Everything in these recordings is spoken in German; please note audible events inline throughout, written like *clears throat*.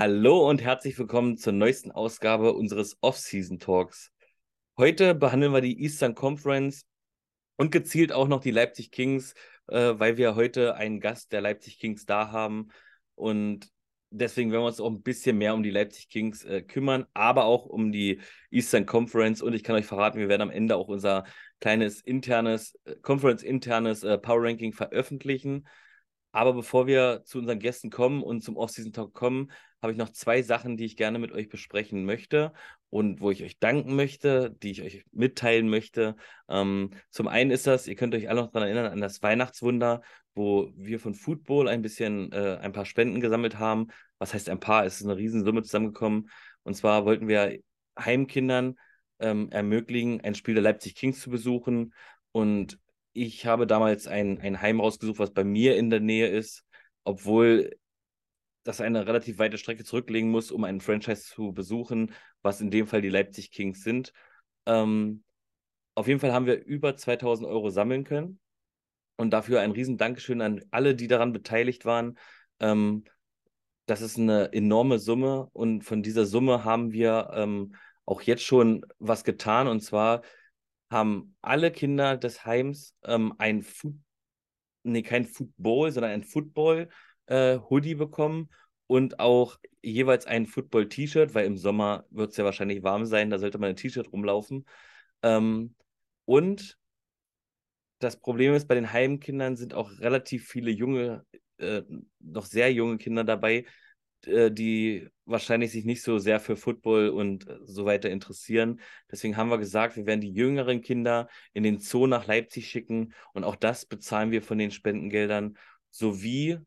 Hallo und herzlich willkommen zur neuesten Ausgabe unseres Off-Season Talks. Heute behandeln wir die Eastern Conference und gezielt auch noch die Leipzig Kings, äh, weil wir heute einen Gast der Leipzig Kings da haben. Und deswegen werden wir uns auch ein bisschen mehr um die Leipzig Kings äh, kümmern, aber auch um die Eastern Conference. Und ich kann euch verraten, wir werden am Ende auch unser kleines internes, äh, Conference-internes äh, Power Ranking veröffentlichen. Aber bevor wir zu unseren Gästen kommen und zum Off-Season Talk kommen, habe ich noch zwei Sachen, die ich gerne mit euch besprechen möchte und wo ich euch danken möchte, die ich euch mitteilen möchte. Ähm, zum einen ist das, ihr könnt euch alle noch daran erinnern, an das Weihnachtswunder, wo wir von Football ein bisschen äh, ein paar Spenden gesammelt haben. Was heißt ein paar? Es ist eine Riesensumme zusammengekommen. Und zwar wollten wir Heimkindern ähm, ermöglichen, ein Spiel der Leipzig Kings zu besuchen. Und ich habe damals ein, ein Heim rausgesucht, was bei mir in der Nähe ist, obwohl das eine relativ weite Strecke zurücklegen muss, um einen Franchise zu besuchen, was in dem Fall die Leipzig Kings sind. Ähm, auf jeden Fall haben wir über 2000 Euro sammeln können. Und dafür ein riesen Dankeschön an alle, die daran beteiligt waren. Ähm, das ist eine enorme Summe und von dieser Summe haben wir ähm, auch jetzt schon was getan. Und zwar haben alle Kinder des Heims ähm, ein Food, nee, kein Football, sondern ein Football-Hoodie äh, bekommen und auch jeweils ein Football-T-Shirt, weil im Sommer wird es ja wahrscheinlich warm sein, da sollte man ein T-Shirt rumlaufen. Ähm, und das Problem ist, bei den Heimkindern sind auch relativ viele junge, äh, noch sehr junge Kinder dabei, äh, die wahrscheinlich sich nicht so sehr für Football und so weiter interessieren. Deswegen haben wir gesagt, wir werden die jüngeren Kinder in den Zoo nach Leipzig schicken und auch das bezahlen wir von den Spendengeldern, sowie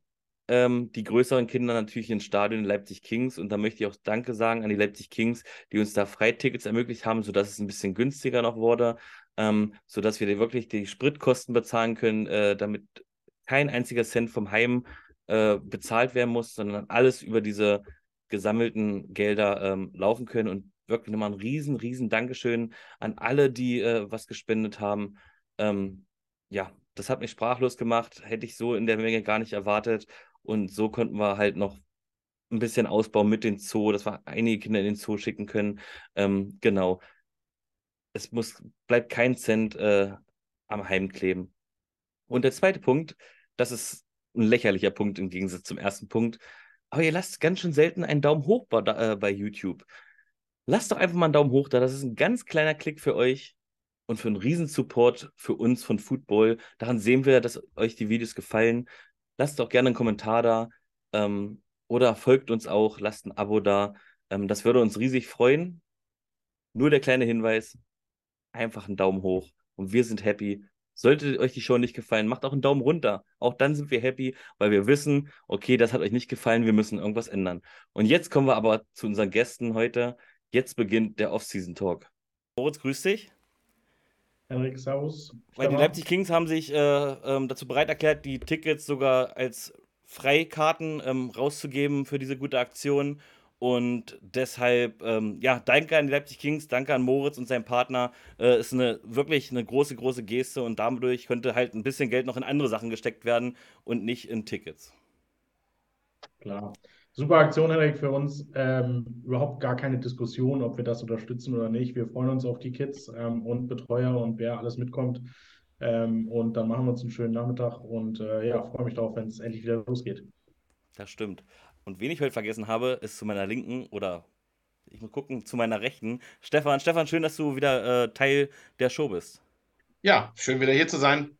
ähm, die größeren Kinder natürlich ins Stadion Leipzig Kings. Und da möchte ich auch Danke sagen an die Leipzig Kings, die uns da Freitickets ermöglicht haben, sodass es ein bisschen günstiger noch wurde, ähm, sodass wir wirklich die Spritkosten bezahlen können, äh, damit kein einziger Cent vom Heim äh, bezahlt werden muss, sondern alles über diese gesammelten Gelder ähm, laufen können. Und wirklich nochmal ein riesen, riesen Dankeschön an alle, die äh, was gespendet haben. Ähm, ja, das hat mich sprachlos gemacht, hätte ich so in der Menge gar nicht erwartet. Und so konnten wir halt noch ein bisschen ausbauen mit den Zoo, dass wir einige Kinder in den Zoo schicken können. Ähm, genau. Es muss, bleibt kein Cent äh, am Heim kleben. Und der zweite Punkt, das ist ein lächerlicher Punkt im Gegensatz zum ersten Punkt. Aber ihr lasst ganz schön selten einen Daumen hoch bei, äh, bei YouTube. Lasst doch einfach mal einen Daumen hoch da. Das ist ein ganz kleiner Klick für euch und für einen Riesensupport für uns von Football. Daran sehen wir, dass euch die Videos gefallen. Lasst doch gerne einen Kommentar da ähm, oder folgt uns auch, lasst ein Abo da. Ähm, das würde uns riesig freuen. Nur der kleine Hinweis: einfach einen Daumen hoch und wir sind happy. Sollte euch die Show nicht gefallen, macht auch einen Daumen runter. Auch dann sind wir happy, weil wir wissen, okay, das hat euch nicht gefallen, wir müssen irgendwas ändern. Und jetzt kommen wir aber zu unseren Gästen heute. Jetzt beginnt der Off-Season-Talk. Moritz, grüß dich. Henrik, Servus. Weil die Leipzig Kings haben sich äh, ähm, dazu bereit erklärt, die Tickets sogar als Freikarten ähm, rauszugeben für diese gute Aktion. Und deshalb, ähm, ja, danke an die Leipzig Kings, danke an Moritz und seinen Partner. Äh, ist eine wirklich eine große, große Geste und dadurch könnte halt ein bisschen Geld noch in andere Sachen gesteckt werden und nicht in Tickets. Klar. Super Aktion, Henrik, für uns. Ähm, überhaupt gar keine Diskussion, ob wir das unterstützen oder nicht. Wir freuen uns auf die Kids ähm, und Betreuer und wer alles mitkommt. Ähm, und dann machen wir uns einen schönen Nachmittag und äh, ja, freue mich darauf, wenn es endlich wieder losgeht. Das stimmt. Und wen ich heute vergessen habe, ist zu meiner Linken oder ich muss gucken, zu meiner Rechten. Stefan, Stefan, schön, dass du wieder äh, Teil der Show bist. Ja, schön wieder hier zu sein.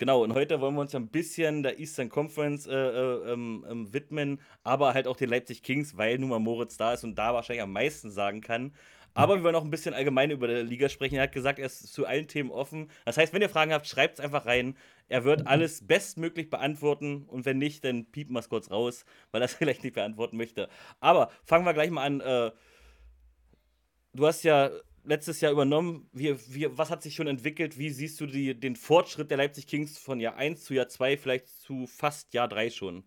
Genau, und heute wollen wir uns ein bisschen der Eastern Conference äh, äh, ähm, ähm, widmen, aber halt auch den Leipzig Kings, weil nun mal Moritz da ist und da wahrscheinlich am meisten sagen kann. Aber wir wollen auch ein bisschen allgemein über die Liga sprechen. Er hat gesagt, er ist zu allen Themen offen. Das heißt, wenn ihr Fragen habt, schreibt es einfach rein. Er wird alles bestmöglich beantworten und wenn nicht, dann piepen wir es kurz raus, weil er es *laughs* vielleicht nicht beantworten möchte. Aber fangen wir gleich mal an. Äh, du hast ja letztes Jahr übernommen. Wie, wie, was hat sich schon entwickelt? Wie siehst du die, den Fortschritt der Leipzig Kings von Jahr 1 zu Jahr 2, vielleicht zu fast Jahr 3 schon?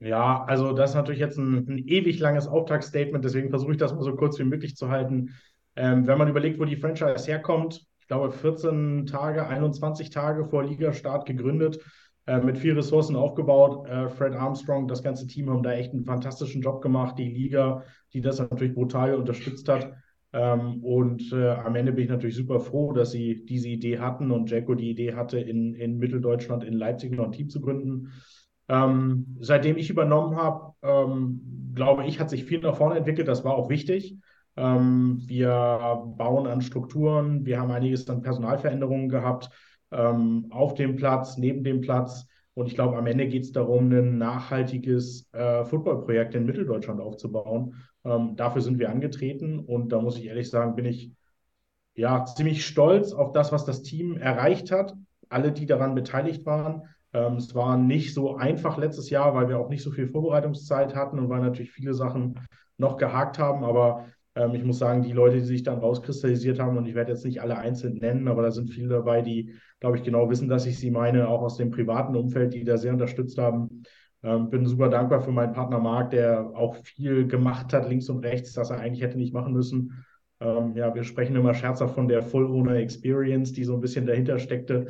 Ja, also das ist natürlich jetzt ein, ein ewig langes Auftragsstatement, deswegen versuche ich das mal so kurz wie möglich zu halten. Ähm, wenn man überlegt, wo die Franchise herkommt, ich glaube 14 Tage, 21 Tage vor Ligastart gegründet, äh, mit viel Ressourcen aufgebaut. Äh, Fred Armstrong, das ganze Team haben da echt einen fantastischen Job gemacht. Die Liga, die das natürlich brutal unterstützt hat. Ähm, und äh, am Ende bin ich natürlich super froh, dass sie diese Idee hatten und Jacko die Idee hatte, in, in Mitteldeutschland, in Leipzig noch ein Team zu gründen. Ähm, seitdem ich übernommen habe, ähm, glaube ich, hat sich viel nach vorne entwickelt. Das war auch wichtig. Ähm, wir bauen an Strukturen. Wir haben einiges an Personalveränderungen gehabt ähm, auf dem Platz, neben dem Platz. Und ich glaube, am Ende geht es darum, ein nachhaltiges äh, Footballprojekt in Mitteldeutschland aufzubauen. Ähm, dafür sind wir angetreten. Und da muss ich ehrlich sagen, bin ich ja ziemlich stolz auf das, was das Team erreicht hat. Alle, die daran beteiligt waren. Ähm, es war nicht so einfach letztes Jahr, weil wir auch nicht so viel Vorbereitungszeit hatten und weil natürlich viele Sachen noch gehakt haben. Aber ähm, ich muss sagen, die Leute, die sich dann rauskristallisiert haben, und ich werde jetzt nicht alle einzeln nennen, aber da sind viele dabei, die, glaube ich, genau wissen, dass ich sie meine, auch aus dem privaten Umfeld, die da sehr unterstützt haben. Ähm, bin super dankbar für meinen Partner Marc, der auch viel gemacht hat, links und rechts, das er eigentlich hätte nicht machen müssen. Ähm, ja, wir sprechen immer scherzhaft von der Full Owner Experience, die so ein bisschen dahinter steckte.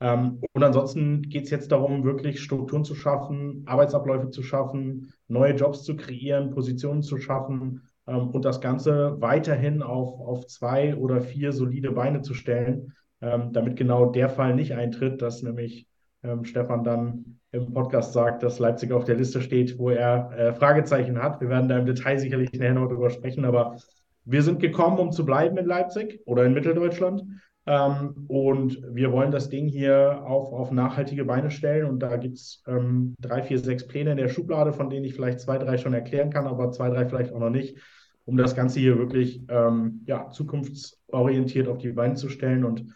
Ähm, und ansonsten geht es jetzt darum, wirklich Strukturen zu schaffen, Arbeitsabläufe zu schaffen, neue Jobs zu kreieren, Positionen zu schaffen, ähm, und das Ganze weiterhin auf, auf zwei oder vier solide Beine zu stellen, ähm, damit genau der Fall nicht eintritt, dass nämlich ähm, Stefan dann im Podcast sagt, dass Leipzig auf der Liste steht, wo er äh, Fragezeichen hat. Wir werden da im Detail sicherlich nachher noch drüber sprechen, aber wir sind gekommen, um zu bleiben in Leipzig oder in Mitteldeutschland. Ähm, und wir wollen das Ding hier auf, auf nachhaltige Beine stellen. Und da gibt es ähm, drei, vier, sechs Pläne in der Schublade, von denen ich vielleicht zwei, drei schon erklären kann, aber zwei, drei vielleicht auch noch nicht um das Ganze hier wirklich ähm, ja, zukunftsorientiert auf die Beine zu stellen. Und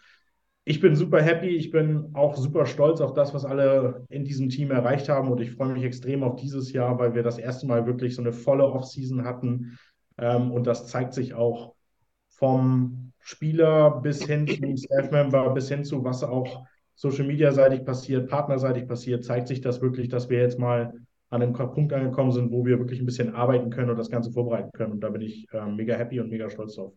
ich bin super happy, ich bin auch super stolz auf das, was alle in diesem Team erreicht haben. Und ich freue mich extrem auf dieses Jahr, weil wir das erste Mal wirklich so eine volle Offseason hatten. Ähm, und das zeigt sich auch vom Spieler bis hin zum Staff-Member, bis hin zu was auch Social Media-seitig passiert, partnerseitig passiert, zeigt sich das wirklich, dass wir jetzt mal an einem Punkt angekommen sind, wo wir wirklich ein bisschen arbeiten können und das Ganze vorbereiten können. Und da bin ich äh, mega happy und mega stolz drauf.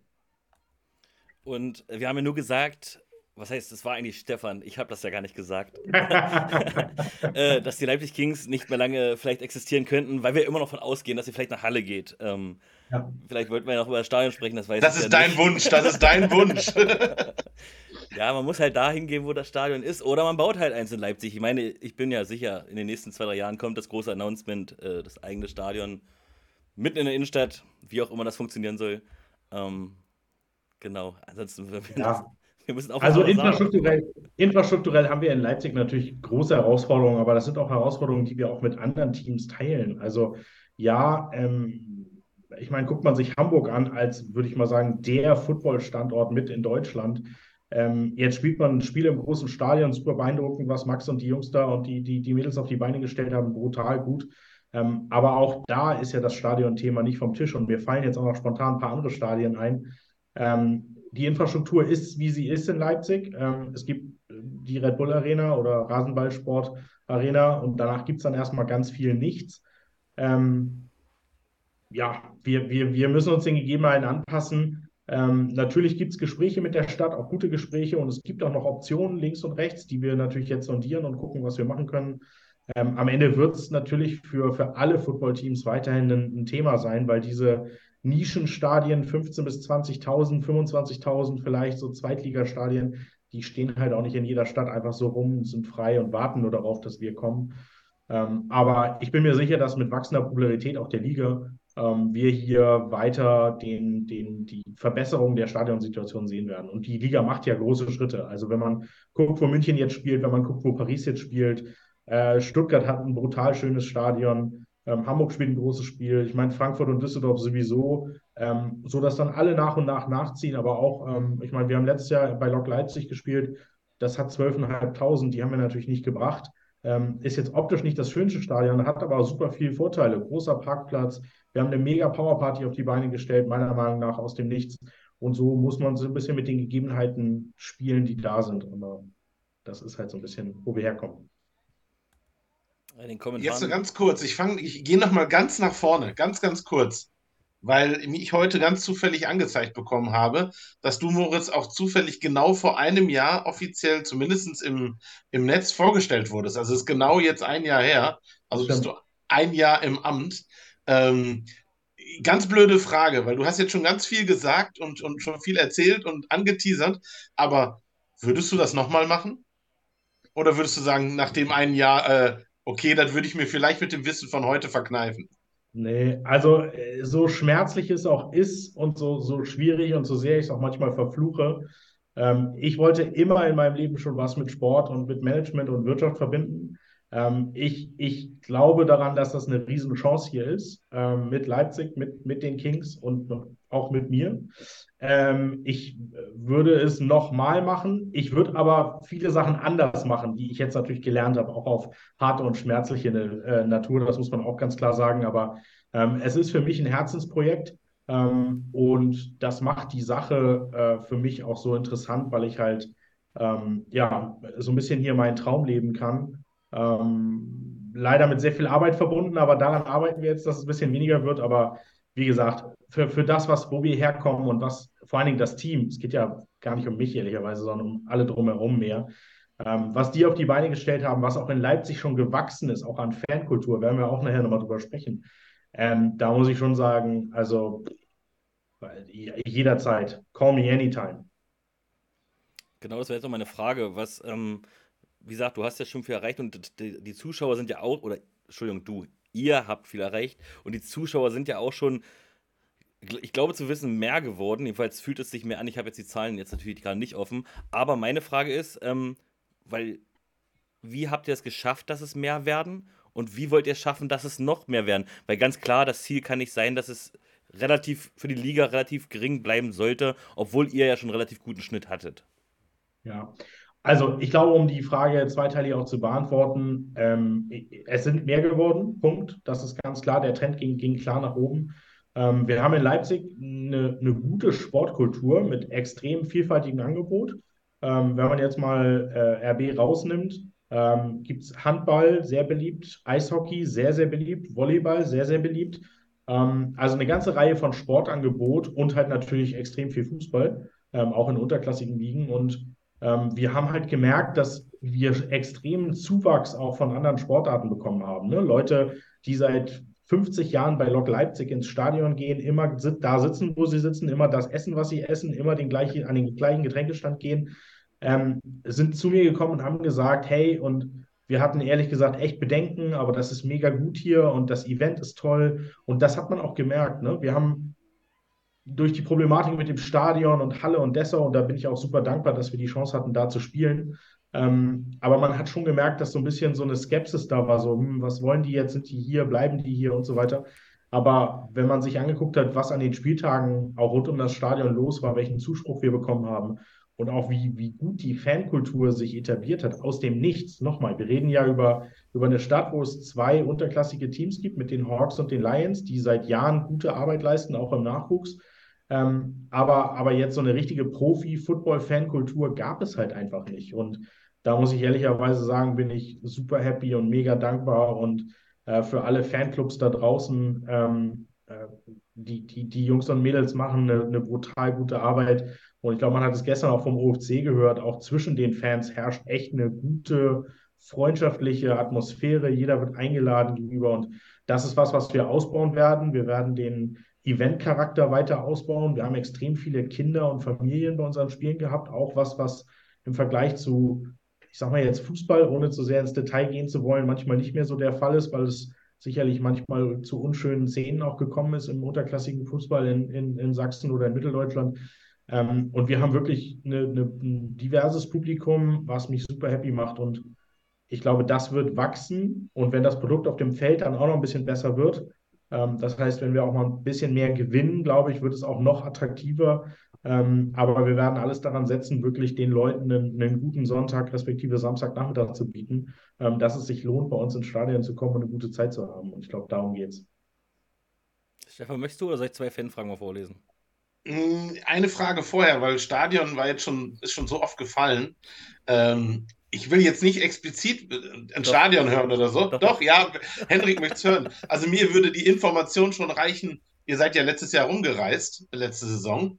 Und wir haben ja nur gesagt, was heißt, das war eigentlich Stefan, ich habe das ja gar nicht gesagt, *laughs* *laughs* äh, dass die Leipzig Kings nicht mehr lange vielleicht existieren könnten, weil wir immer noch von ausgehen, dass sie vielleicht nach Halle geht. Ähm, ja. Vielleicht wollten wir ja noch über das Stadion sprechen, das weiß das ich ist ja dein nicht. Wunsch, das ist dein Wunsch. *laughs* Ja, man muss halt dahin gehen, wo das Stadion ist. Oder man baut halt eins in Leipzig. Ich meine, ich bin ja sicher, in den nächsten zwei, drei Jahren kommt das große Announcement, äh, das eigene Stadion mitten in der Innenstadt, wie auch immer das funktionieren soll. Ähm, genau, ansonsten wir, ja. Also infrastrukturell, infrastrukturell haben wir in Leipzig natürlich große Herausforderungen, aber das sind auch Herausforderungen, die wir auch mit anderen Teams teilen. Also ja, ähm, ich meine, guckt man sich Hamburg an als, würde ich mal sagen, der Footballstandort mit in Deutschland. Ähm, jetzt spielt man ein Spiel im großen Stadion, super beeindruckend, was Max und die Jungs da und die, die, die Mädels auf die Beine gestellt haben, brutal gut. Ähm, aber auch da ist ja das Stadion-Thema nicht vom Tisch und mir fallen jetzt auch noch spontan ein paar andere Stadien ein. Ähm, die Infrastruktur ist, wie sie ist in Leipzig. Ähm, es gibt die Red Bull Arena oder Rasenballsport Arena und danach gibt es dann erstmal ganz viel nichts. Ähm, ja, wir, wir, wir müssen uns den Gegebenheiten anpassen. Ähm, natürlich gibt es Gespräche mit der Stadt, auch gute Gespräche und es gibt auch noch Optionen links und rechts, die wir natürlich jetzt sondieren und gucken, was wir machen können. Ähm, am Ende wird es natürlich für, für alle Footballteams weiterhin ein, ein, Thema sein, weil diese Nischenstadien, 15.000 bis 20.000, 25.000 vielleicht so Zweitligastadien, die stehen halt auch nicht in jeder Stadt einfach so rum, sind frei und warten nur darauf, dass wir kommen. Ähm, aber ich bin mir sicher, dass mit wachsender Popularität auch der Liga ähm, wir hier weiter den, den, die Verbesserung der Stadionsituation sehen werden. Und die Liga macht ja große Schritte. Also wenn man guckt, wo München jetzt spielt, wenn man guckt, wo Paris jetzt spielt, äh, Stuttgart hat ein brutal schönes Stadion, ähm, Hamburg spielt ein großes Spiel, ich meine Frankfurt und Düsseldorf sowieso, ähm, so dass dann alle nach und nach nachziehen. Aber auch, ähm, ich meine, wir haben letztes Jahr bei Lok Leipzig gespielt, das hat 12.500, die haben wir natürlich nicht gebracht. Ähm, ist jetzt optisch nicht das schönste Stadion, hat aber super viele Vorteile. Großer Parkplatz, wir haben eine mega Powerparty auf die Beine gestellt, meiner Meinung nach aus dem Nichts. Und so muss man so ein bisschen mit den Gegebenheiten spielen, die da sind. Aber das ist halt so ein bisschen, wo wir herkommen. Jetzt so ganz kurz, ich fange, ich gehe nochmal ganz nach vorne, ganz, ganz kurz. weil ich heute ganz zufällig angezeigt bekommen habe, dass du, Moritz, auch zufällig genau vor einem Jahr offiziell, zumindest im, im Netz, vorgestellt wurdest. Also es ist genau jetzt ein Jahr her. Also bist du ein Jahr im Amt. Ähm, ganz blöde Frage, weil du hast jetzt schon ganz viel gesagt und, und schon viel erzählt und angeteasert, aber würdest du das nochmal machen? Oder würdest du sagen, nach dem einen Jahr, äh, okay, das würde ich mir vielleicht mit dem Wissen von heute verkneifen? Nee, also äh, so schmerzlich es auch ist und so, so schwierig und so sehr ich es auch manchmal verfluche, ähm, ich wollte immer in meinem Leben schon was mit Sport und mit Management und Wirtschaft verbinden. Ähm, ich, ich glaube daran, dass das eine Riesenchance hier ist, ähm, mit Leipzig, mit, mit den Kings und auch mit mir. Ähm, ich würde es nochmal machen. Ich würde aber viele Sachen anders machen, die ich jetzt natürlich gelernt habe, auch auf harte und schmerzliche äh, Natur. Das muss man auch ganz klar sagen. Aber ähm, es ist für mich ein Herzensprojekt. Ähm, und das macht die Sache äh, für mich auch so interessant, weil ich halt ähm, ja so ein bisschen hier meinen Traum leben kann ähm, leider mit sehr viel Arbeit verbunden, aber daran arbeiten wir jetzt, dass es ein bisschen weniger wird. Aber wie gesagt, für, für das, was, wo wir herkommen und was vor allen Dingen das Team, es geht ja gar nicht um mich ehrlicherweise, sondern um alle drumherum mehr, ähm, was die auf die Beine gestellt haben, was auch in Leipzig schon gewachsen ist, auch an Fankultur, werden wir auch nachher nochmal drüber sprechen. Ähm, da muss ich schon sagen, also jederzeit, call me anytime. Genau, das wäre jetzt noch meine Frage. Was, ähm, wie gesagt, du hast ja schon viel erreicht und die, die, Zuschauer sind ja auch, oder Entschuldigung, du, ihr habt viel erreicht und die Zuschauer sind ja auch schon, ich glaube zu wissen, mehr geworden. Jedenfalls fühlt es sich mehr an. Ich habe jetzt die Zahlen jetzt natürlich gerade nicht offen. Aber meine Frage ist, ähm, weil, wie habt ihr es geschafft, dass es mehr werden? Und wie wollt ihr es schaffen, dass es noch mehr werden? Weil ganz klar, das Ziel kann nicht sein, dass es relativ für die Liga relativ gering bleiben sollte, obwohl ihr ja schon einen relativ guten Schnitt hattet. Ja, also ich glaube, um die Frage zweiteilig auch zu beantworten, ähm, es sind mehr geworden, Punkt. Das ist ganz klar. Der Trend ging, ging klar nach oben. Ähm, wir haben in Leipzig eine, eine, gute Sportkultur mit extrem vielfältigem Angebot. Ähm, wenn man jetzt mal äh, RB rausnimmt, ähm, gibt es Handball, sehr beliebt, Eishockey, sehr, sehr beliebt, Volleyball, sehr, sehr beliebt. Ähm, also eine ganze Reihe von Sportangebot und halt natürlich extrem viel Fußball, ähm, auch in unterklassigen Ligen. Und ähm, wir haben halt gemerkt, dass wir extremen Zuwachs auch von anderen Sportarten bekommen haben. Ne? Leute, die seit 50 Jahren bei Lok Leipzig ins Stadion gehen, immer da sitzen, wo sie sitzen, immer das essen, was sie essen, immer den gleichen, an den gleichen Getränkestand gehen, ähm, sind zu mir gekommen und haben gesagt, hey, und wir hatten ehrlich gesagt echt Bedenken, aber das ist mega gut hier und das Event ist toll. Und das hat man auch gemerkt. Ne? Wir haben durch die Problematik mit dem Stadion und Halle und Dessau, und da bin ich auch super dankbar, dass wir die Chance hatten, da zu spielen. Ähm, aber man hat schon gemerkt, dass so ein bisschen so eine Skepsis da war, so, hm, was wollen die jetzt, sind die hier, bleiben die hier und so weiter. Aber wenn man sich angeguckt hat, was an den Spieltagen auch rund um das Stadion los war, welchen Zuspruch wir bekommen haben und auch wie, wie gut die Fankultur sich etabliert hat, aus dem Nichts. Nochmal, wir reden ja über, über eine Stadt, wo es zwei unterklassige Teams gibt mit den Hawks und den Lions, die seit Jahren gute Arbeit leisten, auch im Nachwuchs. Ähm, aber, aber jetzt so eine richtige Profi-Football-Fankultur gab es halt einfach nicht. Und da muss ich ehrlicherweise sagen, bin ich super happy und mega dankbar und äh, für alle Fanclubs da draußen, ähm, äh, die, die, die Jungs und Mädels machen eine, eine brutal gute Arbeit. Und ich glaube, man hat es gestern auch vom OFC gehört, auch zwischen den Fans herrscht echt eine gute, freundschaftliche Atmosphäre. Jeder wird eingeladen gegenüber. Und das ist was, was wir ausbauen werden. Wir werden den Event-Charakter weiter ausbauen. Wir haben extrem viele Kinder und Familien bei unseren Spielen gehabt, auch was, was im Vergleich zu, ich sag mal jetzt Fußball, ohne zu sehr ins Detail gehen zu wollen, manchmal nicht mehr so der Fall ist, weil es sicherlich manchmal zu unschönen Szenen auch gekommen ist im unterklassigen Fußball in, in, in Sachsen oder in Mitteldeutschland. Ähm, und wir haben wirklich eine, eine, ein diverses Publikum, was mich super happy macht. Und ich glaube, das wird wachsen. Und wenn das Produkt auf dem Feld dann auch noch ein bisschen besser wird, das heißt, wenn wir auch mal ein bisschen mehr gewinnen, glaube ich, wird es auch noch attraktiver. Ähm, aber wir werden alles daran setzen, wirklich den Leuten einen, einen guten Sonntag respektive Samstagnachmittag zu bieten, ähm, dass es sich lohnt, bei uns ins Stadion zu kommen und eine gute Zeit zu haben. Und ich glaube, darum geht es. Stefan, möchtest du oder soll ich zwei Fanfragen mal vorlesen? Hm, eine Frage vorher, weil Stadion war jetzt schon, ist schon so oft gefallen. Ähm, ich will jetzt nicht explizit äh, ein Doch. Stadion hören oder so. Doch, Doch ja, Henrik möchte es hören. Also mir würde die Information schon reichen, ihr seid ja letztes Jahr rumgereist, letzte Saison.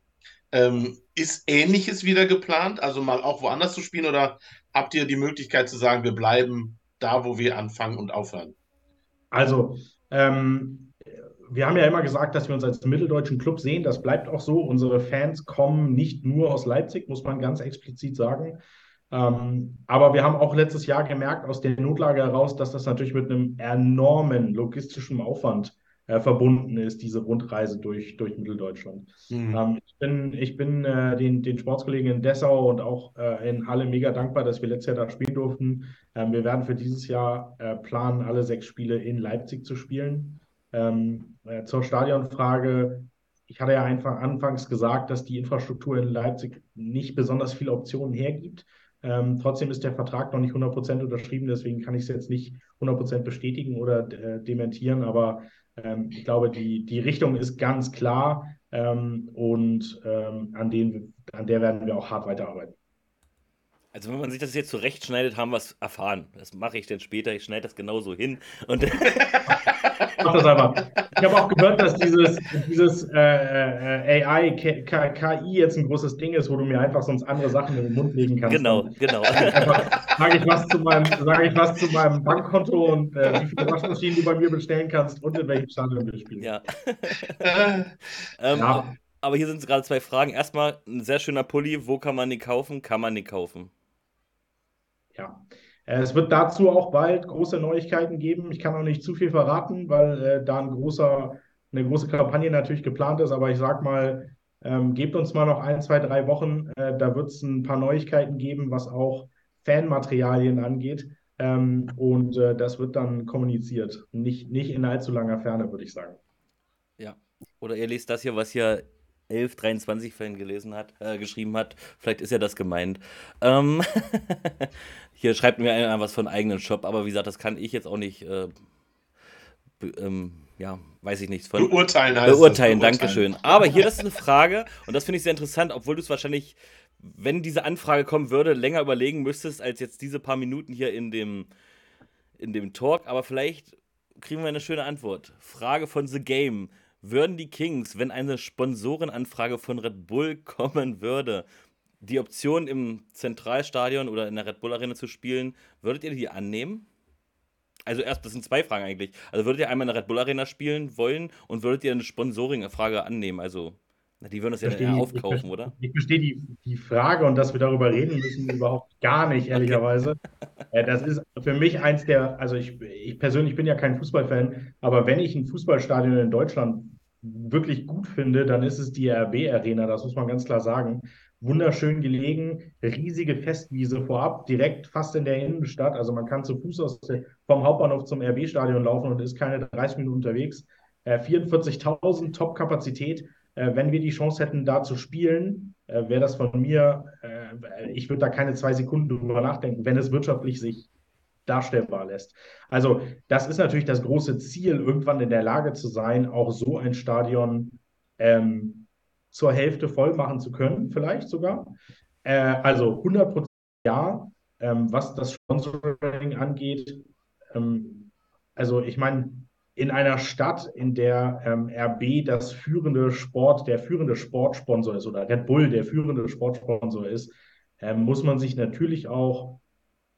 Ähm, ist Ähnliches wieder geplant, also mal auch woanders zu spielen oder habt ihr die Möglichkeit zu sagen, wir bleiben da, wo wir anfangen und aufhören? Also, ähm, wir haben ja immer gesagt, dass wir uns als mitteldeutschen Club sehen. Das bleibt auch so. Unsere Fans kommen nicht nur aus Leipzig, muss man ganz explizit sagen. Ähm, aber wir haben auch letztes Jahr gemerkt aus der Notlage heraus, dass das natürlich mit einem enormen logistischen Aufwand äh, verbunden ist, diese Rundreise durch, durch Mitteldeutschland. Mhm. Ähm, ich bin, ich bin äh, den, den Sportskollegen in Dessau und auch äh, in Halle mega dankbar, dass wir letztes Jahr da spielen durften. Ähm, wir werden für dieses Jahr äh, planen, alle sechs Spiele in Leipzig zu spielen. Ähm, äh, zur Stadionfrage. Ich hatte ja einfach anfangs gesagt, dass die Infrastruktur in Leipzig nicht besonders viele Optionen hergibt. Ähm, trotzdem ist der Vertrag noch nicht 100% unterschrieben, deswegen kann ich es jetzt nicht 100% bestätigen oder äh, dementieren, aber ähm, ich glaube, die, die Richtung ist ganz klar ähm, und ähm, an, den, an der werden wir auch hart weiterarbeiten. Also wenn man sich das jetzt zurechtschneidet, haben wir es erfahren. Das mache ich dann später. Ich schneide das genauso hin. Und *laughs* Mach das einfach. Ich habe auch gehört, dass dieses, dieses äh, äh AI, KI jetzt ein großes Ding ist, wo du mir einfach sonst andere Sachen in den Mund legen kannst. Genau, genau. Sage ich, was zu meinem, sag ich was zu meinem Bankkonto und äh, wie viele Waschmaschinen du bei mir bestellen kannst und in welchem Stadion wir spielen. Ja. *laughs* ähm, ja. Aber hier sind gerade zwei Fragen. Erstmal ein sehr schöner Pulli. Wo kann man den kaufen? Kann man den kaufen? Ja. Äh, es wird dazu auch bald große Neuigkeiten geben. Ich kann noch nicht zu viel verraten, weil äh, da ein großer, eine große Kampagne natürlich geplant ist. Aber ich sage mal, ähm, gebt uns mal noch ein, zwei, drei Wochen. Äh, da wird es ein paar Neuigkeiten geben, was auch Fanmaterialien angeht. Ähm, und äh, das wird dann kommuniziert. Nicht, nicht in allzu langer Ferne, würde ich sagen. Ja. Oder ihr lest das hier, was hier 1123-Fan gelesen hat, äh, geschrieben hat. Vielleicht ist ja das gemeint. Ähm *laughs* Hier schreibt mir einer was von eigenen Shop, aber wie gesagt, das kann ich jetzt auch nicht. Äh, ähm, ja, weiß ich nichts von. Beurteilen heißt Beurteilen, das, Dankeschön. Aber hier, das ist eine Frage, und das finde ich sehr interessant, obwohl du es wahrscheinlich, wenn diese Anfrage kommen würde, länger überlegen müsstest, als jetzt diese paar Minuten hier in dem, in dem Talk. Aber vielleicht kriegen wir eine schöne Antwort. Frage von The Game. Würden die Kings, wenn eine Sponsorenanfrage von Red Bull kommen würde, die Option im Zentralstadion oder in der Red Bull Arena zu spielen, würdet ihr die annehmen? Also erst, das sind zwei Fragen eigentlich. Also würdet ihr einmal in der Red Bull Arena spielen wollen und würdet ihr eine Sponsoring-Frage annehmen? Also, die würden das ja dann aufkaufen, ich, oder? Ich verstehe die, die Frage und dass wir darüber reden müssen, *laughs* überhaupt gar nicht, ehrlicherweise. Okay. Äh, das ist für mich eins der, also ich, ich persönlich bin ja kein Fußballfan, aber wenn ich ein Fußballstadion in Deutschland wirklich gut finde, dann ist es die RB Arena, das muss man ganz klar sagen wunderschön gelegen, riesige Festwiese vorab, direkt fast in der Innenstadt. Also man kann zu Fuß aus vom Hauptbahnhof zum RB-Stadion laufen und ist keine 30 Minuten unterwegs. Äh, 44.000 Top-Kapazität. Äh, wenn wir die Chance hätten, da zu spielen, äh, wäre das von mir, äh, ich würde da keine zwei Sekunden drüber nachdenken, wenn es wirtschaftlich sich darstellbar lässt. Also das ist natürlich das große Ziel, irgendwann in der Lage zu sein, auch so ein Stadion ähm, zur Hälfte voll machen zu können, vielleicht sogar. Äh, also 100 Prozent ja. Ähm, was das Sponsoring angeht, ähm, also ich meine, in einer Stadt, in der ähm, RB das führende Sport, der führende Sportsponsor ist oder Red Bull der führende Sportsponsor ist, ähm, muss man sich natürlich auch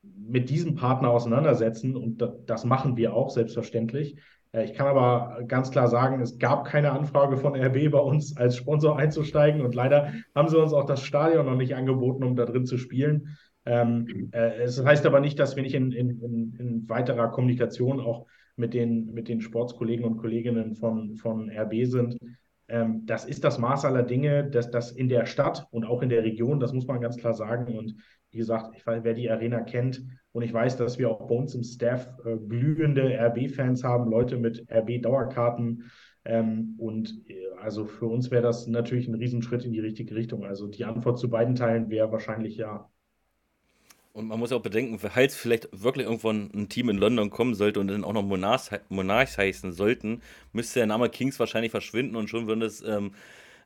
mit diesem Partner auseinandersetzen und das machen wir auch selbstverständlich. Äh, ich kann aber ganz klar sagen, es gab keine Anfrage von RB bei uns als Sponsor einzusteigen und leider haben sie uns auch das Stadion noch nicht angeboten, um da drin zu spielen. Ähm, äh, es heißt aber nicht, dass wir nicht in, in, in, weiterer Kommunikation auch mit den, mit den Sportskollegen und Kolleginnen von, von RB sind. Ähm, das ist das Maß aller Dinge, dass das in der Stadt und auch in der Region, das muss man ganz klar sagen. Und wie gesagt, ich wer die Arena kennt und ich weiß, dass wir auch bei uns im Staff äh, glühende RB-Fans haben, Leute mit RB-Dauerkarten. Ähm, und äh, also für uns wäre das natürlich ein Riesenschritt in die richtige Richtung. Also die Antwort zu beiden Teilen wäre wahrscheinlich ja. Und man muss auch bedenken, falls vielleicht wirklich irgendwann ein Team in London kommen sollte und dann auch noch Monarchs, Monarchs heißen sollten, müsste der Name Kings wahrscheinlich verschwinden und schon würde es ähm,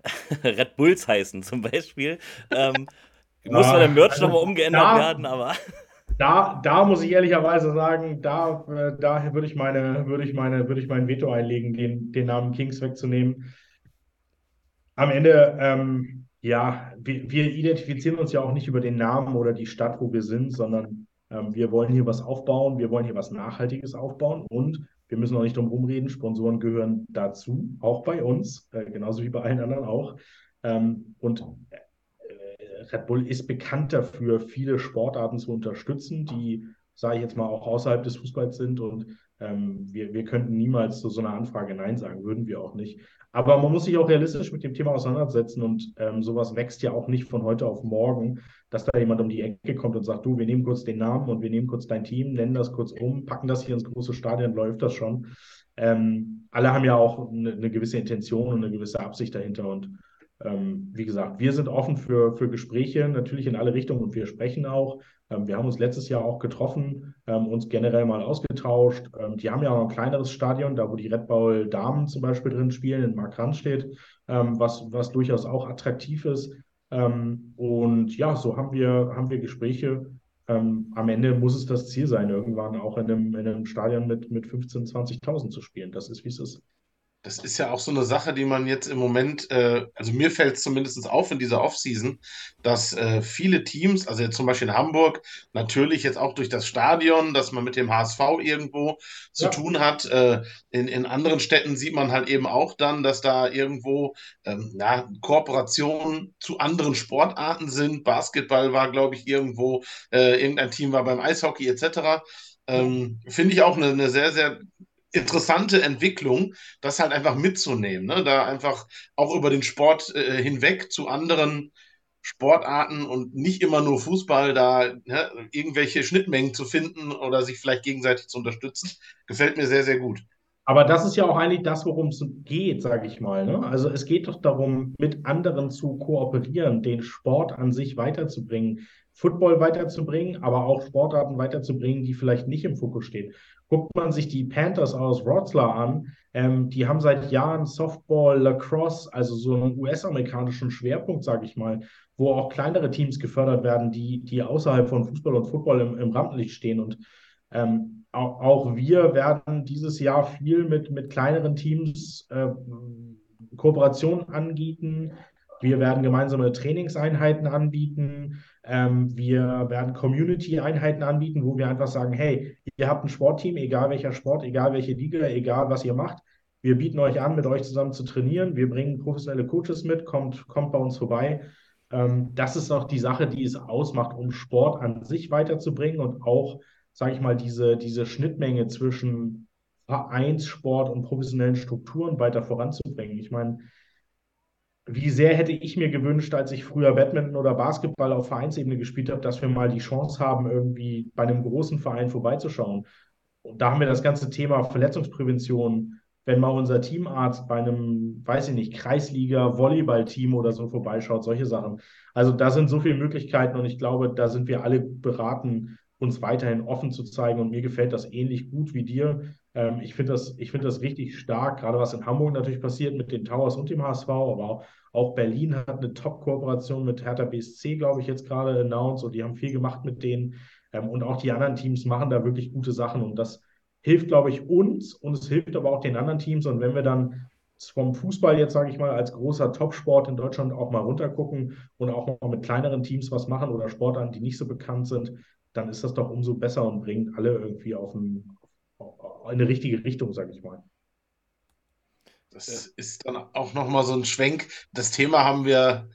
*laughs* Red Bulls heißen, zum Beispiel. Ähm, *laughs* muss zwar der Merch also, nochmal umgeändert da, werden, aber. Da, da muss ich ehrlicherweise sagen, da, äh, da würde ich meine, würde ich meine, würde ich mein Veto einlegen, den, den Namen Kings wegzunehmen. Am Ende, ähm, ja, wir, wir identifizieren uns ja auch nicht über den Namen oder die Stadt, wo wir sind, sondern ähm, wir wollen hier was aufbauen, wir wollen hier was Nachhaltiges aufbauen und wir müssen auch nicht drum rumreden, Sponsoren gehören dazu, auch bei uns, äh, genauso wie bei allen anderen auch. Ähm, und Red Bull ist bekannt dafür, viele Sportarten zu unterstützen, die, sage ich jetzt mal, auch außerhalb des Fußballs sind. Und ähm, wir, wir könnten niemals zu so einer Anfrage Nein sagen, würden wir auch nicht. Aber man muss sich auch realistisch mit dem Thema auseinandersetzen und ähm, sowas wächst ja auch nicht von heute auf morgen, dass da jemand um die Ecke kommt und sagt, du, wir nehmen kurz den Namen und wir nehmen kurz dein Team, nennen das kurz um, packen das hier ins große Stadion, läuft das schon. Ähm, alle haben ja auch eine, eine, gewisse Intention und eine gewisse Absicht dahinter und ähm, wie gesagt, wir sind offen für, für Gespräche, natürlich in alle Richtungen und wir sprechen auch. Ähm, wir haben uns letztes Jahr auch getroffen, ähm, uns generell mal ausgetauscht. Ähm, die haben ja auch ein kleineres Stadion, da wo die Red Bull Damen zum Beispiel drin spielen, in Markranstädt, ähm, was, was durchaus auch attraktiv ist. Ähm, und ja, so haben wir, haben wir Gespräche. am Ende muss es das Ziel sein, irgendwann auch in einem, in einem Stadion mit, mit 15.000, 20.000 zu spielen. Das ist, wie es ist. Das ist ja auch so eine Sache, die man jetzt im Moment, äh, also mir fällt es zumindest auf in dieser Offseason, dass äh, viele Teams, also jetzt zum Beispiel in Hamburg, natürlich jetzt auch durch das Stadion, dass man mit dem HSV irgendwo zu ja. tun hat. Äh, in, in anderen Städten sieht man halt eben auch dann, dass da irgendwo ähm, ja, Kooperationen zu anderen Sportarten sind. Basketball war, glaube ich, irgendwo, äh, irgendein Team war beim Eishockey etc. Ähm, Finde ich auch eine, eine sehr, sehr interessante Entwicklung, das halt einfach mitzunehmen, ne? da einfach auch über den Sport äh, hinweg zu anderen Sportarten und nicht immer nur Fußball da ne, irgendwelche Schnittmengen zu finden oder sich vielleicht gegenseitig zu unterstützen, gefällt mir sehr, sehr gut. Aber das ist ja auch eigentlich das, worum es geht, sage ich mal. Ne? Also es geht doch darum, mit anderen zu kooperieren, den Sport an sich weiterzubringen, Football weiterzubringen, aber auch Sportarten weiterzubringen, die vielleicht nicht im Fokus stehen. Guckt man sich die Panthers aus Wroclaw an, ähm, die haben seit Jahren Softball, Lacrosse, also so einen US-amerikanischen Schwerpunkt, sage ich mal, wo auch kleinere Teams gefördert werden, die, die außerhalb von Fußball und Football im, im Rampenlicht stehen. Und ähm, auch, auch, wir werden dieses Jahr viel mit, mit kleineren Teams äh, Kooperationen anbieten. Wir werden gemeinsame Trainingseinheiten anbieten. Ähm, wir werden Community-Einheiten anbieten, wo wir einfach sagen, hey, ihr habt ein Sportteam, egal welcher Sport, egal welche Liga, egal was ihr macht. Wir bieten euch an, mit euch zusammen zu trainieren. Wir bringen professionelle Coaches mit, kommt, kommt bei uns vorbei. Ähm, das ist auch die Sache, die es ausmacht, um Sport an sich weiterzubringen und auch, sage ich mal, diese, diese Schnittmenge zwischen Vereinssport und professionellen Strukturen weiter voranzubringen. Ich meine, wie sehr hätte ich mir gewünscht, als ich früher Badminton oder Basketball auf Vereinsebene gespielt habe, dass wir mal die Chance haben, irgendwie bei einem großen Verein vorbeizuschauen. Und da haben wir das ganze Thema Verletzungsprävention, wenn mal unser Teamarzt bei einem, weiß ich nicht, Kreisliga-Volleyball-Team oder so vorbeischaut, solche Sachen. Also da sind so viele Möglichkeiten und ich glaube, da sind wir alle beraten, uns weiterhin offen zu zeigen. Und mir gefällt das ähnlich gut wie dir. Ähm, ich finde das, find das richtig stark, gerade was in Hamburg natürlich passiert mit den Towers und dem HSV, aber auch, auch Berlin hat eine Top-Kooperation mit Hertha BSC, glaube ich, jetzt gerade announced und die haben viel gemacht mit denen. Ähm, und auch die anderen Teams machen da wirklich gute Sachen und das hilft, glaube ich, uns und es hilft aber auch den anderen Teams. Und wenn wir dann vom Fußball jetzt, sage ich mal, als großer Topsport in Deutschland auch mal runtergucken und auch mal mit kleineren Teams was machen oder Sportarten, die nicht so bekannt sind, dann ist das doch umso besser und bringt alle irgendwie auf ein, in eine richtige Richtung, sage ich mal. Das ist dann auch nochmal so ein Schwenk. Das Thema haben wir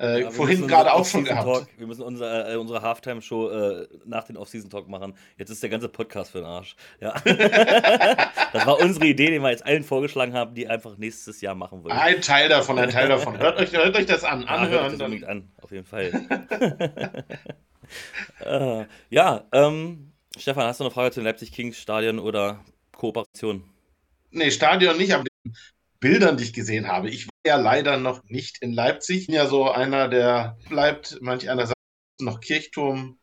äh, ja, vorhin gerade auch schon gehabt. Talk, wir müssen unsere, äh, unsere Halftime-Show äh, nach dem Off-Season-Talk machen. Jetzt ist der ganze Podcast für den Arsch. Ja. *laughs* das war unsere Idee, die wir jetzt allen vorgeschlagen haben, die einfach nächstes Jahr machen wollen. Ein Teil davon, ein Teil davon. Hört euch, hört euch das an. Anhören. Ja, hört euch das an, auf jeden Fall. *laughs* Äh, ja, ähm, Stefan, hast du eine Frage zu den Leipzig Kings Stadion oder Kooperation? Nee, Stadion nicht, aber den Bildern, die ich gesehen habe. Ich war ja leider noch nicht in Leipzig. Ich bin ja so einer, der bleibt, manch einer sagt noch Kirchturm,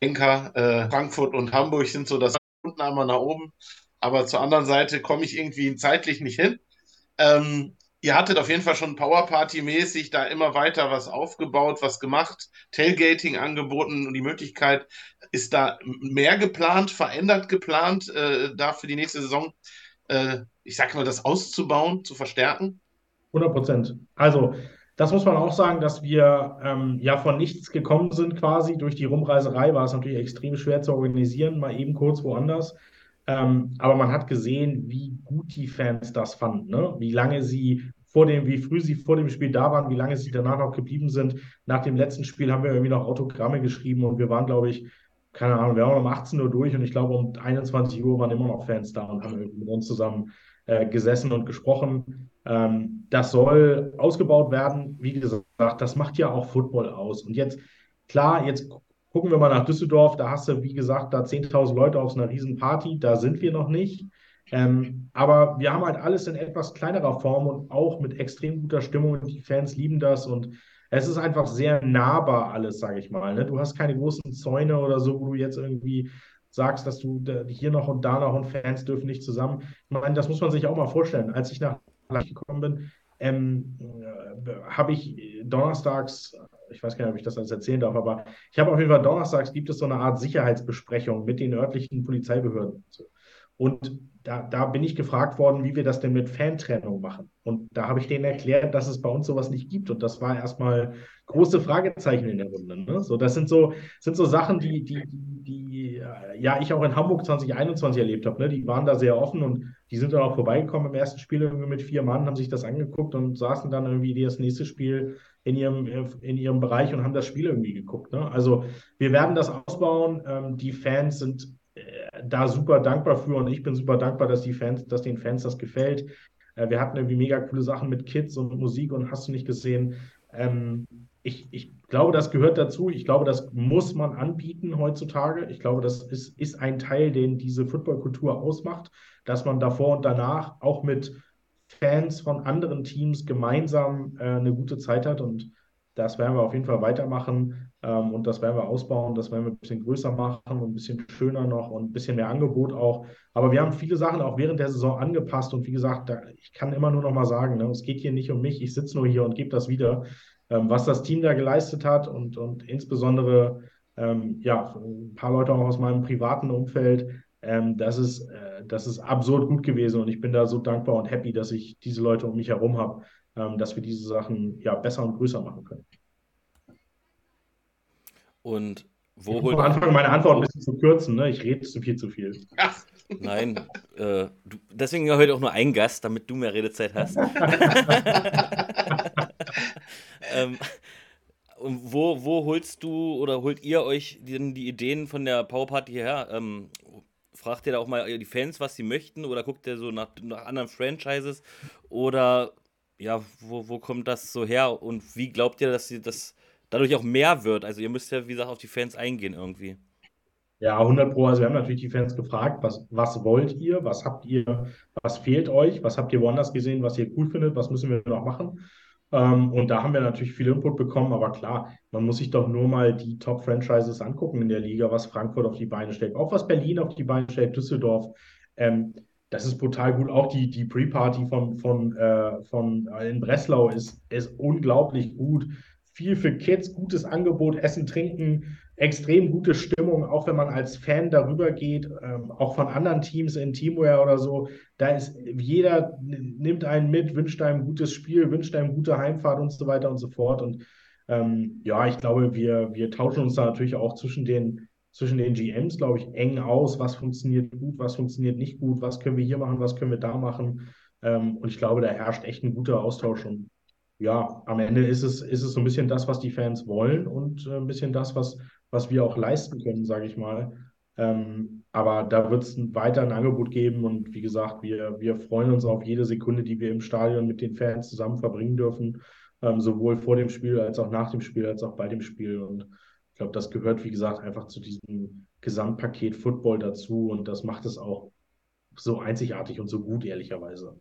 Enker, äh, Frankfurt und Hamburg sind so das unten einmal nach oben. Aber zur anderen Seite komme ich irgendwie zeitlich nicht hin. Ähm, ihr hattet auf jeden Fall schon Powerparty-mäßig da immer weiter was aufgebaut, was gemacht, Tailgating angeboten und die Möglichkeit, ist da mehr geplant, verändert geplant, äh, da für die nächste Saison, äh, ich sag mal, das auszubauen, zu verstärken? 100 Prozent. Also, das muss man auch sagen, dass wir ähm, ja von nichts gekommen sind quasi. Durch die Rumreiserei war es natürlich extrem schwer zu organisieren, mal eben kurz woanders. Ähm, aber man hat gesehen, wie gut die Fans das fanden, ne? wie lange sie vor dem, wie früh sie vor dem Spiel da waren, wie lange sie danach noch geblieben sind. Nach dem letzten Spiel haben wir irgendwie noch Autogramme geschrieben und wir waren, glaube ich, keine Ahnung, wir waren um 18 Uhr durch und ich glaube, um 21 Uhr waren immer noch Fans da und haben mit uns zusammen äh, gesessen und gesprochen. Ähm, das soll ausgebaut werden. Wie gesagt, das macht ja auch Football aus. Und jetzt, klar, jetzt gucken wir mal nach Düsseldorf. Da hast du, wie gesagt, da 10.000 Leute auf einer riesen Party. Da sind wir noch nicht. Ähm, aber wir haben halt alles in etwas kleinerer Form und auch mit extrem guter Stimmung. Die Fans lieben das und es ist einfach sehr nahbar alles, sage ich mal. Ne? Du hast keine großen Zäune oder so, wo du jetzt irgendwie sagst, dass du hier noch und da noch und Fans dürfen nicht zusammen. Ich meine, das muss man sich auch mal vorstellen. Als ich nach Leipzig gekommen bin, ähm, äh, habe ich donnerstags, ich weiß gar nicht, ob ich das alles erzählen darf, aber ich habe auf jeden Fall donnerstags gibt es so eine Art Sicherheitsbesprechung mit den örtlichen Polizeibehörden. Und da, da bin ich gefragt worden, wie wir das denn mit Fantrennung machen. Und da habe ich denen erklärt, dass es bei uns sowas nicht gibt. Und das war erstmal große Fragezeichen in der Runde. Ne? So, das sind so, sind so Sachen, die, die, die ja ich auch in Hamburg 2021 erlebt habe. Ne? Die waren da sehr offen und die sind dann auch vorbeigekommen im ersten Spiel irgendwie mit vier Mann, haben sich das angeguckt und saßen dann irgendwie das nächste Spiel in ihrem, in ihrem Bereich und haben das Spiel irgendwie geguckt. Ne? Also wir werden das ausbauen. Ähm, die Fans sind da super dankbar für und ich bin super dankbar, dass die Fans, dass den Fans das gefällt. Äh, wir hatten irgendwie mega coole Sachen mit Kids und Musik und hast du nicht gesehen. Ähm, ich, ich glaube, das gehört dazu. Ich glaube, das muss man anbieten heutzutage. Ich glaube, das ist, ist ein Teil, den diese Footballkultur ausmacht, dass man davor und danach auch mit Fans von anderen Teams gemeinsam äh, eine gute Zeit hat. Und das werden wir auf jeden Fall weitermachen. Ähm, und das werden wir ausbauen, das werden wir ein bisschen größer machen und ein bisschen schöner noch und ein bisschen mehr Angebot auch. Aber wir haben viele Sachen auch während der Saison angepasst. Und wie gesagt, da, ich kann immer nur noch mal sagen, ne, es geht hier nicht um mich, ich sitze nur hier und gebe das wieder, ähm, was das Team da geleistet hat und, und insbesondere ähm, ja, ein paar Leute auch aus meinem privaten Umfeld. Ähm, das, ist, äh, das ist absurd gut gewesen und ich bin da so dankbar und happy, dass ich diese Leute um mich herum habe, ähm, dass wir diese Sachen ja besser und größer machen können. Und wo ich holt. Am Anfang meine Antwort ein bisschen zu kürzen, ne? Ich rede zu viel zu viel. *laughs* Nein, äh, du, deswegen heute auch nur ein Gast, damit du mehr Redezeit hast. *laughs* ähm, wo, wo holst du oder holt ihr euch denn die Ideen von der Powerparty her? Ähm, fragt ihr da auch mal die Fans, was sie möchten? Oder guckt ihr so nach, nach anderen Franchises? Oder ja, wo, wo kommt das so her? Und wie glaubt ihr, dass sie das dadurch auch mehr wird. Also ihr müsst ja, wie gesagt, auf die Fans eingehen irgendwie. Ja, 100 Pro. Also wir haben natürlich die Fans gefragt, was, was wollt ihr, was habt ihr, was fehlt euch, was habt ihr woanders gesehen, was ihr cool findet, was müssen wir noch machen. Ähm, und da haben wir natürlich viel Input bekommen, aber klar, man muss sich doch nur mal die Top-Franchises angucken in der Liga, was Frankfurt auf die Beine stellt, auch was Berlin auf die Beine stellt, Düsseldorf. Ähm, das ist brutal gut. Auch die, die Pre-Party von, von, äh, von in Breslau ist, ist unglaublich gut viel für Kids, gutes Angebot, Essen, Trinken, extrem gute Stimmung, auch wenn man als Fan darüber geht, ähm, auch von anderen Teams in Teamwear oder so. Da ist jeder nimmt einen mit, wünscht einem ein gutes Spiel, wünscht einem gute Heimfahrt und so weiter und so fort. Und ähm, ja, ich glaube, wir, wir tauschen uns da natürlich auch zwischen den, zwischen den GMs, glaube ich, eng aus, was funktioniert gut, was funktioniert nicht gut, was können wir hier machen, was können wir da machen. Ähm, und ich glaube, da herrscht echt ein guter Austausch und ja, am Ende ist es, ist es so ein bisschen das, was die Fans wollen und äh, ein bisschen das, was, was wir auch leisten können, sage ich mal. Ähm, aber da wird es weiter ein Angebot geben und wie gesagt, wir, wir freuen uns auf jede Sekunde, die wir im Stadion mit den Fans zusammen verbringen dürfen, ähm, sowohl vor dem Spiel als auch nach dem Spiel, als auch bei dem Spiel. Und ich glaube, das gehört, wie gesagt, einfach zu diesem Gesamtpaket Football dazu und das macht es auch so einzigartig und so gut, ehrlicherweise.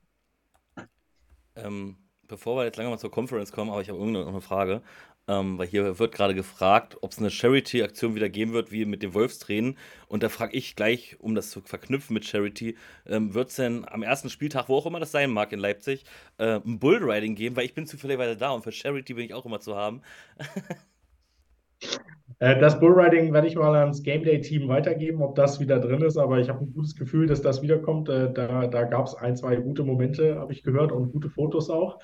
Ähm, bevor wir jetzt lange mal zur Conference kommen, aber ich habe irgendeine eine Frage. Ähm, weil hier wird gerade gefragt, ob es eine Charity-Aktion wieder geben wird, wie mit den Wolfstränen. Und da frage ich gleich, um das zu verknüpfen mit Charity, ähm, wird es denn am ersten Spieltag, wo auch immer das sein mag in Leipzig, äh, ein Bullriding geben? Weil ich bin zufälligerweise da und für Charity bin ich auch immer zu haben. *laughs* Äh, das Bullriding werde ich mal ans Game Day-Team weitergeben, ob das wieder drin ist, aber ich habe ein gutes Gefühl, dass das wiederkommt. Äh, da da gab es ein, zwei gute Momente, habe ich gehört, und gute Fotos auch.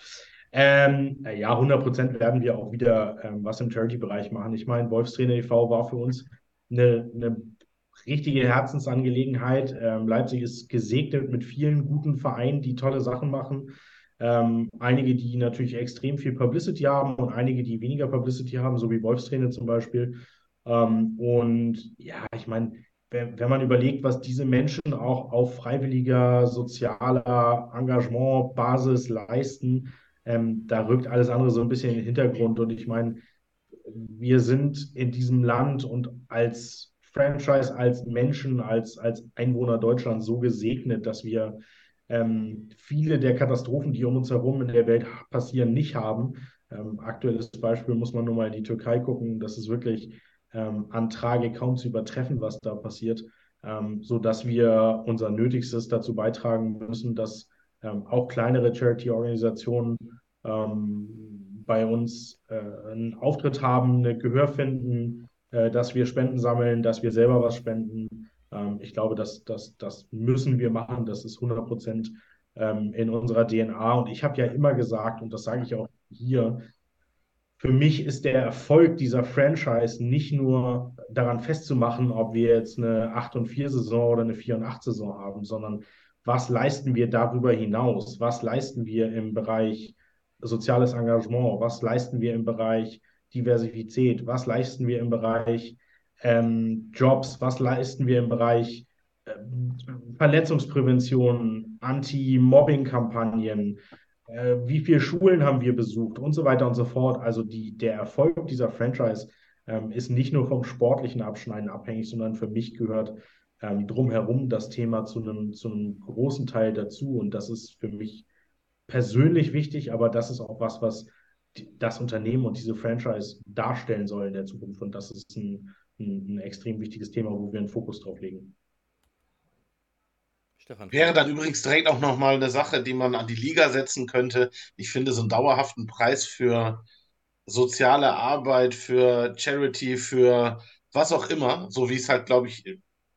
Ähm, ja, 100 Prozent werden wir auch wieder ähm, was im Charity-Bereich machen. Ich meine, Wolfstrainer e.V. war für uns eine, eine richtige Herzensangelegenheit. Ähm, Leipzig ist gesegnet mit vielen guten Vereinen, die tolle Sachen machen. Ähm, einige, die natürlich extrem viel Publicity haben und einige, die weniger Publicity haben, so wie Wolfstrainer zum Beispiel. Ähm, und ja, ich meine, wenn, wenn, man überlegt, was diese Menschen auch auf freiwilliger, sozialer Engagement-Basis leisten, ähm, da rückt alles andere so ein bisschen in den Hintergrund. Und ich meine, wir sind in diesem Land und als Franchise, als Menschen, als, als Einwohner Deutschlands so gesegnet, dass wir ähm, viele der Katastrophen, die um uns herum in der Welt passieren, nicht haben. Ähm, aktuelles Beispiel muss man nur mal in die Türkei gucken. Das ist wirklich ähm, an Tragik kaum zu übertreffen, was da passiert, ähm, sodass wir unser Nötigstes dazu beitragen müssen, dass ähm, auch kleinere Charity-Organisationen ähm, bei uns äh, einen Auftritt haben, eine Gehör finden, äh, dass wir Spenden sammeln, dass wir selber was spenden. Ähm, ich glaube, das, das, das müssen wir machen. Das ist 100 Prozent ähm, in unserer DNA. Und ich habe ja immer gesagt, und das sage ich auch hier, für mich ist der Erfolg dieser Franchise nicht nur daran festzumachen, ob wir jetzt eine 8 und 4 Saison oder eine 4 und 8 Saison haben, sondern was leisten wir darüber hinaus? Was leisten wir im Bereich soziales Engagement? Was leisten wir im Bereich Diversität? Was leisten wir im Bereich ähm, Jobs? Was leisten wir im Bereich äh, Verletzungsprävention, Anti-Mobbing-Kampagnen? Äh, wie viele Schulen haben wir besucht und so weiter und so fort? Also die, der Erfolg dieser Franchise ähm, ist nicht nur vom sportlichen Abschneiden abhängig, sondern für mich gehört ähm, drumherum das Thema zu einem, zu einem großen Teil dazu. Und das ist für mich persönlich wichtig, aber das ist auch was, was das Unternehmen und diese Franchise darstellen soll in der Zukunft. Und das ist ein, ein, ein extrem wichtiges Thema, wo wir einen Fokus drauf legen. Stefan. Wäre dann übrigens direkt auch nochmal eine Sache, die man an die Liga setzen könnte. Ich finde, so einen dauerhaften Preis für soziale Arbeit, für Charity, für was auch immer, so wie es halt, glaube ich,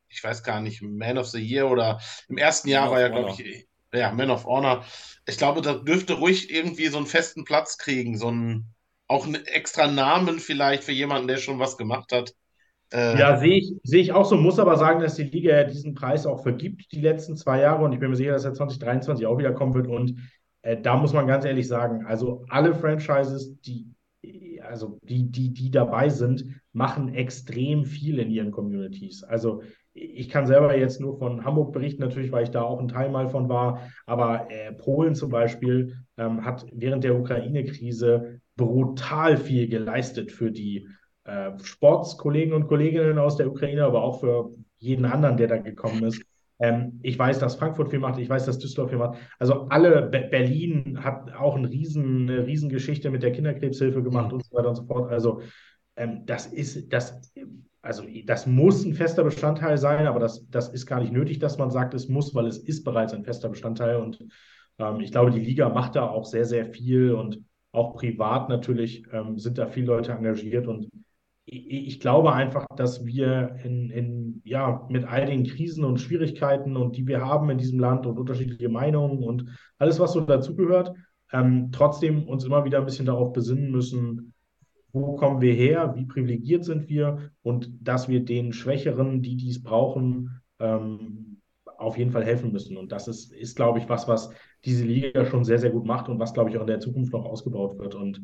ich weiß gar nicht, Man of the Year oder im ersten Jahr Man war ja, glaube ich, ja, Man of Honor. Ich glaube, da dürfte ruhig irgendwie so einen festen Platz kriegen, so einen, auch einen extra Namen vielleicht für jemanden, der schon was gemacht hat. Äh, ja, sehe ich, sehe ich auch so, muss aber sagen, dass die Liga ja diesen Preis auch vergibt, die letzten zwei Jahre. Und ich bin mir sicher, dass er 2023 auch wieder kommen wird. Und äh, da muss man ganz ehrlich sagen, also alle Franchises, die, also die, die, die dabei sind, machen extrem viel in ihren Communities. Also ich kann selber jetzt nur von Hamburg berichten, natürlich, weil ich da auch ein Teil mal von war. Aber äh, Polen zum Beispiel ähm, hat während der Ukraine-Krise brutal viel geleistet für die äh, Sportskollegen und Kolleginnen aus der Ukraine, aber auch für jeden anderen, der da gekommen ist. Ähm, ich weiß, dass Frankfurt viel macht, ich weiß, dass Düsseldorf viel macht. Also alle, Be Berlin hat auch ein riesen, eine Riesengeschichte mit der Kinderkrebshilfe gemacht und so weiter und so fort. Also ähm, das ist, das also das muss ein fester Bestandteil sein, aber das, das ist gar nicht nötig, dass man sagt, es muss, weil es ist bereits ein fester Bestandteil. Und ähm, ich glaube, die Liga macht da auch sehr, sehr viel und auch privat natürlich ähm, sind da viele Leute engagiert. Und ich, glaube einfach, dass wir in, in, ja, mit all den Krisen und Schwierigkeiten und die wir haben in diesem Land und unterschiedliche Meinungen und alles, was so dazugehört, ähm, trotzdem uns immer wieder ein bisschen darauf besinnen müssen, wo kommen wir her, wie privilegiert sind wir und dass wir den Schwächeren, die dies brauchen, ähm, auf jeden Fall helfen müssen. Und das ist, ist, glaube ich, was, was diese Liga schon sehr, sehr gut macht und was, glaube ich, auch in der Zukunft noch ausgebaut wird. Und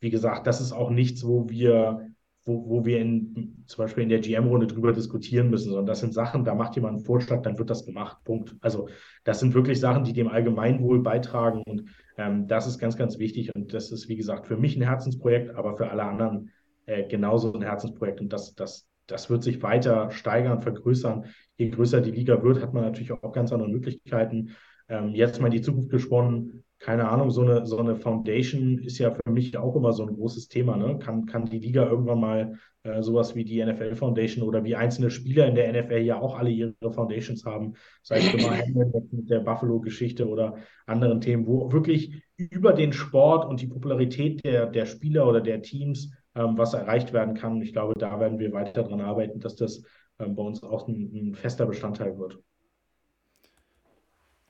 wie gesagt, das ist auch nichts, wo wir wo, wo wir in, zum Beispiel in der GM-Runde drüber diskutieren müssen, sondern das sind Sachen, da macht jemand einen Vorschlag, dann wird das gemacht. Punkt. Also das sind wirklich Sachen, die dem Allgemeinwohl beitragen und ähm, das ist ganz, ganz wichtig und das ist, wie gesagt, für mich ein Herzensprojekt, aber für alle anderen äh, genauso ein Herzensprojekt und das, das, das wird sich weiter steigern, vergrößern. Je größer die Liga wird, hat man natürlich auch ganz andere Möglichkeiten. Ähm, jetzt mal die Zukunft gesponnen, keine Ahnung, so eine, so eine Foundation ist ja für mich auch immer so ein großes Thema. Ne? Kann, kann die Liga irgendwann mal äh, sowas wie die NFL Foundation oder wie einzelne Spieler in der NFL ja auch alle ihre Foundations haben, sei es mit der Buffalo-Geschichte oder anderen Themen, wo wirklich über den Sport und die Popularität der, der Spieler oder der Teams ähm, was erreicht werden kann. Ich glaube, da werden wir weiter daran arbeiten, dass das ähm, bei uns auch ein, ein fester Bestandteil wird.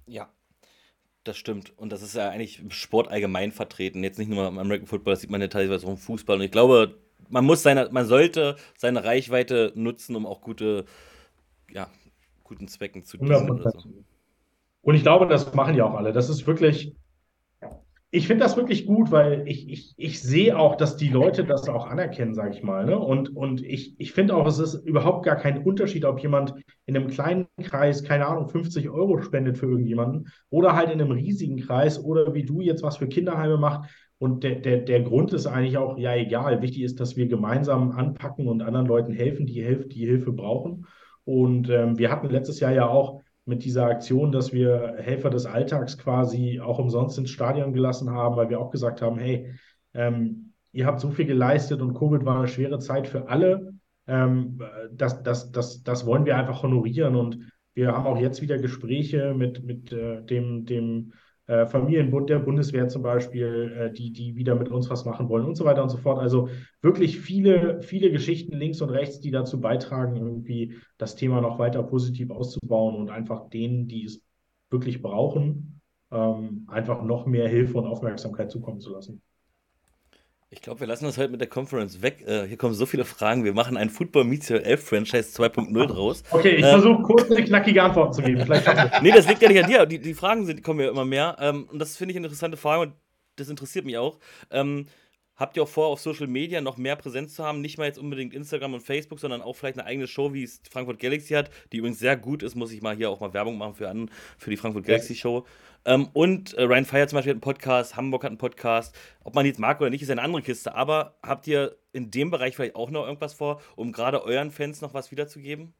Ja, das stimmt. Und das ist ja eigentlich im Sport allgemein vertreten. Jetzt nicht nur im American Football, das sieht man ja teilweise auch im Fußball. Und ich glaube, man muss seine, man sollte seine Reichweite nutzen, um auch gute, ja, guten Zwecken zu dienen. So. Und ich glaube, das machen ja auch alle. Das ist wirklich, ich finde das wirklich gut, weil ich, ich, ich sehe auch, dass die Leute das auch anerkennen, sage ich mal. Ne? Und, und ich, ich finde auch, es ist überhaupt gar kein Unterschied, ob jemand in einem kleinen Kreis, keine Ahnung, 50 Euro spendet für irgendjemanden oder halt in einem riesigen Kreis oder wie du jetzt was für Kinderheime macht. Und der, der, der Grund ist eigentlich auch, ja, egal. Wichtig ist, dass wir gemeinsam anpacken und anderen Leuten helfen, die, Hilfe, die Hilfe brauchen. Und ähm, wir hatten letztes Jahr ja auch mit dieser Aktion, dass wir Helfer des Alltags quasi auch umsonst ins Stadion gelassen haben, weil wir auch gesagt haben, hey, ähm, ihr habt so viel geleistet und Covid war eine schwere Zeit für alle. Ähm, das, das, das, das wollen wir einfach honorieren und wir haben auch jetzt wieder Gespräche mit, mit äh, dem, dem äh, Familienbund der Bundeswehr zum Beispiel, äh, die, die wieder mit uns was machen wollen und so weiter und so fort. Also wirklich viele, viele Geschichten links und rechts, die dazu beitragen, irgendwie das Thema noch weiter positiv auszubauen und einfach denen, die es wirklich brauchen, ähm, einfach noch mehr Hilfe und Aufmerksamkeit zukommen zu lassen. Ich glaube, wir lassen das heute mit der Conference weg. Äh, hier kommen so viele Fragen. Wir machen ein Football Meets Your Elf Franchise 2.0 draus. Okay, ich ähm, versuche kurze, knackige Antworten zu geben. Vielleicht nee, das liegt ja nicht an dir. Die, die Fragen sind, kommen ja immer mehr. Ähm, und das finde ich eine interessante Frage und das interessiert mich auch. Ähm, habt ihr auch vor, auf Social Media noch mehr Präsenz zu haben? Nicht mal jetzt unbedingt Instagram und Facebook, sondern auch vielleicht eine eigene Show, wie es Frankfurt Galaxy hat, die übrigens sehr gut ist. Muss ich mal hier auch mal Werbung machen für, an, für die Frankfurt Galaxy Show. Ähm, und äh, Ryan Fire zum Beispiel hat einen Podcast, Hamburg hat einen Podcast. Ob man jetzt mag oder nicht, ist eine andere Kiste. Aber habt ihr in dem Bereich vielleicht auch noch irgendwas vor, um gerade euren Fans noch was wiederzugeben?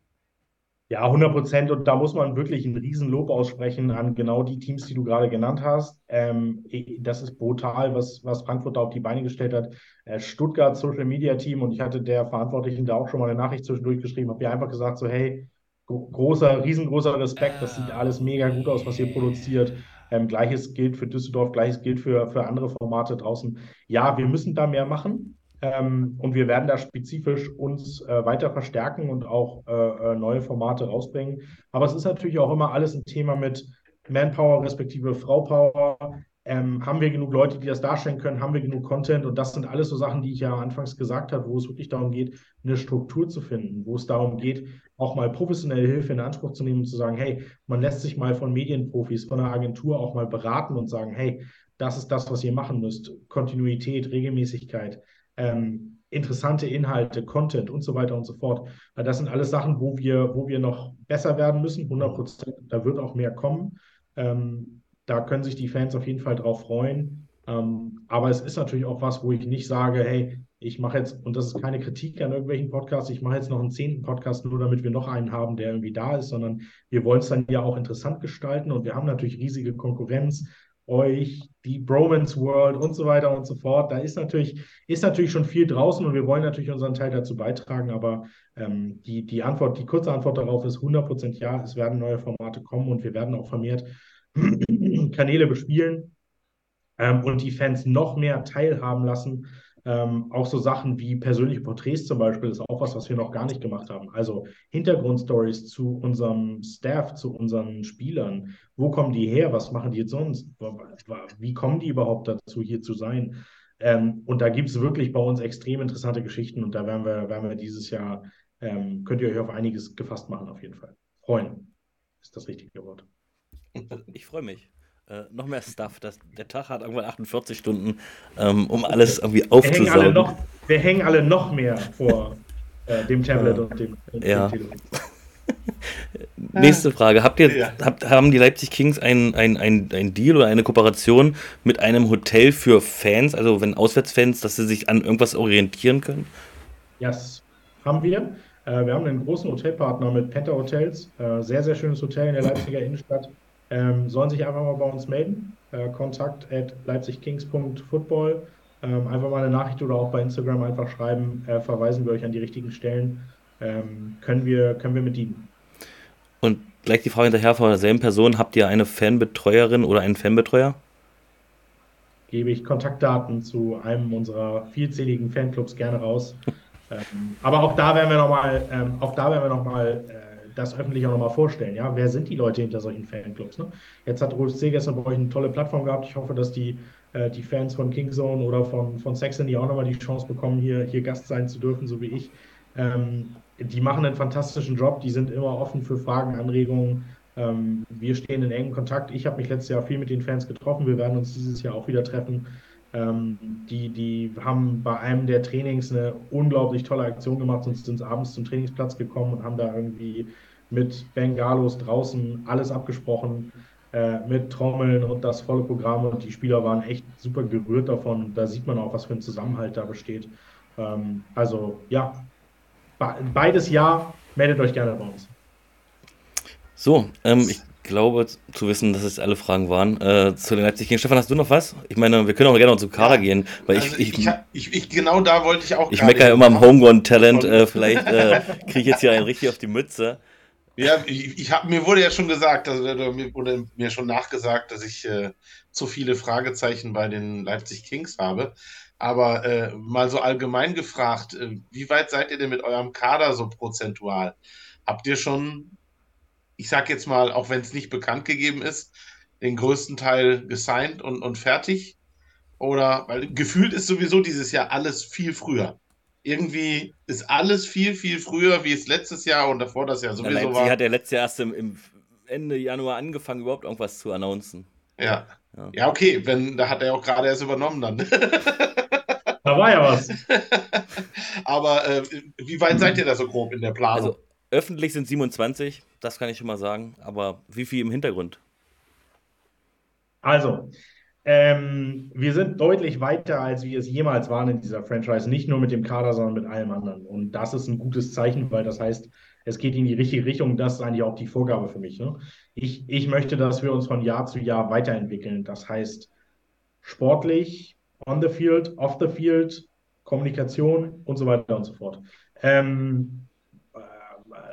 Ja, 100 Prozent. Und da muss man wirklich ein Riesenlob aussprechen an genau die Teams, die du gerade genannt hast. Ähm, das ist brutal, was, was Frankfurt da auf die Beine gestellt hat. Äh, Stuttgart Social Media Team und ich hatte der Verantwortlichen da auch schon mal eine Nachricht zwischendurch geschrieben, habe ihr einfach gesagt, so hey, großer, riesengroßer Respekt. Das sieht alles mega gut aus, was ihr produziert. Ähm, Gleiches gilt für Düsseldorf, Gleiches gilt für, für andere Formate draußen. Ja, wir müssen da mehr machen. Ähm, und wir werden da spezifisch uns äh, weiter verstärken und auch äh, äh neue Formate rausbringen. Aber es ist natürlich auch immer alles ein Thema mit Manpower respektive Fraupower. Ähm, haben wir genug Leute, die das darstellen können? Haben wir genug Content? Und das sind alles so Sachen, die ich ja anfangs gesagt habe, wo es wirklich darum geht, eine Struktur zu finden, wo es darum geht, auch mal professionelle Hilfe in Anspruch zu nehmen und zu sagen, hey, man lässt sich mal von Medienprofis, von einer Agentur auch mal beraten und sagen, hey, das ist das, was ihr machen müsst. Kontinuität, Regelmäßigkeit, ähm, interessante Inhalte, Content und so weiter und so fort. Weil das sind alles Sachen, wo wir, wo wir noch besser werden müssen, 100 Prozent. Da wird auch mehr kommen. Ähm, da können sich die Fans auf jeden Fall drauf freuen. Ähm, aber es ist natürlich auch was, wo ich nicht sage, hey, ich mache jetzt, und das ist keine Kritik an irgendwelchen Podcasts, ich mache jetzt noch einen zehnten Podcast, nur damit wir noch einen haben, der irgendwie da ist, sondern wir wollen es dann ja auch interessant gestalten und wir haben natürlich riesige Konkurrenz, euch, die Bromance World und so weiter und so fort. Da ist natürlich, ist natürlich schon viel draußen und wir wollen natürlich unseren Teil dazu beitragen, aber ähm, die, die Antwort, die kurze Antwort darauf ist 100% ja, es werden neue Formate kommen und wir werden auch vermehrt *clears throat* Kanäle bespielen ähm, und die Fans noch mehr teilhaben lassen. Ähm, auch so Sachen wie persönliche Porträts zum Beispiel ist auch was, was wir noch gar nicht gemacht haben. Also Hintergrundstories zu unserem Staff, zu unseren Spielern. Wo kommen die her? Was machen die jetzt sonst? Wie kommen die überhaupt dazu, hier zu sein? Ähm, und da gibt es wirklich bei uns extrem interessante Geschichten und da werden wir, werden wir dieses Jahr, ähm, könnt ihr euch auf einiges gefasst machen, auf jeden Fall. Freuen ist das richtige Wort. Ich freue mich. Äh, noch mehr Stuff. Das, der Tag hat irgendwann 48 Stunden, ähm, um alles irgendwie aufzusaugen. Wir hängen alle noch, wir hängen alle noch mehr vor äh, dem Tablet ja. und dem, äh, ja. dem Telefon. *laughs* Nächste Frage. Habt ihr, ja. habt, haben die Leipzig Kings ein, ein, ein, ein Deal oder eine Kooperation mit einem Hotel für Fans, also wenn Auswärtsfans, dass sie sich an irgendwas orientieren können? Ja, yes, haben wir. Äh, wir haben einen großen Hotelpartner mit Penta Hotels. Äh, sehr, sehr schönes Hotel in der Leipziger Innenstadt. Ähm, sollen sich einfach mal bei uns melden. Äh, kontakt at leipzigkings.football. Ähm, einfach mal eine Nachricht oder auch bei Instagram einfach schreiben. Äh, verweisen wir euch an die richtigen Stellen. Ähm, können, wir, können wir mit dienen. Und gleich die Frage hinterher von derselben Person: Habt ihr eine Fanbetreuerin oder einen Fanbetreuer? gebe ich Kontaktdaten zu einem unserer vielzähligen Fanclubs gerne raus. ähm, aber auch da werden wir nochmal, ähm, auch da werden wir noch mal äh, das öffentlich auch nochmal vorstellen. Ja, wer sind die Leute hinter solchen Fanclubs? Ne? Jetzt hat Rolf C. gestern bei euch eine tolle Plattform gehabt. Ich hoffe, dass die, äh, die Fans von Kingzone oder von, von Saxony auch nochmal die Chance bekommen, hier, hier Gast sein zu dürfen, so wie ich. Ähm, die machen einen fantastischen Job, die sind immer offen für Fragen, Anregungen. Ähm, wir stehen in engem Kontakt. Ich habe mich letztes Jahr viel mit den Fans getroffen. Wir werden uns dieses Jahr auch wieder treffen. Ähm, die, die haben bei einem der Trainings eine unglaublich tolle Aktion gemacht und sind abends zum Trainingsplatz gekommen und haben da irgendwie mit Bengalos draußen alles abgesprochen, äh, mit Trommeln und das volle Programm. Und die Spieler waren echt super gerührt davon. Da sieht man auch, was für ein Zusammenhalt da besteht. Ähm, also ja, beides ja, meldet euch gerne bei uns. So, ähm, ich glaube zu wissen, dass es alle Fragen waren. Äh, zu den Leipzig gehen. Stefan, hast du noch was? Ich meine, wir können auch gerne noch zu Kader ja, gehen, weil also ich, ich, ich, ich, genau da wollte ich auch. Ich meckere ja immer am Homegrown-Talent. Äh, vielleicht äh, kriege ich jetzt hier einen richtig auf die Mütze. Ja, ich, ich hab, mir wurde ja schon gesagt, also, mir wurde mir schon nachgesagt, dass ich äh, zu viele Fragezeichen bei den Leipzig Kings habe. Aber äh, mal so allgemein gefragt, äh, wie weit seid ihr denn mit eurem Kader so prozentual? Habt ihr schon, ich sag jetzt mal, auch wenn es nicht bekannt gegeben ist, den größten Teil gesigned und, und fertig? Oder, weil gefühlt ist sowieso dieses Jahr alles viel früher. Irgendwie ist alles viel, viel früher, wie es letztes Jahr und davor das Jahr sowieso ja, Leipzig war. hat ja letztes Jahr erst im, im Ende Januar angefangen, überhaupt irgendwas zu announcen. Ja. Ja, ja okay, wenn, da hat er auch gerade erst übernommen dann. *laughs* Da war ja was. *laughs* Aber äh, wie weit seid ihr da so grob in der Planung? Also öffentlich sind 27, das kann ich schon mal sagen. Aber wie viel im Hintergrund? Also, ähm, wir sind deutlich weiter, als wir es jemals waren in dieser Franchise. Nicht nur mit dem Kader, sondern mit allem anderen. Und das ist ein gutes Zeichen, weil das heißt, es geht in die richtige Richtung. Das ist eigentlich auch die Vorgabe für mich. Ne? Ich, ich möchte, dass wir uns von Jahr zu Jahr weiterentwickeln. Das heißt, sportlich, on the field, off the field, Kommunikation und so weiter und so fort. Ähm, äh,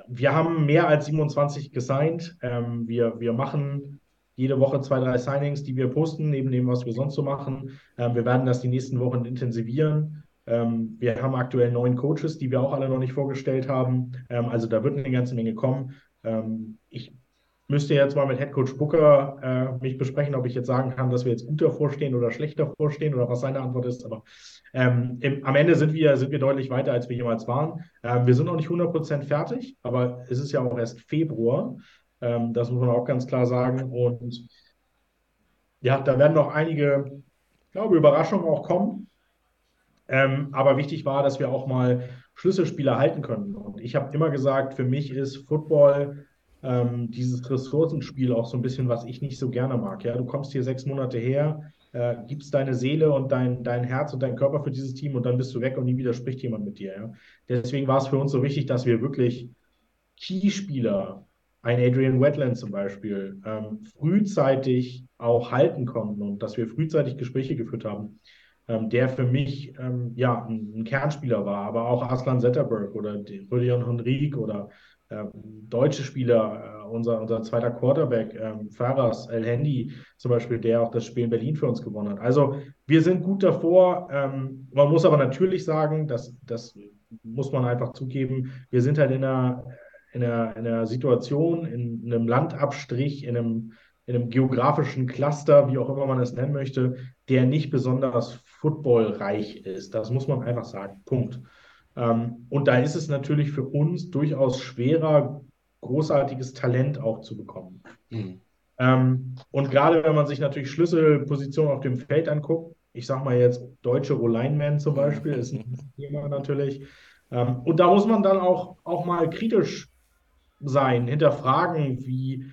wir haben mehr als 27 gesigned. Ähm, wir, wir machen jede Woche zwei, drei Signings, die wir posten, neben dem, was wir sonst so machen. Ähm, wir werden das die nächsten Wochen intensivieren. Ähm, wir haben aktuell neun Coaches, die wir auch alle noch nicht vorgestellt haben. Ähm, also da wird eine ganze Menge kommen. Ähm, ich müsste jetzt mal mit Headcoach Booker äh, mich besprechen, ob ich jetzt sagen kann, dass wir jetzt gut davor stehen oder schlecht davor stehen oder was seine Antwort ist. Aber ähm, im, am Ende sind wir, sind wir deutlich weiter, als wir jemals waren. Ähm, wir sind noch nicht 100% fertig, aber es ist ja auch erst Februar. Ähm, das muss man auch ganz klar sagen. Und ja, da werden noch einige, ich glaube, Überraschungen auch kommen. Ähm, aber wichtig war, dass wir auch mal Schlüsselspieler halten können. Und ich habe immer gesagt, für mich ist Football ähm, dieses Ressourcenspiel auch so ein bisschen, was ich nicht so gerne mag. Ja, du kommst hier sechs Monate her, äh, gibst deine Seele und dein, dein Herz und dein Körper für dieses Team und dann bist du weg und nie wieder spricht jemand mit dir. Ja? Deswegen war es für uns so wichtig, dass wir wirklich Keyspieler, ein Adrian Wetland zum Beispiel, ähm, frühzeitig auch halten konnten und dass wir frühzeitig Gespräche geführt haben ähm, der für mich ähm, ja ein, ein, Kernspieler war, aber auch Aslan Zetterberg oder Rodion Henrique oder ähm, deutsche Spieler, äh, unser, unser zweiter Quarterback, ähm, Faras El Handy zum Beispiel, der auch das Spiel in Berlin für uns gewonnen hat. Also wir sind gut davor. Ähm, man muss aber natürlich sagen, dass das muss man einfach zugeben, wir sind halt in einer, in einer, in einer Situation, in, in einem Landabstrich, in einem in einem geografischen Cluster, wie auch immer man es nennen möchte, der nicht besonders footballreich ist. Das muss man einfach sagen. Punkt. Ähm, und da ist es natürlich für uns durchaus schwerer, großartiges Talent auch zu bekommen. Mhm. Ähm, und gerade wenn man sich natürlich Schlüsselpositionen auf dem Feld anguckt, ich sage mal jetzt deutsche Row-Lineman zum Beispiel, ist ein *laughs* Thema natürlich. Ähm, und da muss man dann auch, auch mal kritisch sein, hinterfragen, wie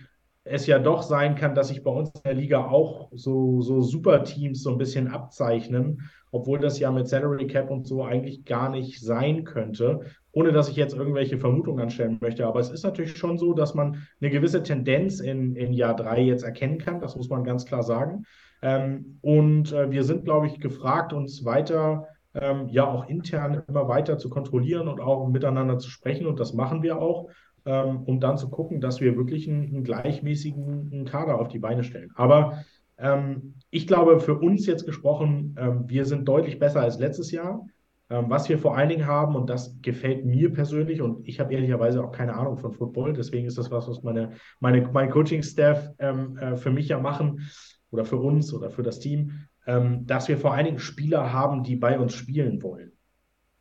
es ja doch sein kann, dass sich bei uns in der Liga auch so, so Superteams so ein bisschen abzeichnen, obwohl das ja mit Salary Cap und so eigentlich gar nicht sein könnte, ohne dass ich jetzt irgendwelche Vermutungen anstellen möchte. Aber es ist natürlich schon so, dass man eine gewisse Tendenz in, in Jahr drei jetzt erkennen kann, das muss man ganz klar sagen. Ähm, und äh, wir sind, glaube ich, gefragt, uns weiter ähm, ja auch intern immer weiter zu kontrollieren und auch miteinander zu sprechen. Und das machen wir auch ähm, um dann zu gucken, dass wir wirklich einen, einen gleichmäßigen Kader auf die Beine stellen. Aber Ähm, ich glaube, für uns jetzt gesprochen, ähm, wir sind deutlich besser als letztes Jahr. Ähm, was wir vor allen Dingen haben, und das gefällt mir persönlich, und ich habe ehrlicherweise auch keine Ahnung von Football, deswegen ist das was, was meine, meine, mein Coaching-Staff ähm, äh, für mich ja machen oder für uns oder für das Team, ähm, dass wir vor allen Dingen Spieler haben, die bei uns spielen wollen.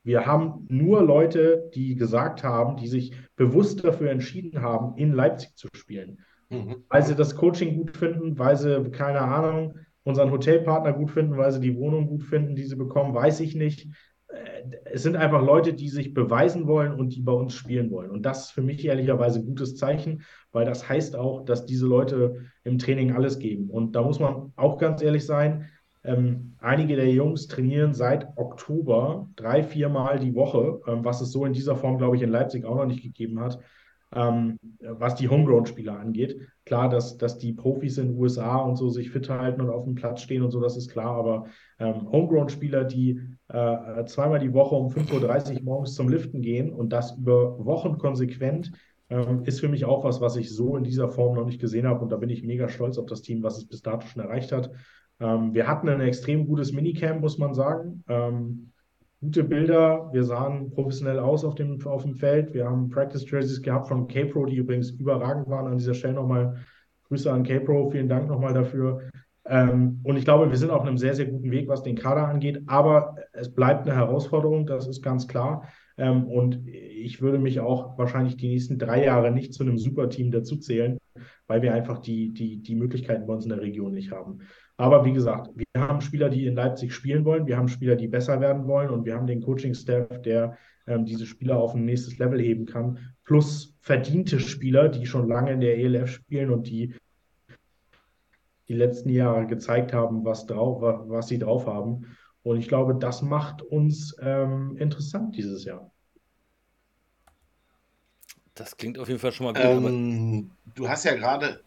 Wir haben nur Leute, die gesagt haben, die sich bewusst dafür entschieden haben, in Leipzig zu spielen. Mhm. Weil sie das Coaching gut finden, weil sie, keine Ahnung, unseren Hotelpartner gut finden, weil sie die Wohnung gut finden, die sie bekommen, weiß ich nicht. Äh, es sind einfach Leute, die sich beweisen wollen und die bei uns spielen wollen. Und das ist für mich ehrlicherweise ein gutes Zeichen, weil das heißt auch, dass diese Leute im Training alles geben. Und da muss man auch ganz ehrlich sein, ähm, einige der Jungs trainieren seit Oktober drei, viermal die Woche, ähm, was es so in dieser Form, glaube ich, in Leipzig auch noch nicht gegeben hat ähm, was die Homegrown-Spieler angeht. Klar, dass, dass die Profis in den USA und so sich fit halten und auf dem Platz stehen und so, das ist klar, aber ähm, Homegrown-Spieler, die äh, zweimal die Woche um 5.30 Uhr morgens zum Liften gehen und das über Wochen konsequent, ähm, ist für mich auch was, was ich so in dieser Form noch nicht gesehen habe und da bin ich mega stolz auf das Team, was es bis dato schon erreicht hat. Ähm, wir hatten ein extrem gutes Minicamp, muss man sagen. Ähm, gute Bilder. Wir sahen professionell aus auf dem, auf dem Feld. Wir haben Practice Jerseys gehabt von K-Pro, die übrigens überragend waren. An dieser Stelle nochmal Grüße an K-Pro. Vielen Dank nochmal dafür. Ähm, und ich glaube, wir sind auf einem sehr, sehr guten Weg, was den Kader angeht. Aber es bleibt eine Herausforderung, das ist ganz klar. Ähm, und ich würde mich auch wahrscheinlich die nächsten drei Jahre nicht zu einem Superteam dazuzählen, weil wir einfach die, die, die Möglichkeiten bei uns in der Region nicht haben. Aber wie gesagt, wir haben Spieler, die in Leipzig spielen wollen, wir haben Spieler, die besser werden wollen und wir haben den Coaching-Staff, der ähm, diese Spieler auf ein nächstes Level heben kann, plus verdiente Spieler, die schon lange in der ELF spielen und die die letzten Jahre gezeigt haben, was, drauf, was sie drauf haben. Und ich glaube, das macht uns ähm, interessant dieses Jahr. Das klingt auf jeden Fall schon mal gut. Ähm, du hast ja gerade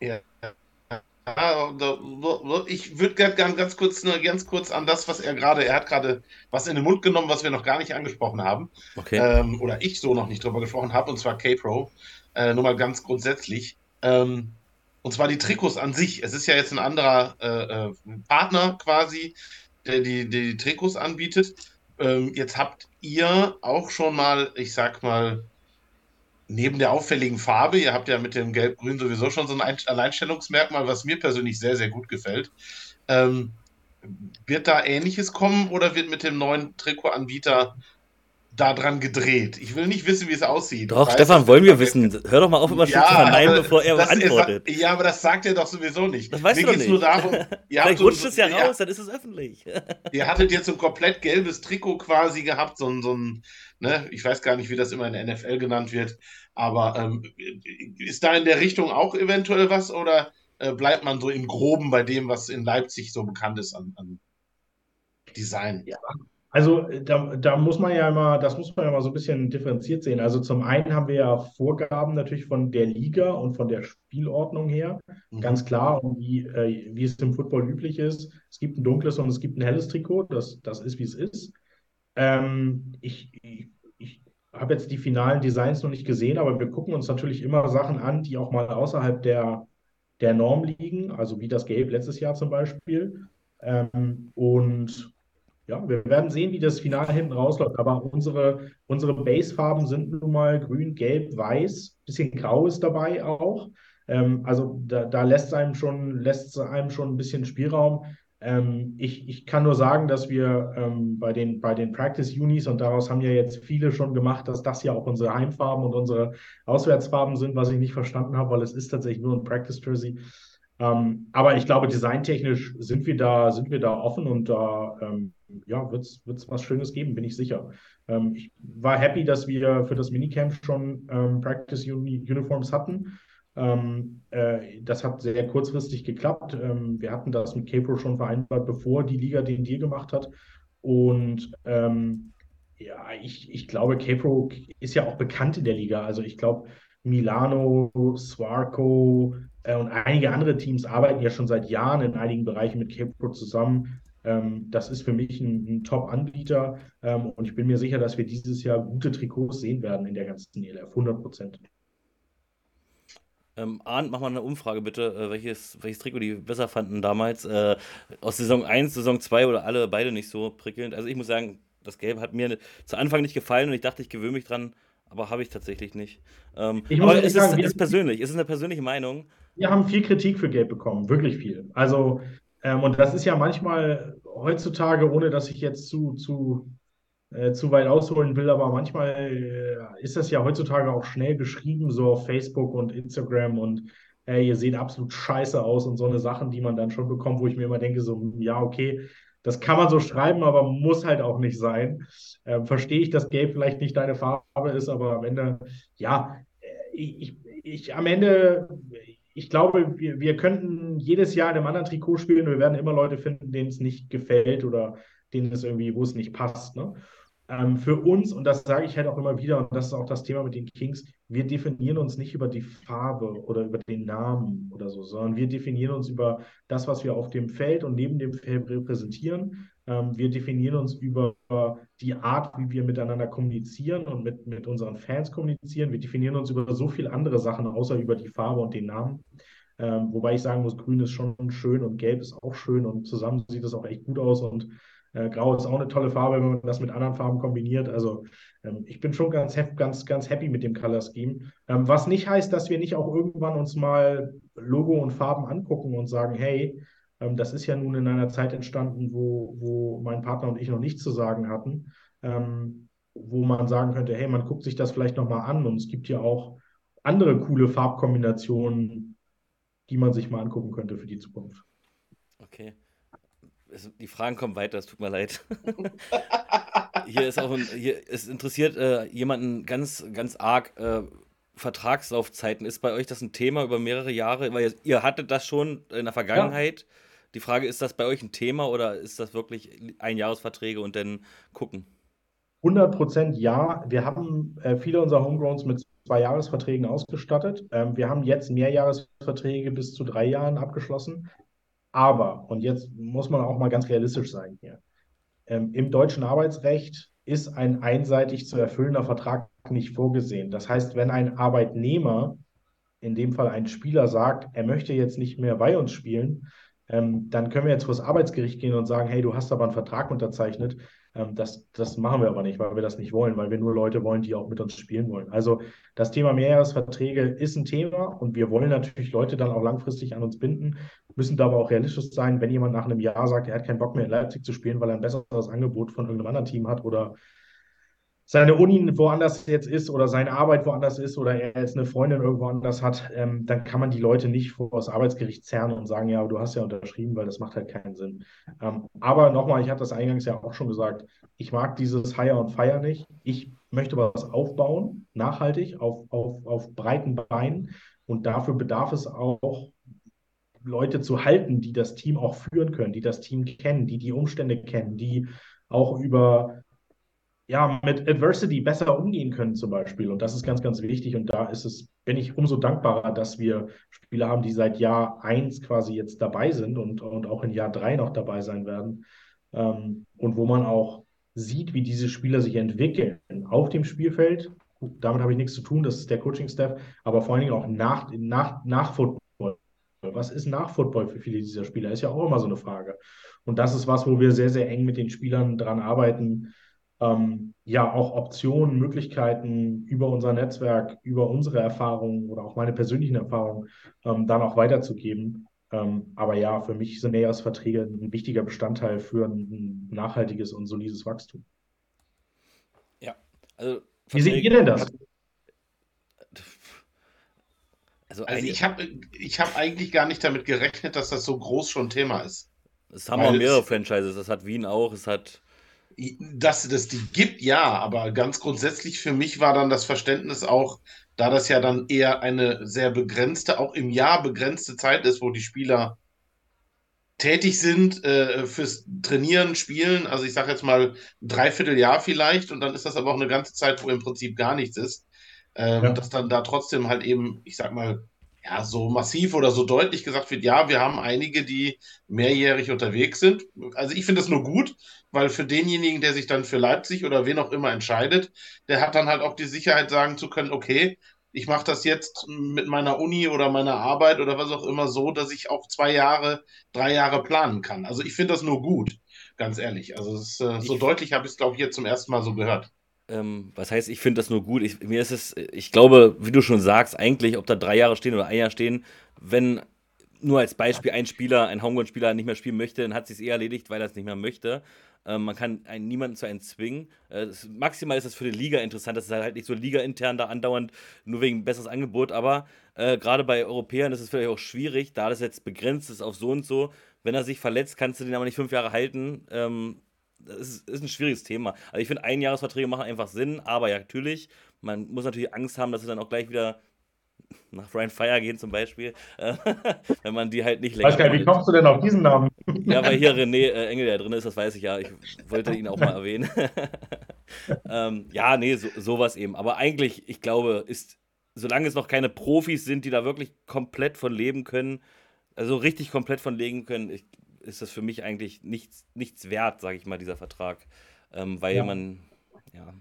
ja, ich würde gerne ganz kurz, nur ganz kurz an das, was er gerade, er hat gerade was in den Mund genommen, was wir noch gar nicht angesprochen haben. Okay. Ähm, oder ich so noch nicht drüber gesprochen habe, und zwar K-Pro. Äh, nur mal ganz grundsätzlich. Ähm, und zwar die Trikots an sich. Es ist ja jetzt ein anderer äh, äh Partner quasi, der die, die Trikots anbietet. Ähm, jetzt habt ihr auch schon mal, ich sag mal, neben der auffälligen Farbe, ihr habt ja mit dem Gelb-Grün sowieso schon so ein Alleinstellungsmerkmal, was mir persönlich sehr, sehr gut gefällt. Ähm, wird da Ähnliches kommen oder wird mit dem neuen Trikotanbieter daran gedreht? Ich will nicht wissen, wie es aussieht. Doch, Stefan, wollen wir wissen. Hör doch mal auf, immer ja, zu verneinen, bevor er antwortet. ja, aber das sagt er doch sowieso nicht. Das weißt Mir geht es nur darum, *laughs* Vielleicht rutscht so, es ja raus, dann ist es öffentlich. *laughs* ihr hattet jetzt so ein komplett gelbes Trikot quasi gehabt, so ein, so ein Ne? Ich weiß gar nicht, wie das immer in der NFL genannt wird. Aber ähm, ist da in der Richtung auch eventuell was oder äh, bleibt man so im Groben bei dem, was in Leipzig so bekannt ist an, an Design? Ja. Also da, da, muss man ja immer, das muss man ja mal so ein bisschen differenziert sehen. Also zum einen haben wir ja Vorgaben natürlich von der Liga und von der Spielordnung her, mhm. ganz klar, und wie, äh, wie es im Football üblich ist. Es gibt ein dunkles und es gibt ein helles Trikot, das, das ist, wie es ist. Ähm, ich, ich, ich habe jetzt die finalen Designs noch nicht gesehen, aber wir gucken uns natürlich immer Sachen an, die auch mal außerhalb der, der Norm liegen, also wie das Gelb letztes Jahr zum Beispiel. Ähm, und ja, wir werden sehen, wie das Finale hinten rausläuft. Aber unsere, unsere Basefarben sind nun mal grün, gelb, weiß, bisschen grau ist dabei auch. Ähm, also da, da lässt einem schon, lässt einem schon ein bisschen Spielraum. Ähm, ich, ich kann nur sagen, dass wir ähm, bei, den, bei den Practice Unis, und daraus haben ja jetzt viele schon gemacht, dass das ja auch unsere Heimfarben und unsere Auswärtsfarben sind, was ich nicht verstanden habe, weil es ist tatsächlich nur ein Practice Jersey. Ähm, aber ich glaube, designtechnisch sind wir da, sind wir da offen und da ähm, ja, wird es was Schönes geben, bin ich sicher. Ähm, ich war happy, dass wir für das Minicamp schon ähm, Practice Uni Uniforms hatten. Ähm, äh, das hat sehr kurzfristig geklappt. Ähm, wir hatten das mit Capro schon vereinbart, bevor die Liga den Deal gemacht hat. Und ähm, ja, ich, ich glaube, Capro ist ja auch bekannt in der Liga. Also ich glaube, Milano, Swarco äh, und einige andere Teams arbeiten ja schon seit Jahren in einigen Bereichen mit Capro zusammen. Ähm, das ist für mich ein, ein Top-Anbieter ähm, und ich bin mir sicher, dass wir dieses Jahr gute Trikots sehen werden in der ganzen ELF, 100 Prozent. Ähm, Arndt, mach mal eine Umfrage bitte, äh, welches, welches Trikot die besser fanden damals. Äh, aus Saison 1, Saison 2 oder alle beide nicht so prickelnd. Also ich muss sagen, das Gelb hat mir zu Anfang nicht gefallen und ich dachte, ich gewöhne mich dran, aber habe ich tatsächlich nicht. Ähm, Ich aber es ist, sagen, ist persönlich, es ist eine persönliche Meinung. wir haben viel Kritik für Gelb bekommen, wirklich viel. Also, ähm, und das ist ja manchmal heutzutage, ohne dass ich jetzt zu, zu, äh, zu weit ausholen will, aber manchmal äh, ist das ja heutzutage auch schnell geschrieben, so auf Facebook und Instagram und äh, ihr seht absolut scheiße aus und so eine Sachen, die man dann schon bekommt, wo ich mir immer denke, so, hm, ja, okay, das kann man so schreiben, aber muss halt auch nicht sein. Ähm, verstehe ich, dass Gelb vielleicht nicht deine Farbe ist, aber am Ende, ja, äh, ich, ich, am Ende, ich glaube, wir, wir könnten jedes Jahr in einem anderen Trikot spielen wir werden immer Leute finden, denen es nicht gefällt oder denen es irgendwie, wo es nicht passt. Ne? Ähm, für uns, und das sage ich halt auch immer wieder, und das ist auch das Thema mit den Kings, wir definieren uns nicht über die Farbe oder über den Namen oder so, sondern wir definieren uns über das, was wir auf dem Feld und neben dem Feld repräsentieren. Ähm, wir definieren uns über die Art, wie wir miteinander kommunizieren und mit, mit unseren Fans kommunizieren. Wir definieren uns über so viele andere Sachen, außer über die Farbe und den Namen. Ähm, wobei ich sagen muss, grün ist schon schön und gelb ist auch schön und zusammen sieht es auch echt gut aus und äh, Grau ist auch eine tolle Farbe, wenn man das mit anderen Farben kombiniert. Also ähm, ich bin schon ganz, ganz, ganz happy mit dem Color Scheme. Ähm, was nicht heißt, dass wir nicht auch irgendwann uns mal Logo und Farben angucken und sagen, hey, ähm, das ist ja nun in einer Zeit entstanden, wo, wo mein Partner und ich noch nichts zu sagen hatten, ähm, wo man sagen könnte, hey, man guckt sich das vielleicht nochmal an und es gibt ja auch andere coole Farbkombinationen, die man sich mal angucken könnte für die Zukunft. Okay. Es, die Fragen kommen weiter, es tut mir leid. *laughs* hier ist auch ein, hier, es interessiert äh, jemanden ganz, ganz arg. Äh, Vertragslaufzeiten, ist bei euch das ein Thema über mehrere Jahre? Weil ihr, ihr hattet das schon in der Vergangenheit. Ja. Die Frage, ist das bei euch ein Thema oder ist das wirklich Einjahresverträge und dann gucken? 100 Prozent ja. Wir haben äh, viele unserer Homegrowns mit zwei Jahresverträgen ausgestattet. Ähm, wir haben jetzt Mehrjahresverträge bis zu drei Jahren abgeschlossen. Aber, und jetzt muss man auch mal ganz realistisch sein hier, ähm, im deutschen Arbeitsrecht ist ein einseitig zu erfüllender Vertrag nicht vorgesehen. Das heißt, wenn ein Arbeitnehmer, in dem Fall ein Spieler, sagt, er möchte jetzt nicht mehr bei uns spielen, ähm, dann können wir jetzt vor das Arbeitsgericht gehen und sagen, hey, du hast aber einen Vertrag unterzeichnet. Ähm, das, das machen wir aber nicht, weil wir das nicht wollen, weil wir nur Leute wollen, die auch mit uns spielen wollen. Also das Thema Mehrjahresverträge ist ein Thema und wir wollen natürlich Leute dann auch langfristig an uns binden, müssen da aber auch realistisch sein, wenn jemand nach einem Jahr sagt, er hat keinen Bock mehr in Leipzig zu spielen, weil er ein besseres Angebot von irgendeinem anderen Team hat oder seine Uni woanders jetzt ist oder seine Arbeit woanders ist oder er jetzt eine Freundin irgendwo anders hat, ähm, dann kann man die Leute nicht vor das Arbeitsgericht zerren und sagen, ja, du hast ja unterschrieben, weil das macht halt keinen Sinn. Ähm, aber nochmal, ich hatte das eingangs ja auch schon gesagt, ich mag dieses Hire und Fire nicht. Ich möchte was aufbauen, nachhaltig, auf, auf, auf breiten Beinen und dafür bedarf es auch Leute zu halten, die das Team auch führen können, die das Team kennen, die die Umstände kennen, die auch über ja, mit Adversity besser umgehen können zum Beispiel. Und das ist ganz, ganz wichtig. Und da ist es, bin ich umso dankbarer, dass wir Spieler haben, die seit Jahr eins quasi jetzt dabei sind und, und auch in Jahr drei noch dabei sein werden. Ähm, und wo man auch sieht, wie diese Spieler sich entwickeln auf dem Spielfeld. Damit habe ich nichts zu tun, das ist der Coaching-Staff, aber vor allen Dingen auch nach, nach, nach Football. Was ist nach Football für viele dieser Spieler? Ist ja auch immer so eine Frage. Und das ist was, wo wir sehr, sehr eng mit den Spielern dran arbeiten, ähm, ja auch Optionen, Möglichkeiten über unser Netzwerk, über unsere Erfahrungen oder auch meine persönlichen Erfahrungen ähm, dann auch weiterzugeben. Ähm, aber ja, für mich sind Neujahrsverträge ein wichtiger Bestandteil für ein nachhaltiges und solides Wachstum. Ja, also. Wie seht ihr denn das? Also, also ich habe ich hab eigentlich gar nicht damit gerechnet, dass das so groß schon Thema ist. Es haben auch mehrere Franchises. Das hat Wien auch, es hat dass es die gibt, ja, aber ganz grundsätzlich für mich war dann das Verständnis auch, da das ja dann eher eine sehr begrenzte, auch im Jahr begrenzte Zeit ist, wo die Spieler tätig sind äh, fürs Trainieren, Spielen, also ich sage jetzt mal ein Dreivierteljahr vielleicht und dann ist das aber auch eine ganze Zeit, wo im Prinzip gar nichts ist, ähm, ja. dass dann da trotzdem halt eben, ich sag mal, ja, so massiv oder so deutlich gesagt wird, ja, wir haben einige, die mehrjährig unterwegs sind. Also ich finde das nur gut, weil für denjenigen, der sich dann für Leipzig oder wen auch immer entscheidet, der hat dann halt auch die Sicherheit sagen zu können, okay, ich mache das jetzt mit meiner Uni oder meiner Arbeit oder was auch immer so, dass ich auch zwei Jahre, drei Jahre planen kann. Also ich finde das nur gut, ganz ehrlich. Also ist, äh, so deutlich habe ich es, glaube ich, jetzt zum ersten Mal so gehört. Ähm, was heißt, ich finde das nur gut? Ich, mir ist es, ich glaube, wie du schon sagst, eigentlich, ob da drei Jahre stehen oder ein Jahr stehen, wenn nur als Beispiel ein Spieler, ein Homegrown-Spieler nicht mehr spielen möchte, dann hat sich es eh erledigt, weil er es nicht mehr möchte. Ähm, man kann einen, niemanden zu einem zwingen. Äh, das, maximal ist es für die Liga interessant, das ist halt nicht so Liga-intern da andauernd, nur wegen besseres Angebot, aber äh, gerade bei Europäern ist es vielleicht auch schwierig, da das jetzt begrenzt ist auf so und so. Wenn er sich verletzt, kannst du den aber nicht fünf Jahre halten. Ähm, das ist, ist, ein schwieriges Thema. Also ich finde, Einjahresverträge machen einfach Sinn, aber ja, natürlich, man muss natürlich Angst haben, dass sie dann auch gleich wieder nach Brian Fire gehen zum Beispiel, *laughs* äh, wenn man die halt nicht länger. Weiß gar nicht, wie kommst du denn auf diesen Namen? Ja, weil hier René äh, Engel ja drin ist, das weiß ich ja. Ich wollte ihn auch mal erwähnen. *laughs* ähm, ja, nee, so, sowas eben. Aber eigentlich, ich glaube, ist, solange es noch keine Profis sind, die da wirklich komplett von leben können, also richtig komplett von leben können, ich, ist das für mich eigentlich nichts, nichts wert, sage ich mal, dieser Vertrag. Ähm, weil ja. man, ja.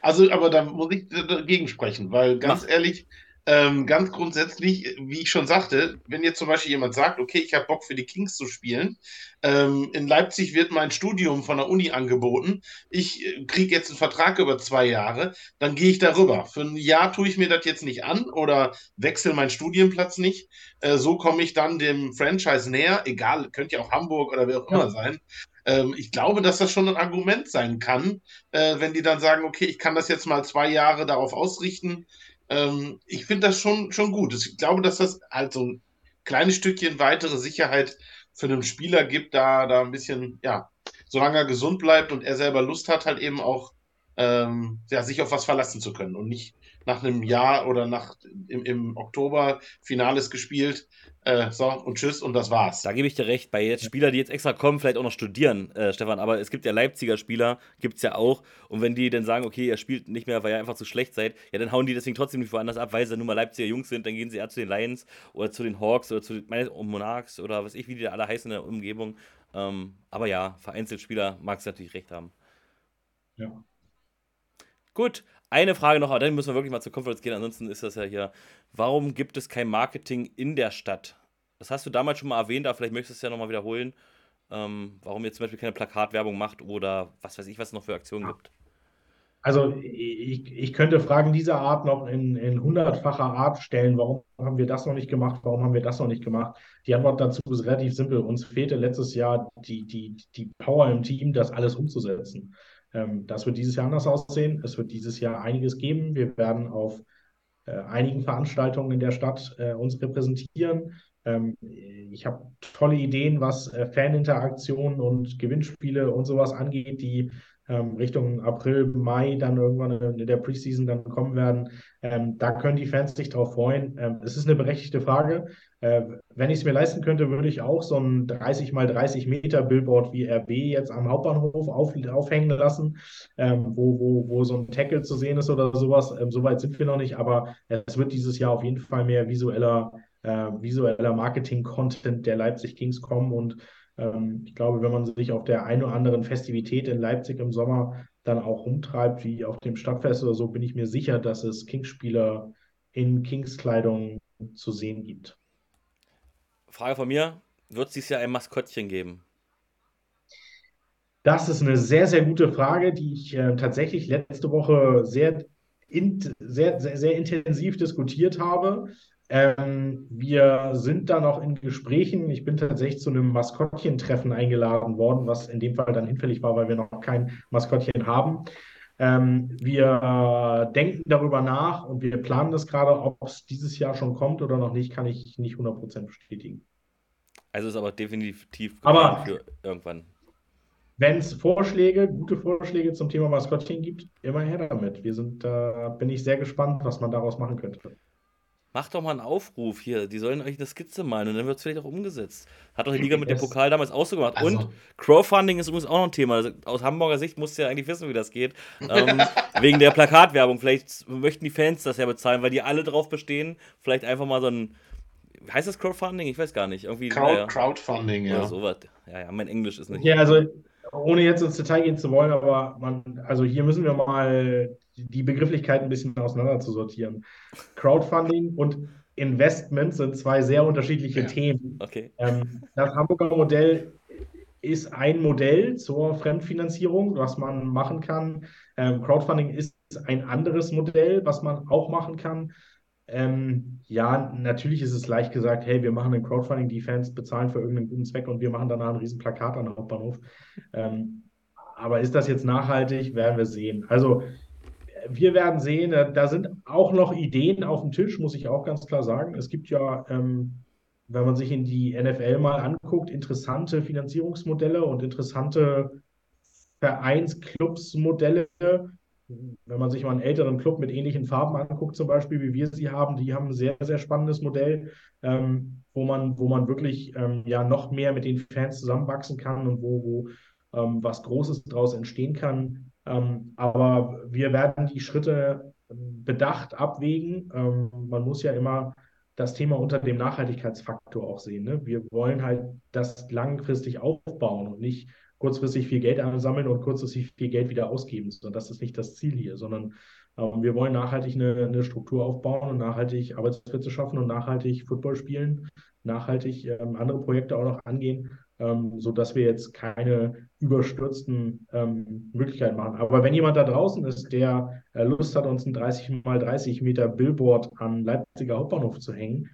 Also, aber da muss ich dagegen sprechen, weil ganz Mach. ehrlich, ähm, ganz grundsätzlich, wie ich schon sagte, wenn jetzt zum Beispiel jemand sagt, okay, ich habe Bock für die Kings zu spielen, ähm, in Leipzig wird mein Studium von der Uni angeboten, ich äh, kriege jetzt einen Vertrag über zwei Jahre, dann gehe ich darüber. Für ein Jahr tue ich mir das jetzt nicht an oder wechsle meinen Studienplatz nicht. Äh, so komme ich dann dem Franchise näher, egal, könnte ja auch Hamburg oder wer auch immer sein ähm, ich glaube, dass das schon ein Argument sein kann, äh, wenn die dann sagen, okay, ich kann das jetzt mal zwei Jahre darauf ausrichten, ähm, ich finde das schon, schon gut. Ich glaube, dass das halt so ein kleines Stückchen weitere Sicherheit für einen Spieler gibt, da, da ein bisschen, ja, solange er gesund bleibt und er selber Lust hat, halt eben auch ähm, ja, sich auf was verlassen zu können und nicht nach einem Jahr oder nach im, im Oktober Finales gespielt, äh, so, und tschüss, und das war's. Da gebe ich dir recht. Bei jetzt Spieler, die jetzt extra kommen, vielleicht auch noch studieren, äh, Stefan, aber es gibt ja Leipziger Spieler, gibt es ja auch. Und wenn die dann sagen, okay, ihr spielt nicht mehr, weil ihr einfach zu schlecht seid, ja, dann hauen die deswegen trotzdem nicht woanders ab, weil sie nun mal Leipziger Jungs sind. Dann gehen sie eher zu den Lions oder zu den Hawks oder zu den Monarchs oder was ich, wie die da alle heißen in der Umgebung. Ähm, aber ja, vereinzelt Spieler mag es natürlich recht haben. Ja. Gut, eine Frage noch, aber dann müssen wir wirklich mal zur Conference gehen. Ansonsten ist das ja hier. Warum gibt es kein Marketing in der Stadt? Das hast du damals schon mal erwähnt, aber vielleicht möchtest du es ja nochmal wiederholen. Ähm, warum ihr zum Beispiel keine Plakatwerbung macht oder was weiß ich, was es noch für Aktionen gibt. Also ich, ich könnte Fragen dieser Art noch in, in hundertfacher Art stellen. Warum haben wir das noch nicht gemacht? Warum haben wir das noch nicht gemacht? Die Antwort dazu ist relativ simpel. Uns fehlte letztes Jahr die, die, die Power im Team, das alles umzusetzen. Ähm, das wird dieses Jahr anders aussehen. Es wird dieses Jahr einiges geben. Wir werden auf äh, einigen Veranstaltungen in der Stadt äh, uns repräsentieren. Ähm, ich habe tolle Ideen, was äh, Faninteraktionen und Gewinnspiele und sowas angeht, die ähm, Richtung April, Mai dann irgendwann in der Preseason dann kommen werden. Da können die Fans sich drauf freuen. Es ist eine berechtigte Frage. Äh, wenn ich es mir leisten könnte, würde ich auch so ein 30 mal 30 Meter Billboard wie RB jetzt am Hauptbahnhof auf, aufhängen lassen, ähm, wo, wo, wo so ein Tackle zu sehen ist oder sowas. Ähm, Soweit sind wir noch nicht, aber es wird dieses Jahr auf jeden Fall mehr visueller, äh, visueller Marketing-Content der Leipzig Kings kommen und ähm, ich glaube, wenn man sich auf der einen oder anderen Festivität in Leipzig im Sommer dann auch rumtreibt, wie auf dem Stadtfest oder so, bin ich mir sicher, dass es Kings-Spieler in Kings-Kleidung zu sehen gibt. Frage von mir: Wird es dieses Jahr ein Maskottchen geben? Das ist eine sehr, sehr gute Frage, die ich äh, tatsächlich letzte Woche sehr, in, sehr, sehr, sehr intensiv diskutiert habe. Ähm, wir sind da noch in Gesprächen. Ich bin tatsächlich zu einem Maskottchentreffen eingeladen worden, was in dem Fall dann hinfällig war, weil wir noch kein Maskottchen haben. Ähm, wir denken darüber nach und wir planen das gerade. Ob es dieses Jahr schon kommt oder noch nicht, kann ich nicht 100% bestätigen. Also ist aber definitiv aber für irgendwann. Wenn es Vorschläge, gute Vorschläge zum Thema Maskottchen gibt, immer her damit. Wir sind, da bin ich sehr gespannt, was man daraus machen könnte. Macht doch mal einen Aufruf hier. Die sollen euch eine Skizze malen und dann wird es vielleicht auch umgesetzt. Hat doch die Liga *laughs* mit dem Pokal damals auch so gemacht. Also. Und Crowdfunding ist übrigens auch noch ein Thema. Also aus Hamburger Sicht musst du ja eigentlich wissen, wie das geht. Ähm, *laughs* wegen der Plakatwerbung. Vielleicht möchten die Fans das ja bezahlen, weil die alle drauf bestehen. Vielleicht einfach mal so ein. Heißt das Crowdfunding? Ich weiß gar nicht. Irgendwie, Crowd, naja. Crowdfunding, ja. Oder sowas. Ja, ja, mein Englisch ist nicht. Ja, also ohne jetzt ins Detail gehen zu wollen, aber man, also hier müssen wir mal die Begrifflichkeiten ein bisschen auseinander zu sortieren. Crowdfunding und Investment sind zwei sehr unterschiedliche Ja. Themen. Okay. Ähm, das Hamburger Modell ist ein Modell zur Fremdfinanzierung, was man machen kann. Ähm, Crowdfunding ist ein anderes Modell, was man auch machen kann. Ähm, ja, natürlich ist es leicht gesagt, hey, wir machen ein Crowdfunding, die Fans bezahlen für irgendeinen guten Zweck und wir machen danach ein riesen Plakat an den Hauptbahnhof. Ähm, aber ist das jetzt nachhaltig, werden wir sehen. Also wir werden sehen, äh, da sind auch noch Ideen auf dem Tisch, muss ich auch ganz klar sagen. Es gibt ja, ähm, wenn man sich in die NFL mal anguckt, interessante Finanzierungsmodelle und interessante Vereinsclubsmodelle. Wenn man sich mal einen älteren Club mit ähnlichen Farben anguckt, zum Beispiel, wie wir sie haben, die haben ein sehr, sehr spannendes Modell, ähm, wo man, wo man wirklich ähm, ja noch mehr mit den Fans zusammenwachsen kann und wo, wo ähm, was Großes daraus entstehen kann. Ähm, aber wir werden die Schritte bedacht abwägen. Ähm, man muss ja immer das Thema unter dem Nachhaltigkeitsfaktor auch sehen. Ne? Wir wollen halt das langfristig aufbauen und nicht kurzfristig viel Geld ansammeln und kurzfristig viel Geld wieder ausgeben. So, das ist nicht das Ziel hier, sondern ähm, wir wollen nachhaltig eine, eine, Struktur aufbauen und nachhaltig Arbeitsplätze schaffen und nachhaltig Football spielen, nachhaltig ähm, andere Projekte auch noch angehen, ähm, sodass wir jetzt keine überstürzten ähm, Möglichkeiten machen. Aber wenn jemand da draußen ist, der äh, Lust hat, uns ein 30 mal 30 Meter Billboard am Leipziger Hauptbahnhof zu hängen,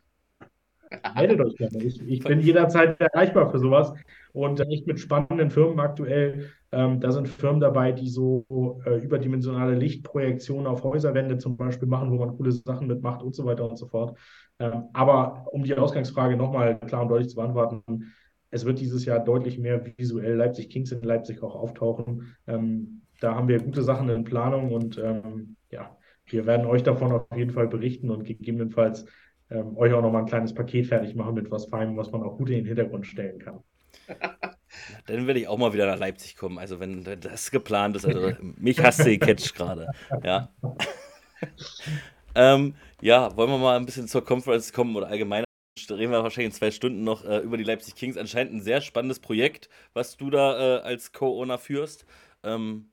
meldet euch gerne. Ich, ich bin jederzeit erreichbar für sowas und echt mit spannenden Firmen aktuell. Ähm, da sind Firmen dabei, die so äh, überdimensionale Lichtprojektionen auf Häuserwände zum Beispiel machen, wo man coole Sachen mitmacht und so weiter und so fort. Ähm, aber um die Ausgangsfrage nochmal klar und deutlich zu beantworten, es wird dieses Jahr deutlich mehr visuell Leipzig Kings in Leipzig auch auftauchen. Ähm, da haben wir gute Sachen in Planung und ähm, ja, wir werden euch davon auf jeden Fall berichten und gegebenenfalls ähm, euch auch nochmal ein kleines Paket fertig machen mit was Feinem, was man auch gut in den Hintergrund stellen kann. *laughs* Dann werde ich auch mal wieder nach Leipzig kommen. Also wenn das geplant ist, also mich hasst die Catch gerade. Ja. *laughs* ähm, ja, wollen wir mal ein bisschen zur Conference kommen oder allgemein reden wir wahrscheinlich in zwei Stunden noch äh, über die Leipzig Kings. Anscheinend ein sehr spannendes Projekt, was du da äh, als Co-Owner führst. Ähm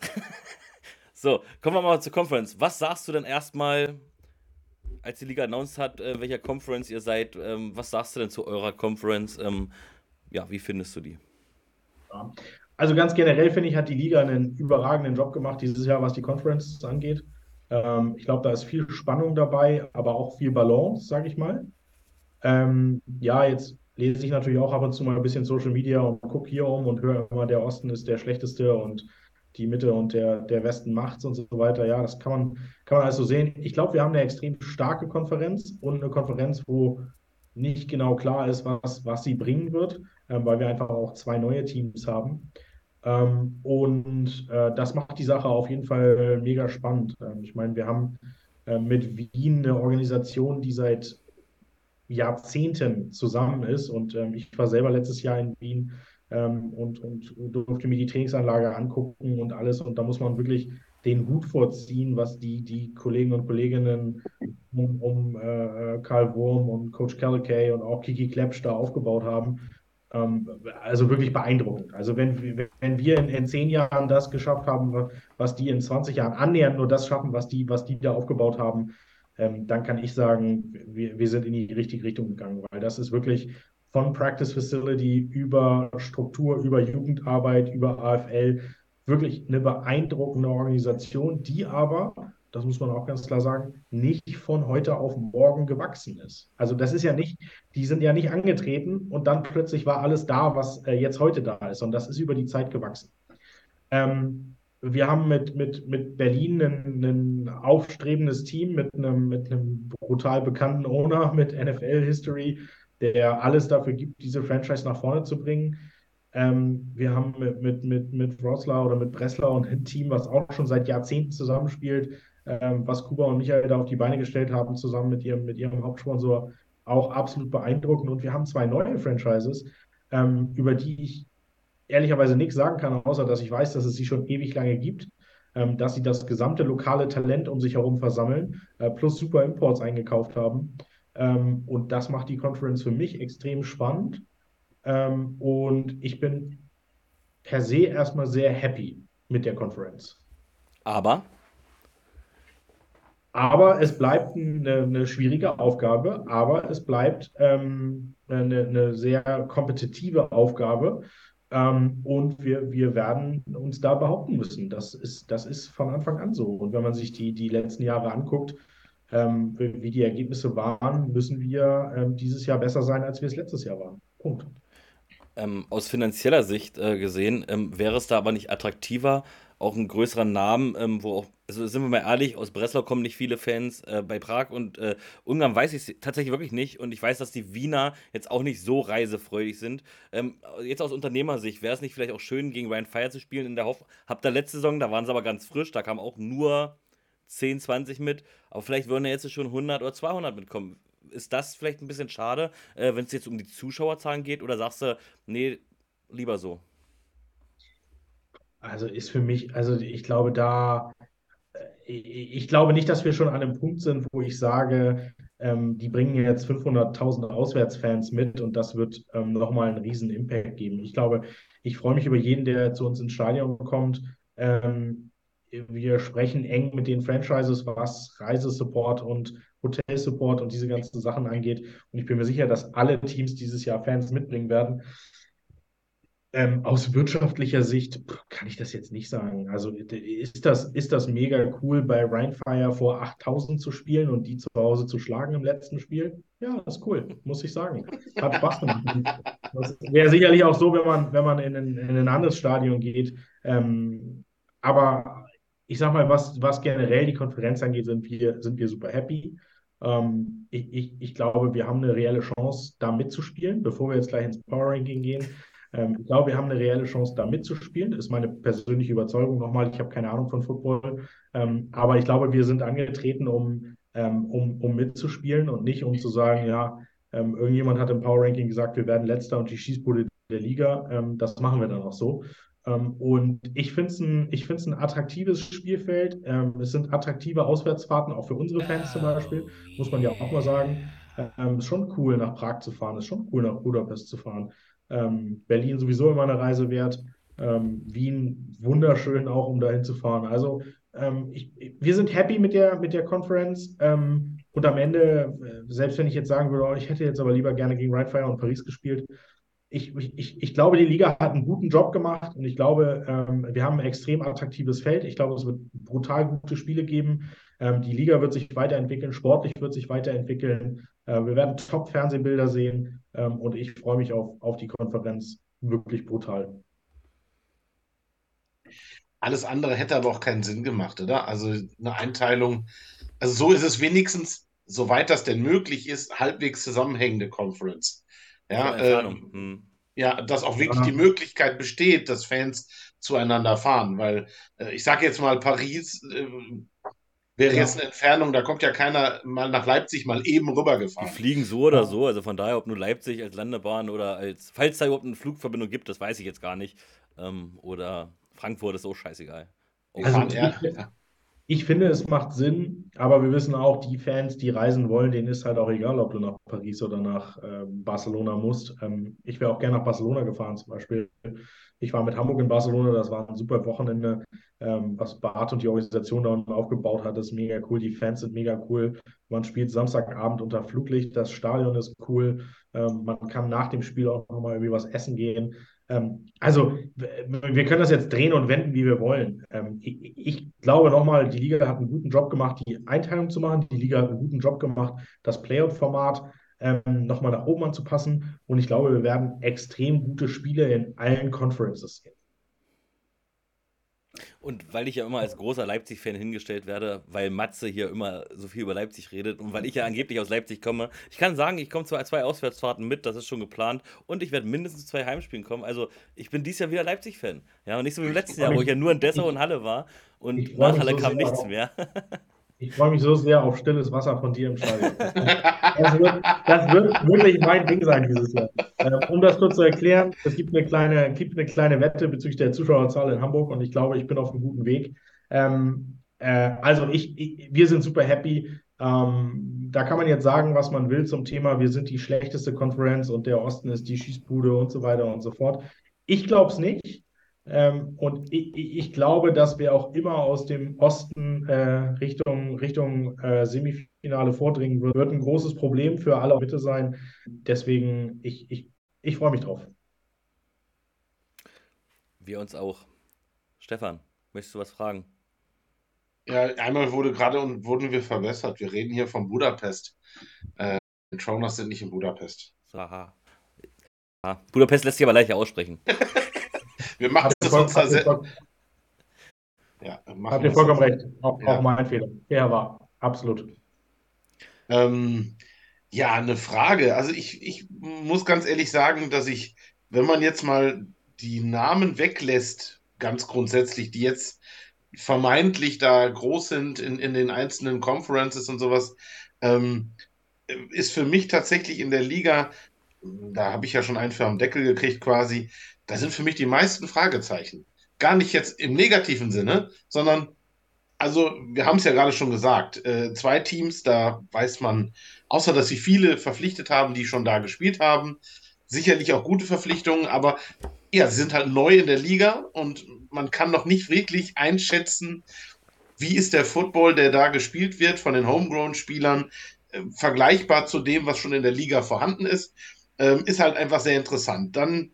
*laughs* so, kommen wir mal zur Conference. Was sagst du denn erstmal als die Liga announced hat, äh, welcher Conference ihr seid, ähm, was sagst du denn zu eurer Conference? Ähm, ja, wie findest du die? Also ganz generell finde ich, hat die Liga einen überragenden Job gemacht dieses Jahr, was die Conference angeht. Ähm, ich glaube, da ist viel Spannung dabei, aber auch viel Balance, sage ich mal. Ähm, ja, jetzt lese ich natürlich auch ab und zu mal ein bisschen Social Media und gucke hier um und höre immer, der Osten ist der schlechteste und die Mitte und der, der Westen macht's und so weiter. Ja, das kann man, kann man also sehen. Ich glaube, wir haben eine extrem starke Konferenz und eine Konferenz, wo nicht genau klar ist, was, was sie bringen wird, äh, weil wir einfach auch zwei neue Teams haben. Ähm, und äh, das macht die Sache auf jeden Fall mega spannend. Ähm, ich meine, wir haben äh, mit Wien eine Organisation, die seit Jahrzehnten zusammen ist. Und ähm, ich war selber letztes Jahr in Wien ähm, und, und durfte mir die Trainingsanlage angucken und alles. Und da muss man wirklich den Hut vorziehen, was die, die Kollegen und Kolleginnen um, um äh, Karl Wurm und Coach Kelly und auch Kiki Klepsch da aufgebaut haben. Ähm, also wirklich beeindruckend. Also wenn, wenn wir in, in zehn Jahren das geschafft haben, was die in 20 Jahren annähernd nur das schaffen, was die, was die da aufgebaut haben, ähm, dann kann ich sagen, wir, wir sind in die richtige Richtung gegangen, weil das ist wirklich von Practice Facility über Struktur, über Jugendarbeit, über AFL wirklich eine beeindruckende Organisation, die aber, das muss man auch ganz klar sagen, nicht von heute auf morgen gewachsen ist. Also das ist ja nicht, die sind ja nicht angetreten und dann plötzlich war alles da, was äh, jetzt heute da ist. Und das ist über die Zeit gewachsen. Ähm, wir haben mit, mit, mit Berlin ein, ein aufstrebendes Team mit einem, mit einem brutal bekannten Owner mit NFL-History, der alles dafür gibt, diese Franchise nach vorne zu bringen. Ähm, wir haben mit, mit, mit, mit Rosler oder mit Breslau und ein Team, was auch schon seit Jahrzehnten zusammenspielt, ähm, was Kuba und Michael da auf die Beine gestellt haben, zusammen mit ihrem, mit ihrem Hauptsponsor, auch absolut beeindruckend. Und wir haben zwei neue Franchises, ähm, über die ich ehrlicherweise nichts sagen kann, außer dass ich weiß, dass es sie schon ewig lange gibt, ähm, dass sie das gesamte lokale Talent um sich herum versammeln, äh, plus Super Imports eingekauft haben. Ähm, und das macht die Conference für mich extrem spannend. Ähm, und ich bin per se erstmal sehr happy mit der Konferenz. Aber? Aber es bleibt eine, eine schwierige Aufgabe, aber es bleibt ähm, eine, eine, sehr kompetitive Aufgabe. Ähm, und wir, wir werden uns da behaupten müssen. Das ist, das ist von Anfang an so. Und wenn man sich die, die letzten Jahre anguckt, ähm, wie die Ergebnisse waren, müssen wir ähm, dieses Jahr besser sein, als wir es letztes Jahr waren. Punkt. Ähm, aus finanzieller Sicht äh, gesehen, ähm, wäre es da aber nicht attraktiver, auch einen größeren Namen, ähm, wo auch, also sind wir mal ehrlich, aus Breslau kommen nicht viele Fans, äh, bei Prag und äh, Ungarn weiß ich es tatsächlich wirklich nicht und ich weiß, dass die Wiener jetzt auch nicht so reisefreudig sind. Ähm, jetzt aus Unternehmersicht, wäre es nicht vielleicht auch schön, gegen Ryan Fire zu spielen in der Hoffnung, habt ihr letzte Saison, da waren sie aber ganz frisch, da kam auch nur 10, 20 mit, aber vielleicht würden ja jetzt schon 100 oder 200 mitkommen ist das vielleicht ein bisschen schade, äh, wenn es jetzt um die Zuschauerzahlen geht? Oder sagst du, nee, lieber so? Also ist für mich, also ich glaube, da, äh, ich glaube nicht, dass wir schon an einem Punkt sind, wo ich sage, ähm, die bringen jetzt 500.000 Auswärtsfans mit und das wird ähm, nochmal einen riesen Impact geben. Ich glaube, ich freue mich über jeden, der zu uns ins Stadion kommt. Ähm, wir sprechen eng mit den Franchises, was Reisesupport und Hotelsupport und diese ganzen Sachen angeht. Und ich bin mir sicher, dass alle Teams dieses Jahr Fans mitbringen werden. Ähm, aus wirtschaftlicher Sicht kann ich das jetzt nicht sagen. Also ist das, ist das mega cool, bei Rheinfire vor 8000 zu spielen und die zu Hause zu schlagen im letzten Spiel? Ja, das ist cool, muss ich sagen. Hat Spaß gemacht. Das wäre sicherlich auch so, wenn man, wenn man in ein, in ein anderes Stadion geht. Ähm, aber ich sag mal, was, was generell die Konferenz angeht, sind wir, sind wir super happy. Ähm, ich, ich, ich glaube, wir haben eine reelle Chance, da mitzuspielen, bevor wir jetzt gleich ins Power Ranking gehen. Ähm, ich glaube, wir haben eine reelle Chance, da mitzuspielen. Das ist meine persönliche Überzeugung. Nochmal, ich habe keine Ahnung von Football. Ähm, aber ich glaube, wir sind angetreten, um, ähm, um, um mitzuspielen und nicht um zu sagen, ja, ähm, irgendjemand hat im Power Ranking gesagt, wir werden letzter und die Schießbude der Liga. Ähm, das machen wir dann auch so. Ähm, und ich finde es ein, ein attraktives Spielfeld. Ähm, es sind attraktive Auswärtsfahrten, auch für unsere Fans zum Beispiel, muss man ja auch mal sagen. Ähm, ist schon cool, nach Prag zu fahren, ist schon cool, nach Budapest zu fahren. Ähm, Berlin sowieso immer eine Reise wert. Ähm, Wien wunderschön auch, um dahin zu fahren. Also ähm, ich, wir sind happy mit der, mit der Conference. und am Ende, äh, selbst wenn ich jetzt sagen würde, oh, ich hätte jetzt aber lieber gerne gegen Rheinfire und Paris gespielt, ich, ich, ich glaube, die Liga hat einen guten Job gemacht und ich glaube, ähm, wir haben ein extrem attraktives Feld. Ich glaube, es wird brutal gute Spiele geben. Ähm, die Liga wird sich weiterentwickeln, sportlich wird sich weiterentwickeln. Äh, wir werden Top-Fernsehbilder sehen ähm, und ich freue mich auf, auf die Konferenz wirklich brutal. Alles andere hätte aber auch keinen Sinn gemacht, oder? Also eine Einteilung. Also so ist es wenigstens, soweit das denn möglich ist, halbwegs zusammenhängende Conference. Ja, äh, hm. ja, dass auch wirklich ja. die Möglichkeit besteht, dass Fans zueinander fahren, weil äh, ich sage jetzt mal, Paris äh, wäre ja. jetzt eine Entfernung, da kommt ja keiner mal nach Leipzig mal eben rübergefahren. Die fliegen so oder so, also von daher, ob nur Leipzig als Landebahn oder als, falls da überhaupt eine Flugverbindung gibt, das weiß ich jetzt gar nicht. Ähm, oder Frankfurt ist auch scheißegal. Also, ja. Ich finde, es macht Sinn, aber wir wissen auch, die Fans, die reisen wollen, denen ist halt auch egal, ob du nach Paris oder nach äh, Barcelona musst. Ähm, ich wäre auch gerne nach Barcelona gefahren zum Beispiel. Ich war mit Hamburg in Barcelona, das war ein super Wochenende, ähm, was Bart und die Organisation da unten aufgebaut hat, ist mega cool. Die Fans sind mega cool. Man spielt Samstagabend unter Fluglicht, das Stadion ist cool. Ähm, man kann nach dem Spiel auch nochmal irgendwie was essen gehen. Ähm, also, wir können das jetzt drehen und wenden, wie wir wollen. Ähm, ich, ich, glaube nochmal, die Liga hat einen guten Job gemacht, die Einteilung zu machen. Die Liga hat einen guten Job gemacht, das Playoff-Format ähm, nochmal nach oben anzupassen. Und ich glaube, wir werden extrem gute Spiele in allen Conferences sehen. Und weil ich ja immer als großer Leipzig-Fan hingestellt werde, weil Matze hier immer so viel über Leipzig redet und weil ich ja angeblich aus Leipzig komme, ich kann sagen, ich komme zu zwei Auswärtsfahrten mit, das ist schon geplant und ich werde mindestens zwei Heimspielen kommen. Also ich bin dieses Jahr wieder Leipzig-Fan. Ja, und nicht so wie im letzten Jahr, wo ich ja nur in Dessau und Halle war und nach Halle so kam nichts mehr. *laughs* Ich freue mich so sehr auf stilles Wasser von dir im Stadion. Das wird, das wird wirklich mein Ding sein dieses Jahr. Äh, um das kurz zu erklären, es gibt eine kleine, gibt eine kleine Wette bezüglich der Zuschauerzahl in Hamburg und ich glaube, ich bin auf einem guten Weg. Ähm, äh, also ich, ich, wir sind super happy. Ähm, da kann man jetzt sagen, was man will zum Thema, wir sind die schlechteste Konferenz und der Osten ist die Schießbude und so weiter und so fort. Ich glaube es nicht. Ähm, und ich, ich, glaube, dass wir auch immer aus dem Osten äh, Richtung, Richtung äh, Semifinale vordringen wird. Wird ein großes Problem für alle Mitte sein. Deswegen, ich, ich, ich freue mich drauf. Wir uns auch. Stefan, möchtest du was fragen? Ja, einmal wurde gerade und wurden wir verbessert. Wir reden hier von Budapest. Äh, die Trauners sind nicht in Budapest. Aha. Budapest lässt sich aber leichter aussprechen. *laughs* wir machen das uns da sehr. Ja, Habt ihr vollkommen recht. Auch, ja. auch mein Fehler. Ja, war. Absolut. Ähm, ja, eine Frage. Also ich, ich muss ganz ehrlich sagen, dass ich, wenn man jetzt mal die Namen weglässt, ganz grundsätzlich, die jetzt vermeintlich da groß sind in, in den einzelnen Conferences und sowas, ähm, ist für mich tatsächlich in der Liga, da habe ich ja schon einen für am Deckel gekriegt quasi, da sind für mich die meisten Fragezeichen. Gar nicht jetzt im negativen Sinne, sondern, also wir haben es ja gerade schon gesagt, äh, zwei Teams, da weiß man, außer dass sie viele verpflichtet haben, die schon da gespielt haben, sicherlich auch gute Verpflichtungen, aber ja, sie sind halt neu in der Liga und man kann noch nicht wirklich einschätzen, wie ist der Football, der da gespielt wird von den Homegrown-Spielern, äh, vergleichbar zu dem, was schon in der Liga vorhanden ist, ähm, ist halt einfach sehr interessant. Dann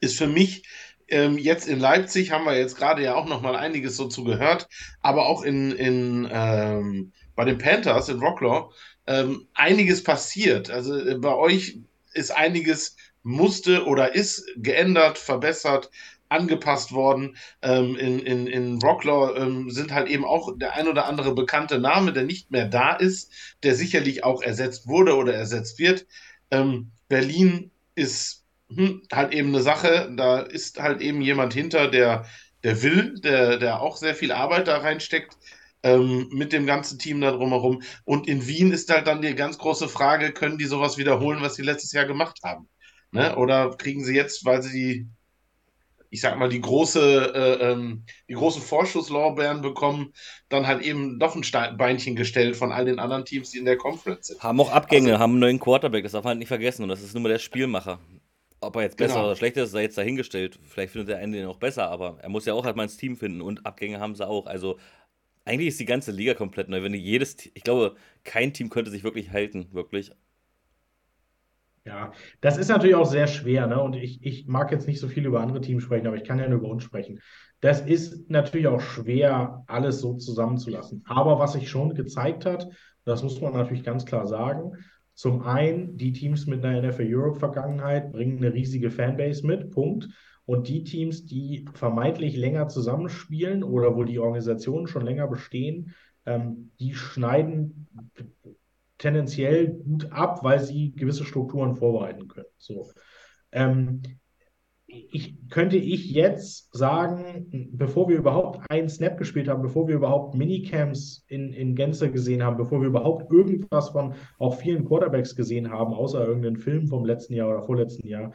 ist für mich ähm, jetzt in Leipzig, haben wir jetzt gerade ja auch noch mal einiges so zu gehört, aber auch in, in ähm, bei den Panthers in Rocklaw ähm, einiges passiert. Also äh, bei euch ist einiges musste oder ist geändert, verbessert, angepasst worden. Ähm, in, in, in Rocklaw ähm, sind halt eben auch der ein oder andere bekannte Name, der nicht mehr da ist, der sicherlich auch ersetzt wurde oder ersetzt wird. Ähm, Berlin ist halt eben eine Sache, da ist halt eben jemand hinter, der, der will, der, der auch sehr viel Arbeit da reinsteckt. Ähm, mit dem ganzen Team da drumherum. Und in Wien ist halt dann die ganz große Frage, können die sowas wiederholen, was sie letztes Jahr gemacht haben? Ne? Oder kriegen sie jetzt, weil sie die, ich sag mal, die große, äh, ähm, die großen Vorschusslorbeeren bekommen, dann halt eben doch ein Beinchen gestellt von all den anderen Teams, die in der Conference sind. Haben auch Abgänge, also, haben einen neuen Quarterback, das darf man halt nicht vergessen. Und das ist nur mal der Spielmacher. Ob er jetzt besser genau. oder schlechter ist, sei jetzt dahingestellt. Vielleicht findet der Ende noch besser, aber er muss ja auch halt mal ins Team finden und Abgänge haben sie auch. Also eigentlich ist die ganze Liga komplett neu. Wenn jedes, ich glaube, kein Team könnte sich wirklich halten, wirklich. Ja, das ist natürlich auch sehr schwer, ne? Und ich, ich mag jetzt nicht so viel über andere Teams sprechen, aber ich kann ja nur über uns sprechen. Das ist natürlich auch schwer, alles so zusammenzulassen. Aber was sich schon gezeigt hat, das muss man natürlich ganz klar sagen, zum einen, die Teams mit einer NFL Europe-Vergangenheit bringen eine riesige Fanbase mit, Punkt. Und die Teams, die vermeintlich länger zusammenspielen oder wo die Organisationen schon länger bestehen, ähm, die schneiden tendenziell gut ab, weil sie gewisse Strukturen vorbereiten können. So. Ähm, ich, könnte ich jetzt sagen, bevor wir überhaupt einen Snap gespielt haben, bevor wir überhaupt Minicamps in, in Gänze gesehen haben, bevor wir überhaupt irgendwas von auch vielen Quarterbacks gesehen haben, außer irgendeinen Film vom letzten Jahr oder vorletzten Jahr,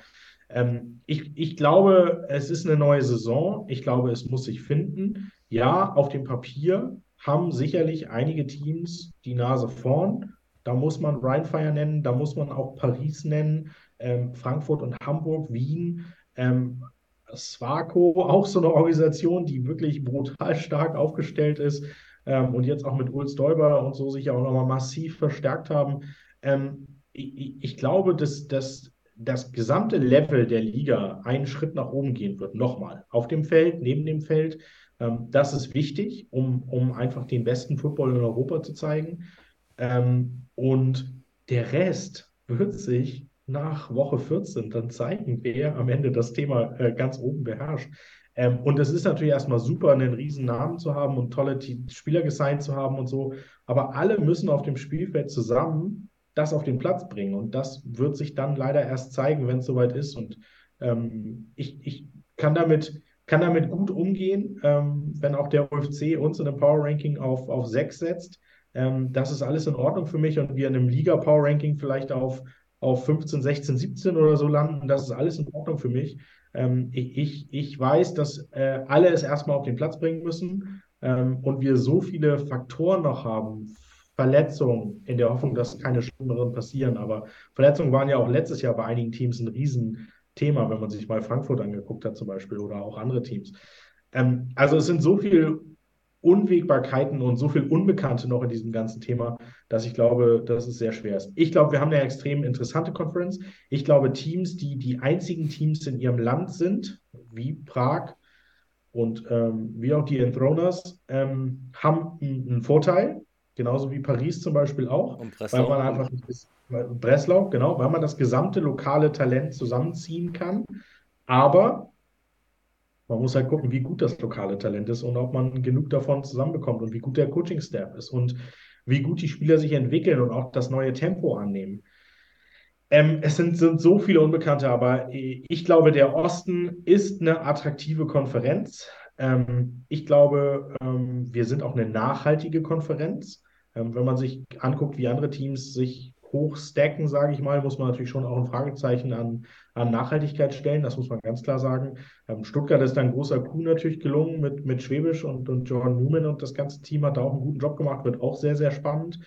ähm, ich, ich glaube, es ist eine neue Saison. Ich glaube, es muss sich finden. Ja, auf dem Papier haben sicherlich einige Teams die Nase vorn. Da muss man Rheinfire nennen, da muss man auch Paris nennen, ähm, Frankfurt und Hamburg, Wien. Ähm, Swaco, auch so eine Organisation, die wirklich brutal stark aufgestellt ist ähm, und jetzt auch mit Ulf Stoiber und so sich auch nochmal massiv verstärkt haben. Ähm, ich, ich, glaube, dass, dass das gesamte Level der Liga einen Schritt nach oben gehen wird, nochmal. Auf dem Feld, neben dem Feld. Ähm, das ist wichtig, um, um einfach den besten Football in Europa zu zeigen. Ähm, und der Rest wird sich nach Woche 14 dann zeigen, wer am Ende das Thema äh, ganz oben beherrscht. Ähm, und es ist natürlich erstmal super, einen riesen Namen zu haben und tolle Spieler gesigned zu haben und so. Aber alle müssen auf dem Spielfeld zusammen das auf den Platz bringen. Und das wird sich dann leider erst zeigen, wenn es soweit ist. Und ähm, ich, ich kann damit, kann damit gut umgehen, ähm, wenn auch der UFC uns in einem Power Ranking auf, auf 6 setzt. Ähm, das ist alles in Ordnung für mich und wir in einem Liga Power Ranking vielleicht auf, auf 15, 16, 17 oder so landen. Das ist alles in Ordnung für mich. Ähm, ich, ich, ich weiß, dass äh, alle es erstmal auf den Platz bringen müssen ähm, und wir so viele Faktoren noch haben, Verletzungen, in der Hoffnung, dass keine schlimmeren passieren. Aber Verletzungen waren ja auch letztes Jahr bei einigen Teams ein Riesen, Thema, wenn man sich mal Frankfurt angeguckt hat zum Beispiel oder auch andere Teams. Ähm, also es sind so viele Unwägbarkeiten und so viel Unbekannte noch in diesem ganzen Thema, dass ich glaube, dass es sehr schwer ist. Ich glaube, wir haben eine extrem interessante Konferenz. Ich glaube, Teams, die die einzigen Teams in ihrem Land sind, wie Prag und ähm, wie auch die Enthroners, ähm, haben einen Vorteil, genauso wie Paris zum Beispiel auch, weil man einfach Breslau, genau, weil man das gesamte lokale Talent zusammenziehen kann. Aber man muss halt gucken, wie gut das lokale Talent ist und ob man genug davon zusammenbekommt und wie gut der Coaching-Staff ist und wie gut die Spieler sich entwickeln und auch das neue Tempo annehmen. Ähm, es sind, sind so viele Unbekannte, aber ich glaube, der Osten ist eine attraktive Konferenz. Ähm, ich glaube, ähm, wir sind auch eine nachhaltige Konferenz. Ähm, wenn man sich anguckt, wie andere Teams sich hochstacken, sage ich mal, muss man natürlich schon auch ein Fragezeichen an, an Nachhaltigkeit stellen. Das muss man ganz klar sagen. Ähm, Stuttgart ist ein großer Coup natürlich gelungen mit, mit Schwäbisch und, und John Newman und das ganze Team hat da auch einen guten Job gemacht, wird auch sehr, sehr spannend.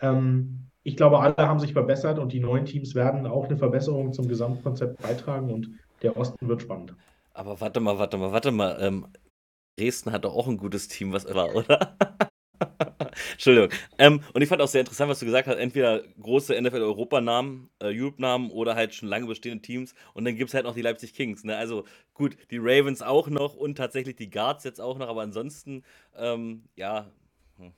Ähm, ich glaube, alle haben sich verbessert und die neuen Teams werden auch eine Verbesserung zum Gesamtkonzept beitragen und der Osten wird spannend. Aber warte mal, warte mal, warte mal. Ähm, Dresden hat doch auch ein gutes Team, was war, oder? *laughs* Entschuldigung. Ähm, und ich fand auch sehr interessant, was du gesagt hast. Entweder große NFL-Europa-Namen, äh, Europe-Namen oder halt schon lange bestehende Teams. Und dann gibt es halt noch die Leipzig Kings. Ne? Also gut, die Ravens auch noch und tatsächlich die Guards jetzt auch noch. Aber ansonsten, ähm, ja, hm,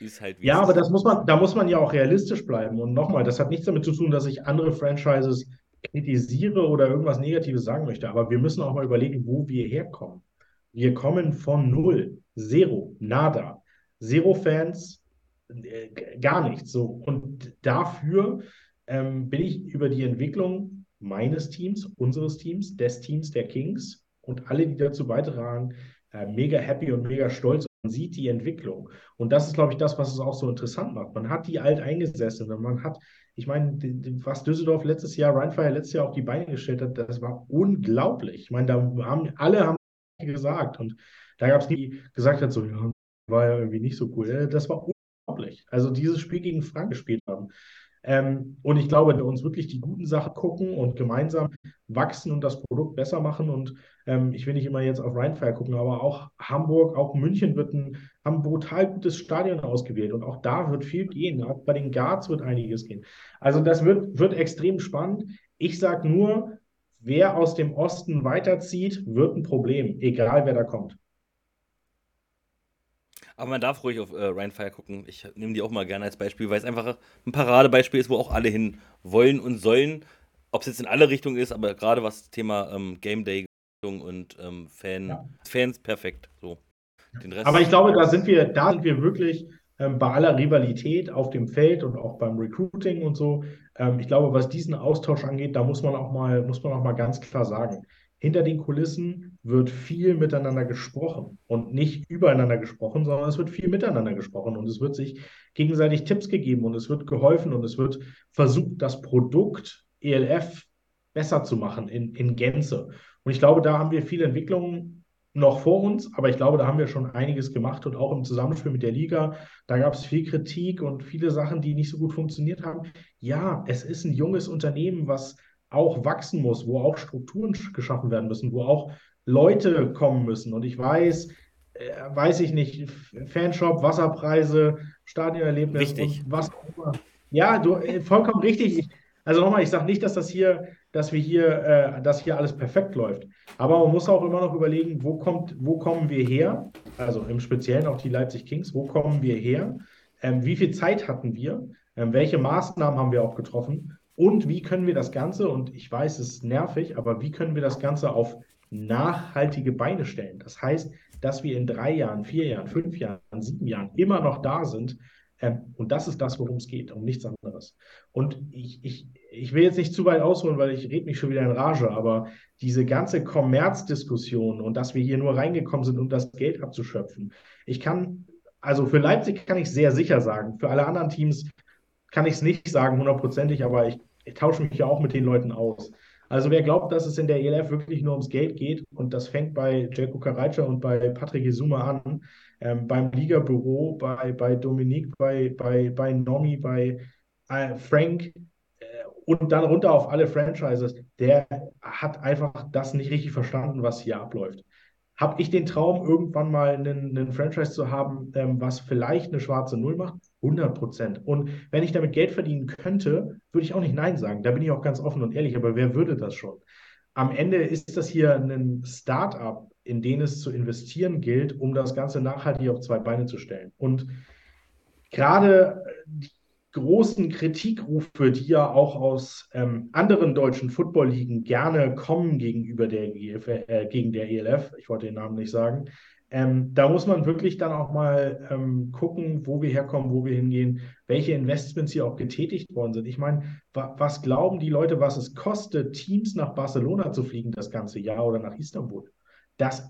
ist halt wie Ja, aber das muss man, da muss man ja auch realistisch bleiben. Und nochmal, das hat nichts damit zu tun, dass ich andere Franchises kritisiere oder irgendwas Negatives sagen möchte. Aber wir müssen auch mal überlegen, wo wir herkommen. Wir kommen von null, zero, nada. Zero-Fans, äh, gar nichts. So. Und dafür ähm, bin ich über die Entwicklung meines Teams, unseres Teams, des Teams der Kings und alle, die dazu beitragen, äh, mega happy und mega stolz. Man sieht die Entwicklung. Und das ist, glaube ich, das, was es auch so interessant macht. Man hat die Alteingesessenen, man hat, ich meine, was Düsseldorf letztes Jahr, Rheinfire letztes Jahr auf die Beine gestellt hat, das war unglaublich. Ich meine, da haben alle haben gesagt und da gab es die, die gesagt hat, so, ja, war ja irgendwie nicht so cool. Äh, das war unglaublich. Also dieses Spiel gegen Frank gespielt haben. Ähm, und ich glaube, wenn wir uns wirklich die guten Sachen gucken und gemeinsam wachsen und das Produkt besser machen. Und ähm, ich will nicht immer jetzt auf Rheinfire gucken, aber auch Hamburg, auch München wird ein, haben ein brutal gutes Stadion ausgewählt. Und auch da wird viel gehen. Auch bei den Guards wird einiges gehen. Also das wird, wird extrem spannend. Ich sage nur, wer aus dem Osten weiterzieht, wird ein Problem, egal wer da kommt. Aber man darf ruhig auf äh, Rheinfire gucken. Ich nehme die auch mal gerne als Beispiel, weil es einfach ein Paradebeispiel ist, wo auch alle hin wollen und sollen. Ob es jetzt in alle Richtungen ist, aber gerade was das Thema ähm, Game Day und ähm, Fan, ja. Fans perfekt. So. aber ich glaube, da sind wir, da sind wir wirklich ähm, bei aller Rivalität auf dem Feld und auch beim Recruiting und so. Ähm, ich glaube, was diesen Austausch angeht, da muss man auch mal, muss man auch mal ganz klar sagen hinter den Kulissen wird viel miteinander gesprochen und nicht übereinander gesprochen, sondern es wird viel miteinander gesprochen und es wird sich gegenseitig Tipps gegeben und es wird geholfen und es wird versucht, das Produkt ELF besser zu machen in, in Gänze. Und ich glaube, da haben wir viele Entwicklungen noch vor uns, aber ich glaube, da haben wir schon einiges gemacht und auch im Zusammenspiel mit der Liga, da gab es viel Kritik und viele Sachen, die nicht so gut funktioniert haben. Ja, es ist ein junges Unternehmen, was auch wachsen muss, wo auch Strukturen geschaffen werden müssen, wo auch Leute kommen müssen. Und ich weiß, äh, weiß ich nicht, Fanshop, Wasserpreise, Stadionerlebnis richtig. und was auch immer. Ja, du, äh, vollkommen richtig. Ich, also nochmal, ich sage nicht, dass das hier, dass wir hier, äh, dass hier alles perfekt läuft. Aber man muss auch immer noch überlegen, wo kommt, wo kommen wir her? Also im Speziellen auch die Leipzig Kings, wo kommen wir her? Ähm, wie viel Zeit hatten wir? Ähm, welche Maßnahmen haben wir auch getroffen? Und wie können wir das Ganze, und ich weiß, es ist nervig, aber wie können wir das Ganze auf nachhaltige Beine stellen? Das heißt, dass wir in drei Jahren, vier Jahren, fünf Jahren, sieben Jahren immer noch da sind. Ähm, und das ist das, worum es geht, um nichts anderes. Und ich, ich, ich will jetzt nicht zu weit ausholen, weil ich rede mich schon wieder in Rage, aber diese ganze Kommerzdiskussion und dass wir hier nur reingekommen sind, um das Geld abzuschöpfen. Ich kann, also für Leipzig kann ich sehr sicher sagen, für alle anderen Teams kann ich es nicht sagen hundertprozentig, aber ich, ich tausche mich ja auch mit den Leuten aus. Also wer glaubt, dass es in der ELF wirklich nur ums Geld geht und das fängt bei Jelko Karajca und bei Patrick Izuma an, ähm, beim Ligabüro, bei, bei Dominique, bei, bei, bei Nomi, bei äh, Frank äh, und dann runter auf alle Franchises, der hat einfach das nicht richtig verstanden, was hier abläuft. Habe ich den Traum, irgendwann mal einen, einen Franchise zu haben, ähm, was vielleicht eine schwarze Null macht? 100 Prozent. Und wenn ich damit Geld verdienen könnte, würde ich auch nicht Nein sagen. Da bin ich auch ganz offen und ehrlich. Aber wer würde das schon? Am Ende ist das hier ein Start-up, in den es zu investieren gilt, um das Ganze nachhaltig auf zwei Beine zu stellen. Und gerade großen Kritikrufe, die ja auch aus ähm, anderen deutschen Football-Ligen gerne kommen gegenüber der, EF, äh, gegen der ELF, ich wollte den Namen nicht sagen, ähm, da muss man wirklich dann auch mal ähm, gucken, wo wir herkommen, wo wir hingehen, welche Investments hier auch getätigt worden sind. Ich meine, wa was glauben die Leute, was es kostet, Teams nach Barcelona zu fliegen das ganze Jahr oder nach Istanbul? Das,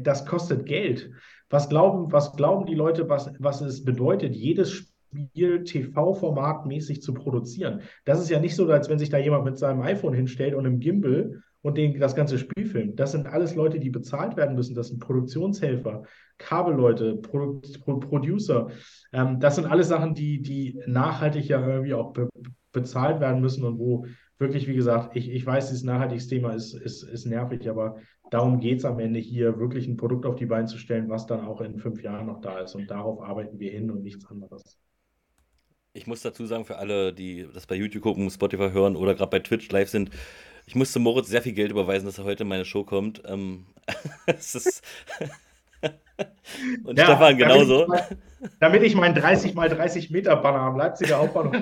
das kostet Geld. Was glauben, was glauben die Leute, was, was es bedeutet, jedes Spiel Spiel TV-Format-mäßig zu produzieren. Das ist ja nicht so, als wenn sich da jemand mit seinem iPhone hinstellt und einem Gimbal und den, das ganze Spiel filmt. Das sind alles Leute, die bezahlt werden müssen. Das sind Produktionshelfer, Kabelleute, Pro Pro Producer. Ähm, das sind alles Sachen, die, die nachhaltig ja irgendwie auch be bezahlt werden müssen und wo wirklich, wie gesagt, ich, ich weiß, dieses Nachhaltigsthema ist, ist, ist nervig, aber darum geht es am Ende hier, wirklich ein Produkt auf die Beine zu stellen, was dann auch in fünf Jahren noch da ist. Und darauf arbeiten wir hin und nichts anderes. Ich muss dazu sagen, für alle, die das bei YouTube gucken, Spotify hören oder gerade bei Twitch live sind, ich musste Moritz sehr viel Geld überweisen, dass er heute in meine Show kommt. Ähm, *laughs* ist *laughs* Und ja, Stefan genauso. Damit ich, mein, damit ich meinen 30 mal 30 Meter Banner am Leipziger Hauptbahnhof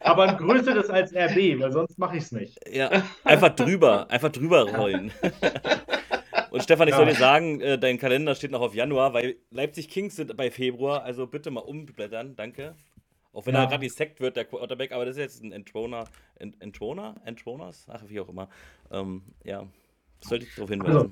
Aber ein größeres als RB, weil sonst mache ich es nicht. Ja, einfach drüber, einfach drüber rollen. *laughs* Und Stefan, ich ja. soll dir sagen, äh, dein Kalender steht noch auf Januar, weil Leipzig Kings sind bei Februar, also bitte mal umblättern, danke. Auch wenn ja. er gerade gesackt wird, der Quarterback, aber das ist jetzt ein Entroner. Entroner? Entroners? Ach, wie auch immer. Ähm, ja, sollte ich darauf hinweisen. Also,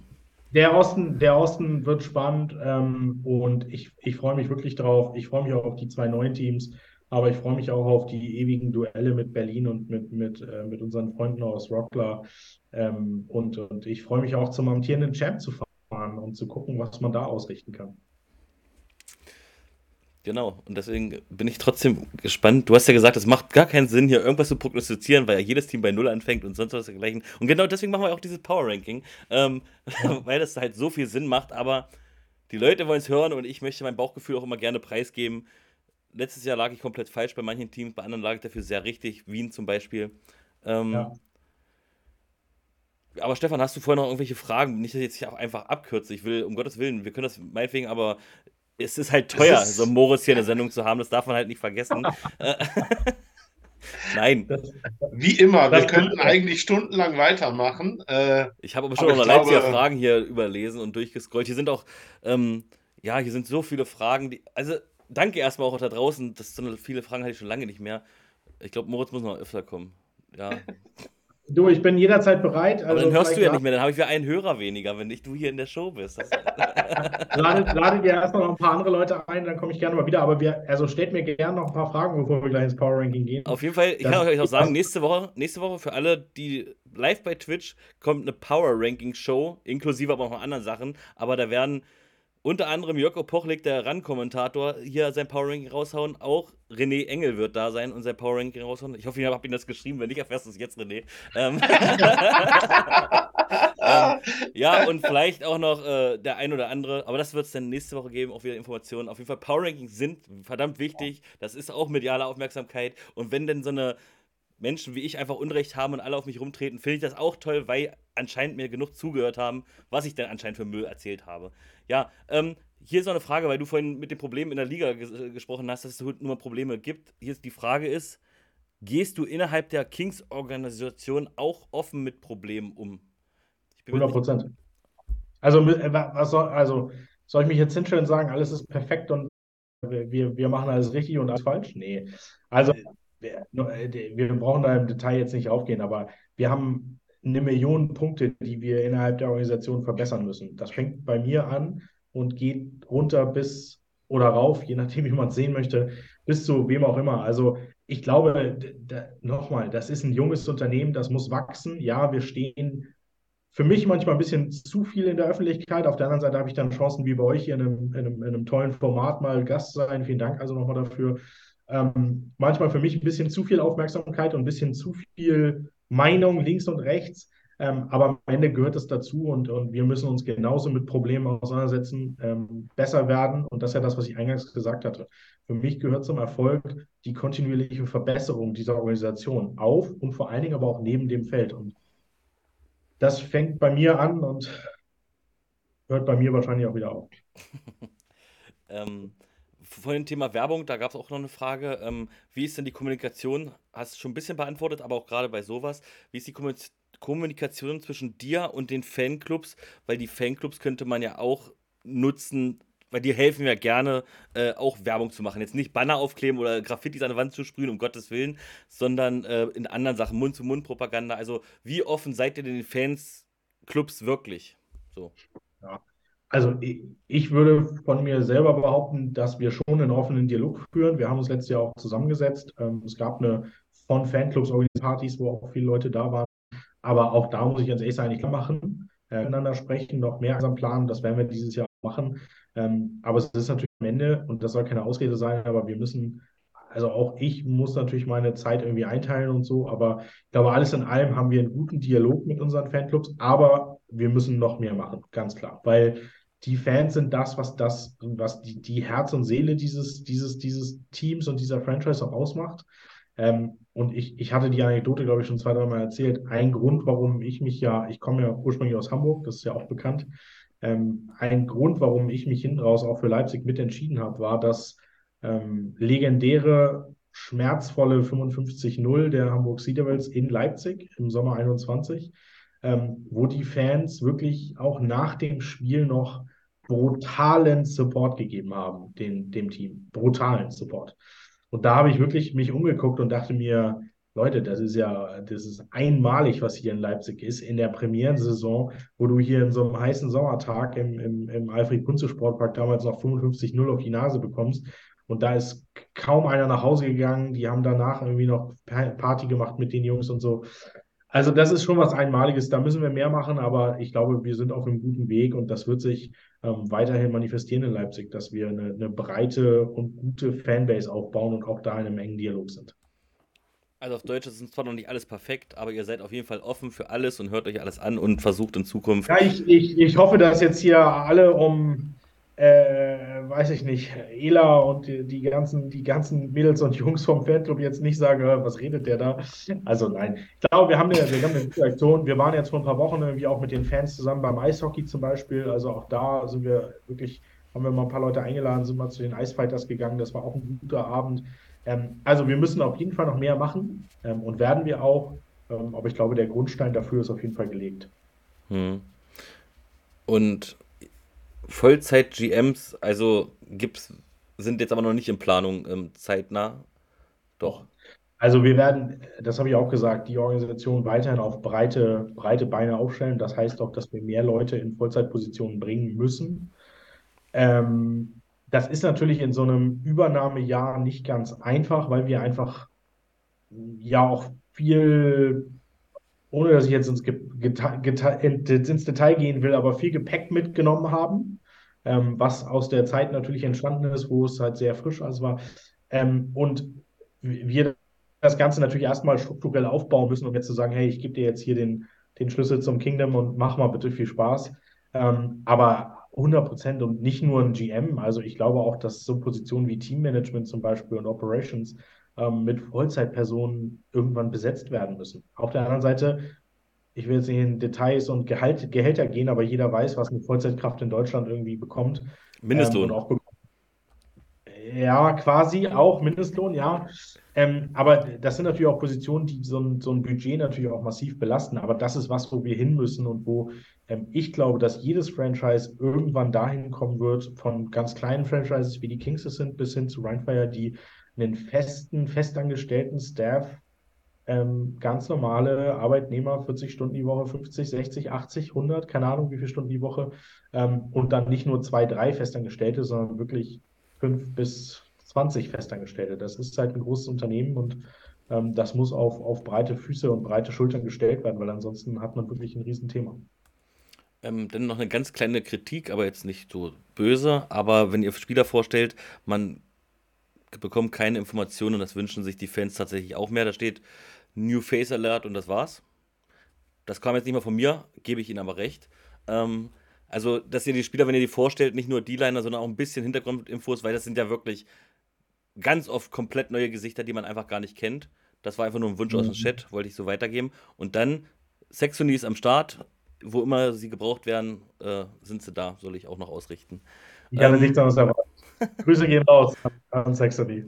der Osten, der Osten wird spannend ähm, und ich, ich freue mich wirklich drauf. Ich freue mich auch auf die zwei neuen Teams, aber ich freue mich auch auf die ewigen Duelle mit Berlin und mit, mit, äh, mit unseren Freunden aus Rockler. Ähm, und, und ich freue mich auch zum amtierenden Champ zu fahren und zu gucken, was man da ausrichten kann. Genau, und deswegen bin ich trotzdem gespannt. Du hast ja gesagt, es macht gar keinen Sinn, hier irgendwas zu prognostizieren, weil ja jedes Team bei Null anfängt und sonst was dergleichen. Und genau deswegen machen wir auch dieses Power Ranking, ähm, *laughs* weil das halt so viel Sinn macht. Aber die Leute wollen es hören und ich möchte mein Bauchgefühl auch immer gerne preisgeben. Letztes Jahr lag ich komplett falsch bei manchen Teams, bei anderen lag ich dafür sehr richtig. Wien zum Beispiel. Ähm, ja. Aber Stefan, hast du vorher noch irgendwelche Fragen? Nicht, dass ich jetzt hier auch einfach abkürze. Ich will, um Gottes Willen, wir können das meinetwegen aber es ist halt teuer, ist so Moritz hier eine Sendung zu haben, das darf man halt nicht vergessen. *laughs* Nein. Wie immer, wir könnten eigentlich stundenlang weitermachen. Äh, ich habe aber schon aber noch Leipziger Fragen hier überlesen und durchgescrollt. Hier sind auch, ähm, ja, hier sind so viele Fragen. Die, also, danke erstmal auch da draußen. Das sind viele Fragen, hatte ich schon lange nicht mehr. Ich glaube, Moritz muss noch öfter kommen. Ja. *laughs* Du, ich bin jederzeit bereit. Also Aber dann hörst du ja nicht mehr, dann habe ich wieder einen Hörer weniger, wenn nicht du hier in der Show bist. *laughs* lade, lade dir erstmal noch ein paar andere Leute ein, dann komme ich gerne mal wieder. Aber wir, also stellt mir gerne noch ein paar Fragen, bevor wir gleich ins Power Ranking gehen. Auf jeden Fall, ich das kann euch auch sagen, nächste Woche, nächste Woche für alle, die live bei Twitch kommt eine Power Ranking Show, inklusive aber auch noch anderen Sachen. Aber da werden unter anderem Jörg Pochlik, der RAN-Kommentator, hier sein Power Ranking raushauen. Auch René Engel wird da sein und sein Power Ranking raushauen. Ich hoffe, ich habe ihn das geschrieben. Wenn nicht, erfährst du es jetzt, René. Ähm, *laughs* *laughs* ähm, ja, und vielleicht auch noch äh, der ein oder andere. Aber das wird es dann nächste Woche geben. Auch wieder Informationen. Auf jeden Fall, Power Rankings sind verdammt wichtig. Das ist auch mediale Aufmerksamkeit. Und wenn denn so eine Menschen wie ich einfach Unrecht haben und alle auf mich rumtreten, finde ich das auch toll, weil anscheinend mir genug zugehört haben, was ich denn anscheinend für Müll erzählt habe. Ja, ähm, hier ist noch eine Frage, weil du vorhin mit den Problemen in der Liga ges äh, gesprochen hast, dass es nur mal Probleme gibt. Hier ist die Frage ist, gehst du innerhalb der Kings-Organisation auch offen mit Problemen um? 100 Prozent. Also, äh, was soll, also, soll ich mich jetzt hinstellen und sagen, alles ist perfekt und wir, wir machen alles richtig und alles falsch? Nee. Also, wir, wir brauchen da im Detail jetzt nicht aufgehen, aber wir haben eine Million Punkte, die wir innerhalb der Organisation verbessern müssen. Das fängt bei mir an und geht runter bis oder rauf, je nachdem, wie man es sehen möchte, bis zu wem auch immer. Also ich glaube, nochmal, das ist ein junges Unternehmen, das muss wachsen. Ja, wir stehen für mich manchmal ein bisschen zu viel in der Öffentlichkeit. Auf der anderen Seite habe ich dann Chancen, wie bei euch hier in einem, in einem, in einem tollen Format mal Gast sein. Vielen Dank also nochmal dafür. Ähm, manchmal für mich ein bisschen zu viel Aufmerksamkeit und ein bisschen zu viel Meinung links und rechts. Ähm, aber am Ende gehört es dazu und, und wir müssen uns genauso mit Problemen auseinandersetzen, ähm, besser werden. Und das ist ja das, was ich eingangs gesagt hatte. Für mich gehört zum Erfolg die kontinuierliche Verbesserung dieser Organisation auf und vor allen Dingen aber auch neben dem Feld. Und das fängt bei mir an und hört bei mir wahrscheinlich auch wieder auf. *laughs* ähm, vor dem Thema Werbung, da gab es auch noch eine Frage. Ähm, wie ist denn die Kommunikation? Hast du schon ein bisschen beantwortet, aber auch gerade bei sowas. Wie ist die Kommunikation? Kommunikation zwischen dir und den Fanclubs, weil die Fanclubs könnte man ja auch nutzen, weil die helfen ja gerne, äh, auch Werbung zu machen. Jetzt nicht Banner aufkleben oder Graffitis an der Wand zu sprühen, um Gottes Willen, sondern äh, in anderen Sachen, Mund-zu-Mund-Propaganda. Also, wie offen seid ihr den Fanclubs wirklich? So. Ja. Also ich, würde von mir selber behaupten, dass wir schon einen offenen Dialog führen. Wir haben uns letztes Jahr auch zusammengesetzt. Ähm, es gab eine von Fanclubs Partys, wo auch viele Leute da waren. Aber auch da muss ich ganz ehrlich sagen, ich kann machen, äh, miteinander sprechen, noch mehr am planen. Das werden wir dieses Jahr machen. Ähm, aber es ist natürlich am Ende, und das soll keine Ausrede sein, aber wir müssen, also auch ich muss natürlich meine Zeit irgendwie einteilen und so. Aber ich glaube, alles in allem haben wir einen guten Dialog mit unseren Fanclubs, aber wir müssen noch mehr machen, ganz klar. Weil die Fans sind das, was das, was die, die Herz und Seele dieses, dieses, dieses Teams und dieser Franchise auch ausmacht. Ähm, und ich, ich hatte die Anekdote, glaube ich, schon zwei, drei Mal erzählt. Ein Grund, warum ich mich ja, ich komme ja ursprünglich aus Hamburg, das ist ja auch bekannt. Ähm, ein Grund, warum ich mich hinten raus auch für Leipzig mitentschieden habe, war das ähm, legendäre, schmerzvolle 55-0 der Hamburg Sea Devils in Leipzig im Sommer 21, ähm, wo die Fans wirklich auch nach dem Spiel noch brutalen Support gegeben haben, den, dem Team. Brutalen Support. Und da habe ich wirklich mich umgeguckt und dachte mir, Leute, das ist ja, das ist einmalig, was hier in Leipzig ist, in der Premierensaison, wo du hier in so einem heißen Sommertag im, im, im Alfred-Kunze-Sportpark damals noch 55-0 auf die Nase bekommst. Und da ist kaum einer nach Hause gegangen. Die haben danach irgendwie noch Party gemacht mit den Jungs und so. Also das ist schon was Einmaliges. Da müssen wir mehr machen, aber ich glaube, wir sind auf einem guten Weg und das wird sich ähm, weiterhin manifestieren in Leipzig, dass wir eine, eine, breite und gute Fanbase aufbauen und auch da in einem engen Dialog sind. Also auf Deutsch ist es zwar noch nicht alles perfekt, aber ihr seid auf jeden Fall offen für alles und hört euch alles an und versucht in Zukunft. Ja, ich, ich, ich hoffe, dass jetzt hier alle um äh, weiß ich nicht, Ela und die, die, ganzen, die ganzen Mädels und Jungs vom Fanclub jetzt nicht sagen, was redet der da? Also nein, ich glaube, wir haben eine, wir gute Aktion. Wir waren jetzt vor ein paar Wochen irgendwie auch mit den Fans zusammen beim Eishockey zum Beispiel. Also auch da sind wir wirklich, haben wir mal ein paar Leute eingeladen, sind mal zu den Icefighters gegangen. Das war auch ein guter Abend. Ähm, also wir müssen auf jeden Fall noch mehr machen ähm, und werden wir auch. Ähm, aber ich glaube, der Grundstein dafür ist auf jeden Fall gelegt. Hm. Und Vollzeit-GMs, also gibt's, sind jetzt aber noch nicht in Planung ähm, zeitnah. Doch. Also wir werden, das habe ich auch gesagt, die Organisation weiterhin auf breite, breite Beine aufstellen. Das heißt auch, dass wir mehr Leute in Vollzeitpositionen bringen müssen. Ähm, das ist natürlich in so einem Übernahmejahr nicht ganz einfach, weil wir einfach ja auch viel ohne dass ich jetzt ins, ins, Detail gehen will, aber viel Gepäck mitgenommen haben, ähm, was aus der Zeit natürlich entstanden ist, wo es halt sehr frisch alles war. Ähm, und wir das Ganze natürlich erstmal strukturell aufbauen müssen, um jetzt zu sagen, hey, ich gebe dir jetzt hier den, den Schlüssel zum Kingdom und mach mal bitte viel Spaß. Ähm, aber 100 Prozent und nicht nur ein GM. Also ich glaube auch, dass so Positionen wie Teammanagement zum Beispiel und Operations ähm, mit Vollzeitpersonen irgendwann besetzt werden müssen. Auf der anderen Seite, ich will jetzt nicht in Details und Gehalt, Gehälter gehen, aber jeder weiß, was eine Vollzeitkraft in Deutschland irgendwie bekommt. Mindestlohn. Ähm, auch ja, quasi auch Mindestlohn, ja. Ähm, aber das sind natürlich auch Positionen, die so ein, so ein Budget natürlich auch massiv belasten. Aber das ist was, wo wir hin müssen und wo ähm, ich glaube, dass jedes Franchise irgendwann dahin kommen wird, von ganz kleinen Franchises wie die Kings es sind, bis hin zu Rhinefire, die einen festen, festangestellten Staff, ähm, ganz normale Arbeitnehmer, 40 Stunden die Woche, 50, 60, 80, 100, keine Ahnung, wie viele Stunden die Woche. Ähm, und dann nicht nur zwei, drei Festangestellte, sondern wirklich fünf bis 20 Festangestellte. Das ist halt ein großes Unternehmen und ähm, das muss auf, auf breite Füße und breite Schultern gestellt werden, weil ansonsten hat man wirklich ein Riesenthema. Ähm, dann noch eine ganz kleine Kritik, aber jetzt nicht so böse. Aber wenn ihr Spieler vorstellt, man bekommen keine Informationen und das wünschen sich die Fans tatsächlich auch mehr. Da steht New Face Alert und das war's. Das kam jetzt nicht mal von mir, gebe ich Ihnen aber recht. Ähm, also, dass ihr die Spieler, wenn ihr die vorstellt, nicht nur D-Liner, sondern auch ein bisschen Hintergrundinfos, weil das sind ja wirklich ganz oft komplett neue Gesichter, die man einfach gar nicht kennt. Das war einfach nur ein Wunsch mhm. aus dem mhm. Chat, wollte ich so weitergeben. Und dann Saxony ist am Start. Wo immer sie gebraucht werden, äh, sind sie da, soll ich auch noch ausrichten. Ich habe ähm, nichts anderes erwartet. Grüße gehen raus an Saxony.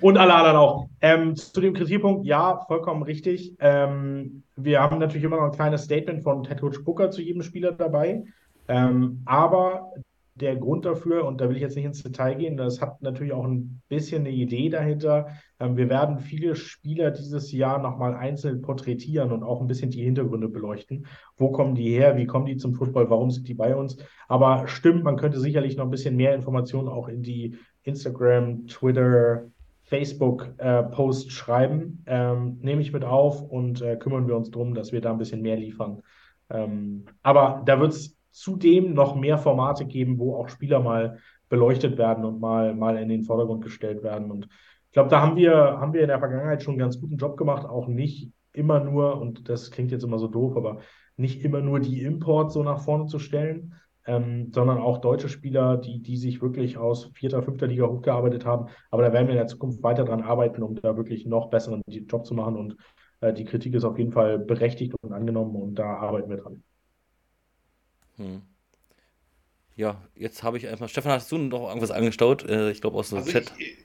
Und alle anderen auch. Ähm, zu dem Kritikpunkt, ja, vollkommen richtig. Ähm, wir haben natürlich immer noch ein kleines Statement von Ted Coach Booker zu jedem Spieler dabei. Ähm, aber der Grund dafür, und da will ich jetzt nicht ins Detail gehen, das hat natürlich auch ein bisschen eine Idee dahinter. Ähm, wir werden viele Spieler dieses Jahr nochmal einzeln porträtieren und auch ein bisschen die Hintergründe beleuchten. Wo kommen die her? Wie kommen die zum Football? Warum sind die bei uns? Aber stimmt, man könnte sicherlich noch ein bisschen mehr Informationen auch in die Instagram, Twitter, Facebook-Posts äh, schreiben. Ähm, nehme ich mit auf und äh, kümmern wir uns darum, dass wir da ein bisschen mehr liefern. Ähm, aber da wird es zudem noch mehr Formate geben, wo auch Spieler mal beleuchtet werden und mal, mal in den Vordergrund gestellt werden. Und ich glaube, da haben wir, haben wir in der Vergangenheit schon einen ganz guten Job gemacht, auch nicht immer nur, und das klingt jetzt immer so doof, aber nicht immer nur die Imports so nach vorne zu stellen, ähm, sondern auch deutsche Spieler, die, die sich wirklich aus vierter, fünfter Liga hochgearbeitet haben. Aber da werden wir in der Zukunft weiter dran arbeiten, um da wirklich noch besseren Job zu machen. Und äh, die Kritik ist auf jeden Fall berechtigt und angenommen und da arbeiten wir dran. Hm. Ja, jetzt habe ich einfach. Stefan, hast du noch irgendwas angestaut? Äh, ich glaube aus dem also Chat. Ich,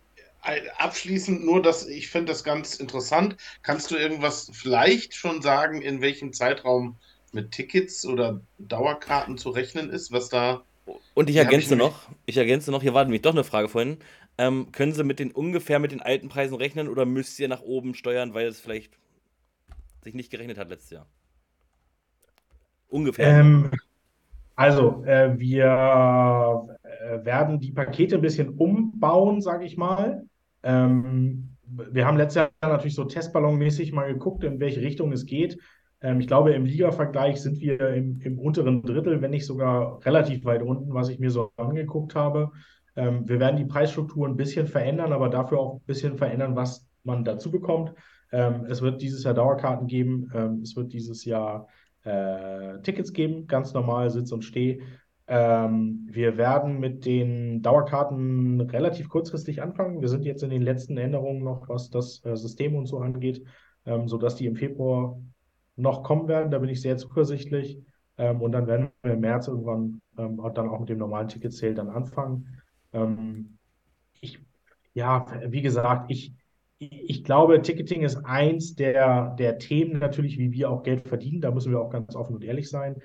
äh, abschließend nur, dass ich finde das ganz interessant. Kannst du irgendwas vielleicht schon sagen, in welchem Zeitraum mit Tickets oder Dauerkarten zu rechnen ist, was da. Und ich ergänze ich noch, ich ergänze noch, hier war nämlich doch eine Frage vorhin. Ähm, können Sie mit den ungefähr mit den alten Preisen rechnen oder müsst ihr nach oben steuern, weil es vielleicht sich nicht gerechnet hat letztes Jahr? Ungefähr. Ähm, also, äh, wir äh, werden die Pakete ein bisschen umbauen, sage ich mal. Ähm, wir haben letztes Jahr natürlich so testballonmäßig mal geguckt, in welche Richtung es geht. Ähm, ich glaube, im Liga-Vergleich sind wir im, im, unteren Drittel, wenn nicht sogar relativ weit unten, was ich mir so angeguckt habe. Ähm, wir werden die Preisstruktur ein bisschen verändern, aber dafür auch ein bisschen verändern, was man dazu bekommt. Ähm, es wird dieses Jahr Dauerkarten geben. Ähm, es wird dieses Jahr äh, Tickets geben, ganz normal Sitz und Steh. Ähm, wir werden mit den Dauerkarten relativ kurzfristig anfangen. Wir sind jetzt in den letzten Änderungen noch, was das äh, System und so angeht, ähm, sodass die im Februar noch kommen werden. Da bin ich sehr zuversichtlich. Ähm, und dann werden wir im März irgendwann ähm, dann auch mit dem normalen Ticket-Sale dann anfangen. Ähm, ich, ja, wie gesagt, ich, ich glaube, Ticketing ist eins der, der Themen natürlich, wie wir auch Geld verdienen. Da müssen wir auch ganz offen und ehrlich sein.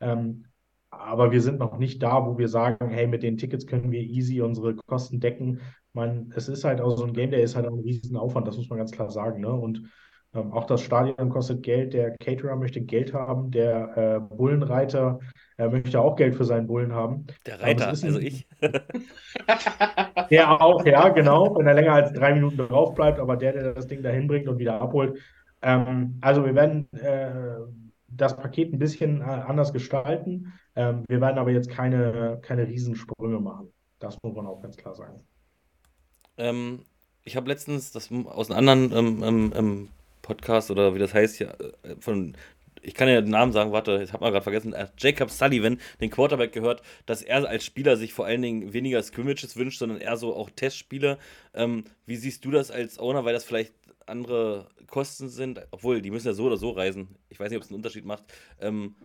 Ähm, aber wir sind noch nicht da, wo wir sagen, hey, mit den Tickets können wir easy unsere Kosten decken. Man, es ist halt auch so ein Game, der ist halt auch ein riesen Aufwand, das muss man ganz klar sagen. Ne? Und ähm, auch das Stadion kostet Geld, der Caterer möchte Geld haben, der äh, Bullenreiter äh, möchte auch Geld für seinen Bullen haben. Der Reiter, ein, also ich. *laughs* der auch, ja, genau, wenn er länger als drei Minuten drauf bleibt, aber der, der das Ding dahin bringt und wieder abholt. Ähm, also wir werden äh, das Paket ein bisschen äh, anders gestalten. Ähm, wir werden aber jetzt keine, keine Riesensprünge machen. Das muss man auch ganz klar sagen. Ähm, ich habe letztens das aus einem anderen ähm, ähm, ähm Podcast oder wie das heißt, ja, äh, von, ich kann ja den Namen sagen, warte, ich habe mal gerade vergessen, äh, Jacob Sullivan, den Quarterback gehört, dass er als Spieler sich vor allen Dingen weniger Scrimmages wünscht, sondern eher so auch Testspiele. Ähm, wie siehst du das als Owner, weil das vielleicht andere Kosten sind, obwohl die müssen ja so oder so reisen. Ich weiß nicht, ob es einen Unterschied macht. Ähm,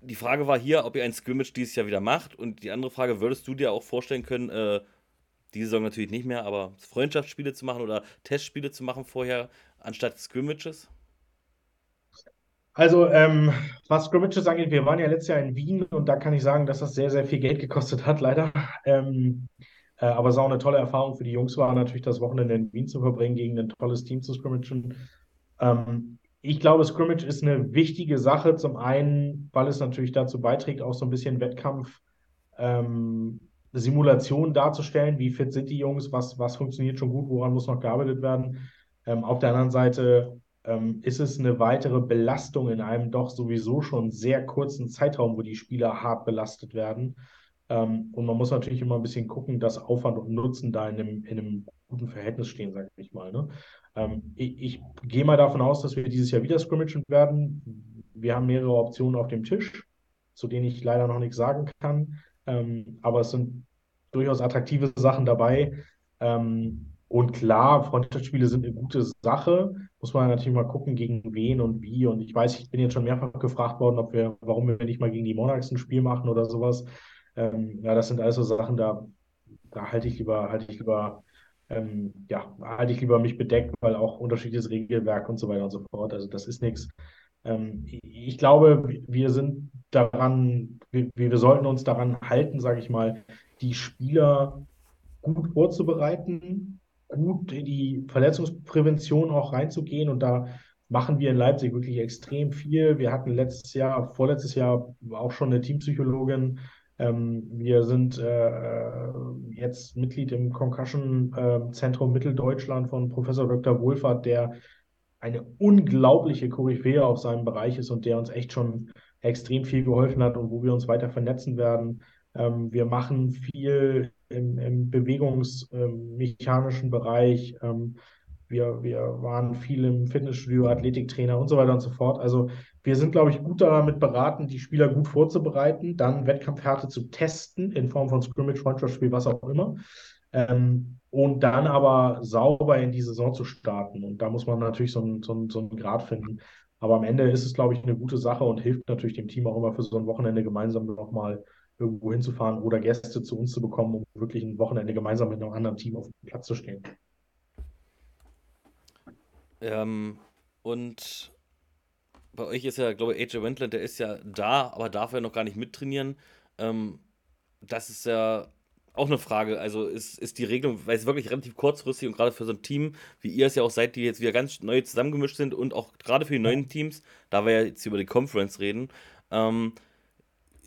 die Frage war hier, ob ihr ein Scrimmage dieses Jahr wieder macht. Und die andere Frage, würdest du dir auch vorstellen können, äh, diese Saison natürlich nicht mehr, aber Freundschaftsspiele zu machen oder Testspiele zu machen vorher, anstatt Scrimmages? Also, ähm, was Scrimmages angeht, wir waren ja letztes Jahr in Wien und da kann ich sagen, dass das sehr, sehr viel Geld gekostet hat, leider. Ähm, äh, aber es auch eine tolle Erfahrung für die Jungs war, natürlich das Wochenende in Wien zu verbringen, gegen ein tolles Team zu scrimmagen. Ähm, ich glaube, Scrimmage ist eine wichtige Sache. Zum einen, weil es natürlich dazu beiträgt, auch so ein bisschen Wettkampf ähm, Simulation darzustellen, wie fit sind die Jungs, was, was funktioniert schon gut, woran muss noch gearbeitet werden. Ähm, auf der anderen Seite ähm, ist es eine weitere Belastung in einem doch sowieso schon sehr kurzen Zeitraum, wo die Spieler hart belastet werden. Ähm, und man muss natürlich immer ein bisschen gucken, dass Aufwand und Nutzen da in einem, in einem guten Verhältnis stehen, sage ich mal. Ne? Ähm, ich, ich gehe mal davon aus, dass wir dieses Jahr wieder scrimmagen werden. Wir haben mehrere Optionen auf dem Tisch, zu denen ich leider noch nichts sagen kann. Ähm, aber es sind durchaus attraktive Sachen dabei. Ähm, und klar, Freundschaftsspiele sind eine gute Sache. Muss man natürlich mal gucken, gegen wen und wie. Und ich weiß, ich bin jetzt schon mehrfach gefragt worden, ob wir, warum wir nicht mal gegen die Monarchs ein Spiel machen oder sowas. Ähm, ja, das sind alles so Sachen, da, da halte ich lieber, halte ich lieber, ähm, ja, halte ich lieber mich bedeckt, weil auch unterschiedliches Regelwerk und so weiter und so fort. Also das ist nichts. Ähm, ich glaube, wir sind daran, wir, wir sollten uns daran halten, sage ich mal, die Spieler gut vorzubereiten, gut in die Verletzungsprävention auch reinzugehen. Und da machen wir in Leipzig wirklich extrem viel. Wir hatten letztes Jahr, vorletztes Jahr auch schon eine Teampsychologin. Ähm, wir sind äh, jetzt Mitglied im Concussion-Zentrum äh, Mitteldeutschland von Professor Dr. Wohlfahrt, der eine unglaubliche Koryphäe auf seinem Bereich ist und der uns echt schon extrem viel geholfen hat und wo wir uns weiter vernetzen werden. Ähm, wir machen viel im, im bewegungsmechanischen Bereich. Ähm, wir, wir waren viel im Fitnessstudio, Athletiktrainer und so weiter und so fort. Also wir sind, glaube ich, gut damit beraten, die Spieler gut vorzubereiten, dann Wettkampfhärte zu testen in Form von Scrimmage, Freundschaftsspiel, was auch immer. Ähm, und dann aber sauber in die Saison zu starten. Und da muss man natürlich so einen, so so einen Grad finden. Aber am Ende ist es, glaube ich, eine gute Sache und hilft natürlich dem Team auch immer für so ein Wochenende gemeinsam nochmal irgendwo hinzufahren oder Gäste zu uns zu bekommen, um wirklich ein Wochenende gemeinsam mit einem anderen Team auf dem Platz zu stehen. Ähm, und bei euch ist ja, glaube ich, AJ Wendland, der ist ja da, aber darf er noch gar nicht mittrainieren. Ähm, das ist ja auch eine Frage. Also ist, ist die Regelung, weil es wirklich relativ kurzfristig und gerade für so ein Team, wie ihr es ja auch seid, die jetzt wieder ganz neu zusammengemischt sind und auch gerade für die neuen Teams, da wir ja jetzt über die Conference reden, ähm,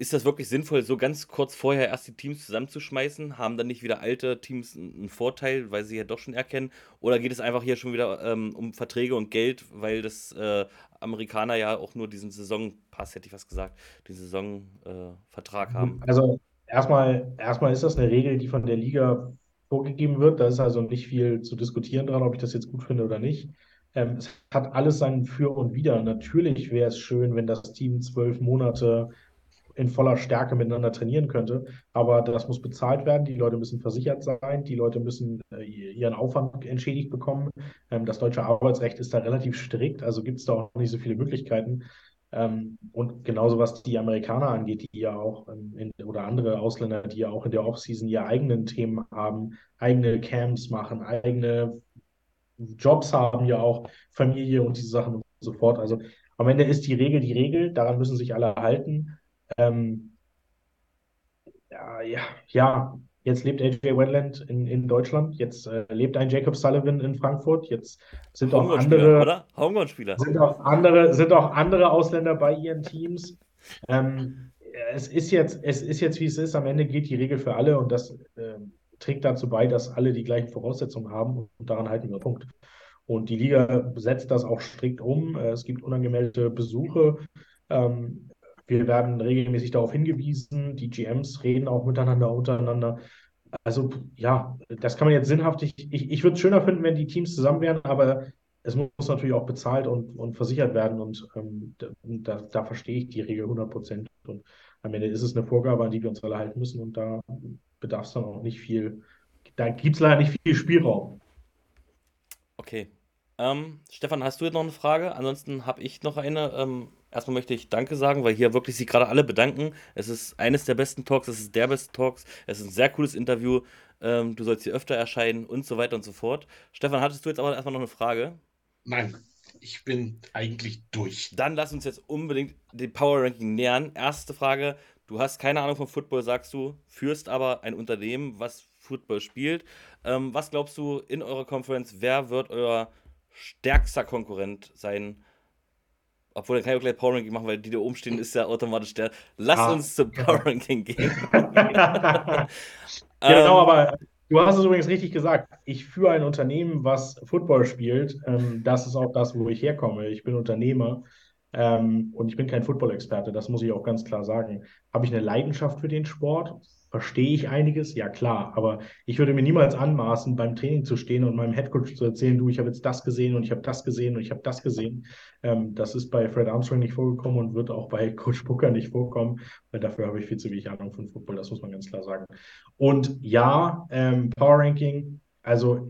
ist das wirklich sinnvoll, so ganz kurz vorher erst die Teams zusammenzuschmeißen? Haben dann nicht wieder alte Teams einen Vorteil, weil sie ja doch schon erkennen? Oder geht es einfach hier schon wieder ähm, um Verträge und Geld, weil das äh, Amerikaner ja auch nur diesen Saisonpass, hätte ich was gesagt, den Saisonvertrag äh, haben? Also erstmal, erstmal ist das eine Regel, die von der Liga vorgegeben wird. Da ist also nicht viel zu diskutieren dran, ob ich das jetzt gut finde oder nicht. Ähm, es hat alles sein Für und Wider. Natürlich wäre es schön, wenn das Team zwölf Monate in voller Stärke miteinander trainieren könnte. Aber das muss bezahlt werden. Die Leute müssen versichert sein. Die Leute müssen äh, ihren Aufwand entschädigt bekommen. Ähm, das deutsche Arbeitsrecht ist da relativ strikt. Also gibt es da auch nicht so viele Möglichkeiten. Ähm, und genauso was die Amerikaner angeht, die ja auch ähm, in, oder andere Ausländer, die ja auch in der Offseason ihre eigenen Themen haben, eigene Camps machen, eigene Jobs haben, ja auch Familie und diese Sachen und so fort. Also am Ende ist die Regel die Regel, daran müssen sich alle halten. Ähm, ja, ja, ja, jetzt lebt AJ Wetland in, in Deutschland, jetzt äh, lebt ein Jacob Sullivan in Frankfurt, jetzt sind auch andere? Sind auch andere, sind auch andere Ausländer bei ihren Teams. Ähm, es ist jetzt, es ist jetzt, wie es ist. Am Ende geht die Regel für alle und das äh, trägt dazu bei, dass alle die gleichen Voraussetzungen haben und daran halten wir Punkt. Und die Liga setzt das auch strikt um. Äh, es gibt unangemeldete Besuche. Ähm, wir werden regelmäßig darauf hingewiesen. Die GMs reden auch miteinander, untereinander. Also ja, das kann man jetzt sinnhaft. Ich, ich, ich würde es schöner finden, wenn die Teams zusammen wären, aber es muss natürlich auch bezahlt und, und versichert werden. Und ähm, da, da, verstehe ich die Regel 100 Prozent. Und am Ende ist es eine Vorgabe, an die wir uns alle halten müssen. Und da bedarf es dann auch nicht viel. Da gibt es leider nicht viel Spielraum. Okay. Ähm, Stefan, hast du jetzt noch eine Frage? Ansonsten habe ich noch eine. Ähm, Erstmal möchte ich Danke sagen, weil hier wirklich sich gerade alle bedanken. Es ist eines der besten Talks, es ist der beste Talks, es ist ein sehr cooles Interview. Ähm, du sollst hier öfter erscheinen und so weiter und so fort. Stefan, hattest du jetzt aber erstmal noch eine Frage? Nein, ich bin eigentlich durch. Dann lass uns jetzt unbedingt den Power Ranking nähern. Erste Frage: Du hast keine Ahnung von Football, sagst du, führst aber ein Unternehmen, was Football spielt. Ähm, was glaubst du in eurer Conference, wer wird euer stärkster Konkurrent sein? Obwohl, dann kann ich auch gleich Power Ranking machen, weil die da oben stehen, ist ja automatisch der. Lass ah. uns zum Power Ranking gehen. *laughs* *laughs* genau, ähm, aber du hast es übrigens richtig gesagt. Ich führe ein Unternehmen, was Football spielt. Ähm, das ist auch das, wo ich herkomme. Ich bin Unternehmer ähm, und ich bin kein Football-Experte. Das muss ich auch ganz klar sagen. Habe ich eine Leidenschaft für den Sport? Verstehe ich einiges, ja klar, aber ich würde mir niemals anmaßen, beim Training zu stehen und meinem Headcoach zu erzählen, du, ich habe jetzt das gesehen und ich habe das gesehen und ich habe das gesehen. Ähm, das ist bei Fred Armstrong nicht vorgekommen und wird auch bei *laughs* Coach Booker nicht vorkommen, weil dafür habe ich viel zu wenig Ahnung von Football, das muss man ganz klar sagen. Und ja, ähm, Power Ranking, also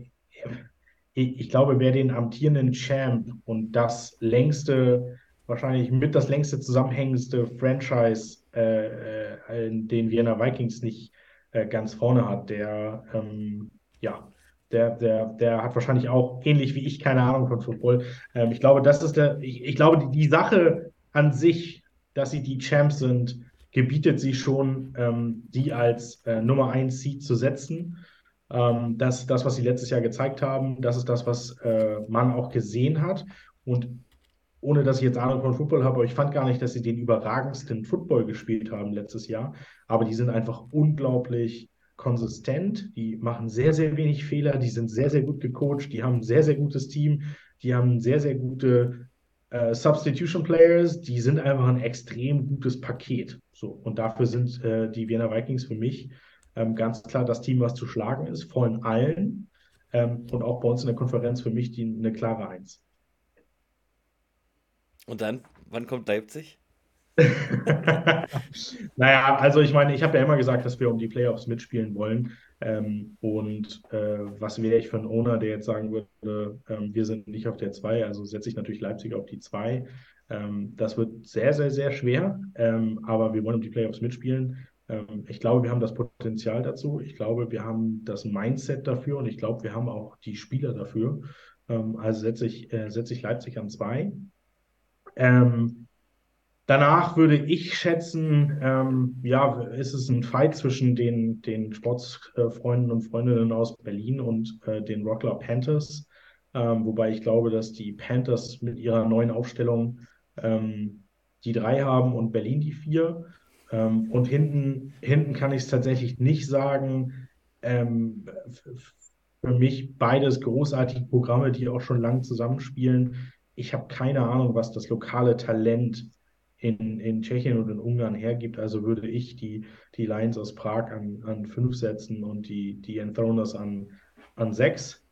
ich, ich glaube, wer den amtierenden Champ und das längste wahrscheinlich mit das längste zusammenhängendste Franchise, äh, äh, den Vienna Vikings nicht äh, ganz vorne hat. Der, ähm, ja, der, der, der hat wahrscheinlich auch ähnlich wie ich keine Ahnung von Football. Ähm, ich glaube, das ist der, ich, ich glaube, die, die Sache an sich, dass sie die Champs sind, gebietet sie schon, ähm, die als äh, Nummer 1 Seed zu setzen. Ähm, das, das, was sie letztes Jahr gezeigt haben, das ist das, was äh, man auch gesehen hat. Und ohne dass ich jetzt Ahnung von Football habe, aber ich fand gar nicht, dass sie den überragendsten Football gespielt haben letztes Jahr. Aber die sind einfach unglaublich konsistent, die machen sehr, sehr wenig Fehler, die sind sehr, sehr gut gecoacht, die haben ein sehr, sehr gutes Team, die haben sehr, sehr gute äh, Substitution Players, die sind einfach ein extrem gutes Paket. So, und dafür sind äh, die Vienna Vikings für mich ähm, ganz klar das Team, was zu schlagen ist, von allen. Ähm, und auch bei uns in der Konferenz für mich die, eine klare Eins. Und dann, wann kommt Leipzig? *laughs* naja, also ich meine, ich habe ja immer gesagt, dass wir um die Playoffs mitspielen wollen. Ähm, und äh, was wäre ich für ein Owner, der jetzt sagen würde, ähm, wir sind nicht auf der 2, also setze ich natürlich Leipzig auf die 2. Ähm, das wird sehr, sehr, sehr schwer, ähm, aber wir wollen um die Playoffs mitspielen. Ähm, ich glaube, wir haben das Potenzial dazu. Ich glaube, wir haben das Mindset dafür und ich glaube, wir haben auch die Spieler dafür. Ähm, also setze ich, äh, setze ich Leipzig an 2. Ähm, danach würde ich schätzen, ähm, ja, ist es ein Fight zwischen den, den Sportsfreunden und Freundinnen aus Berlin und äh, den Rockler Panthers. Ähm, wobei ich glaube, dass die Panthers mit ihrer neuen Aufstellung ähm, die drei haben und Berlin die vier. Ähm, und hinten, hinten kann ich es tatsächlich nicht sagen. Ähm, für mich beides großartige Programme, die auch schon lang zusammenspielen ich habe keine Ahnung, was das lokale Talent in, in Tschechien und in Ungarn hergibt. Also würde ich die, die Lions aus Prag an, an fünf setzen und die, die Enthroners an, an sechs.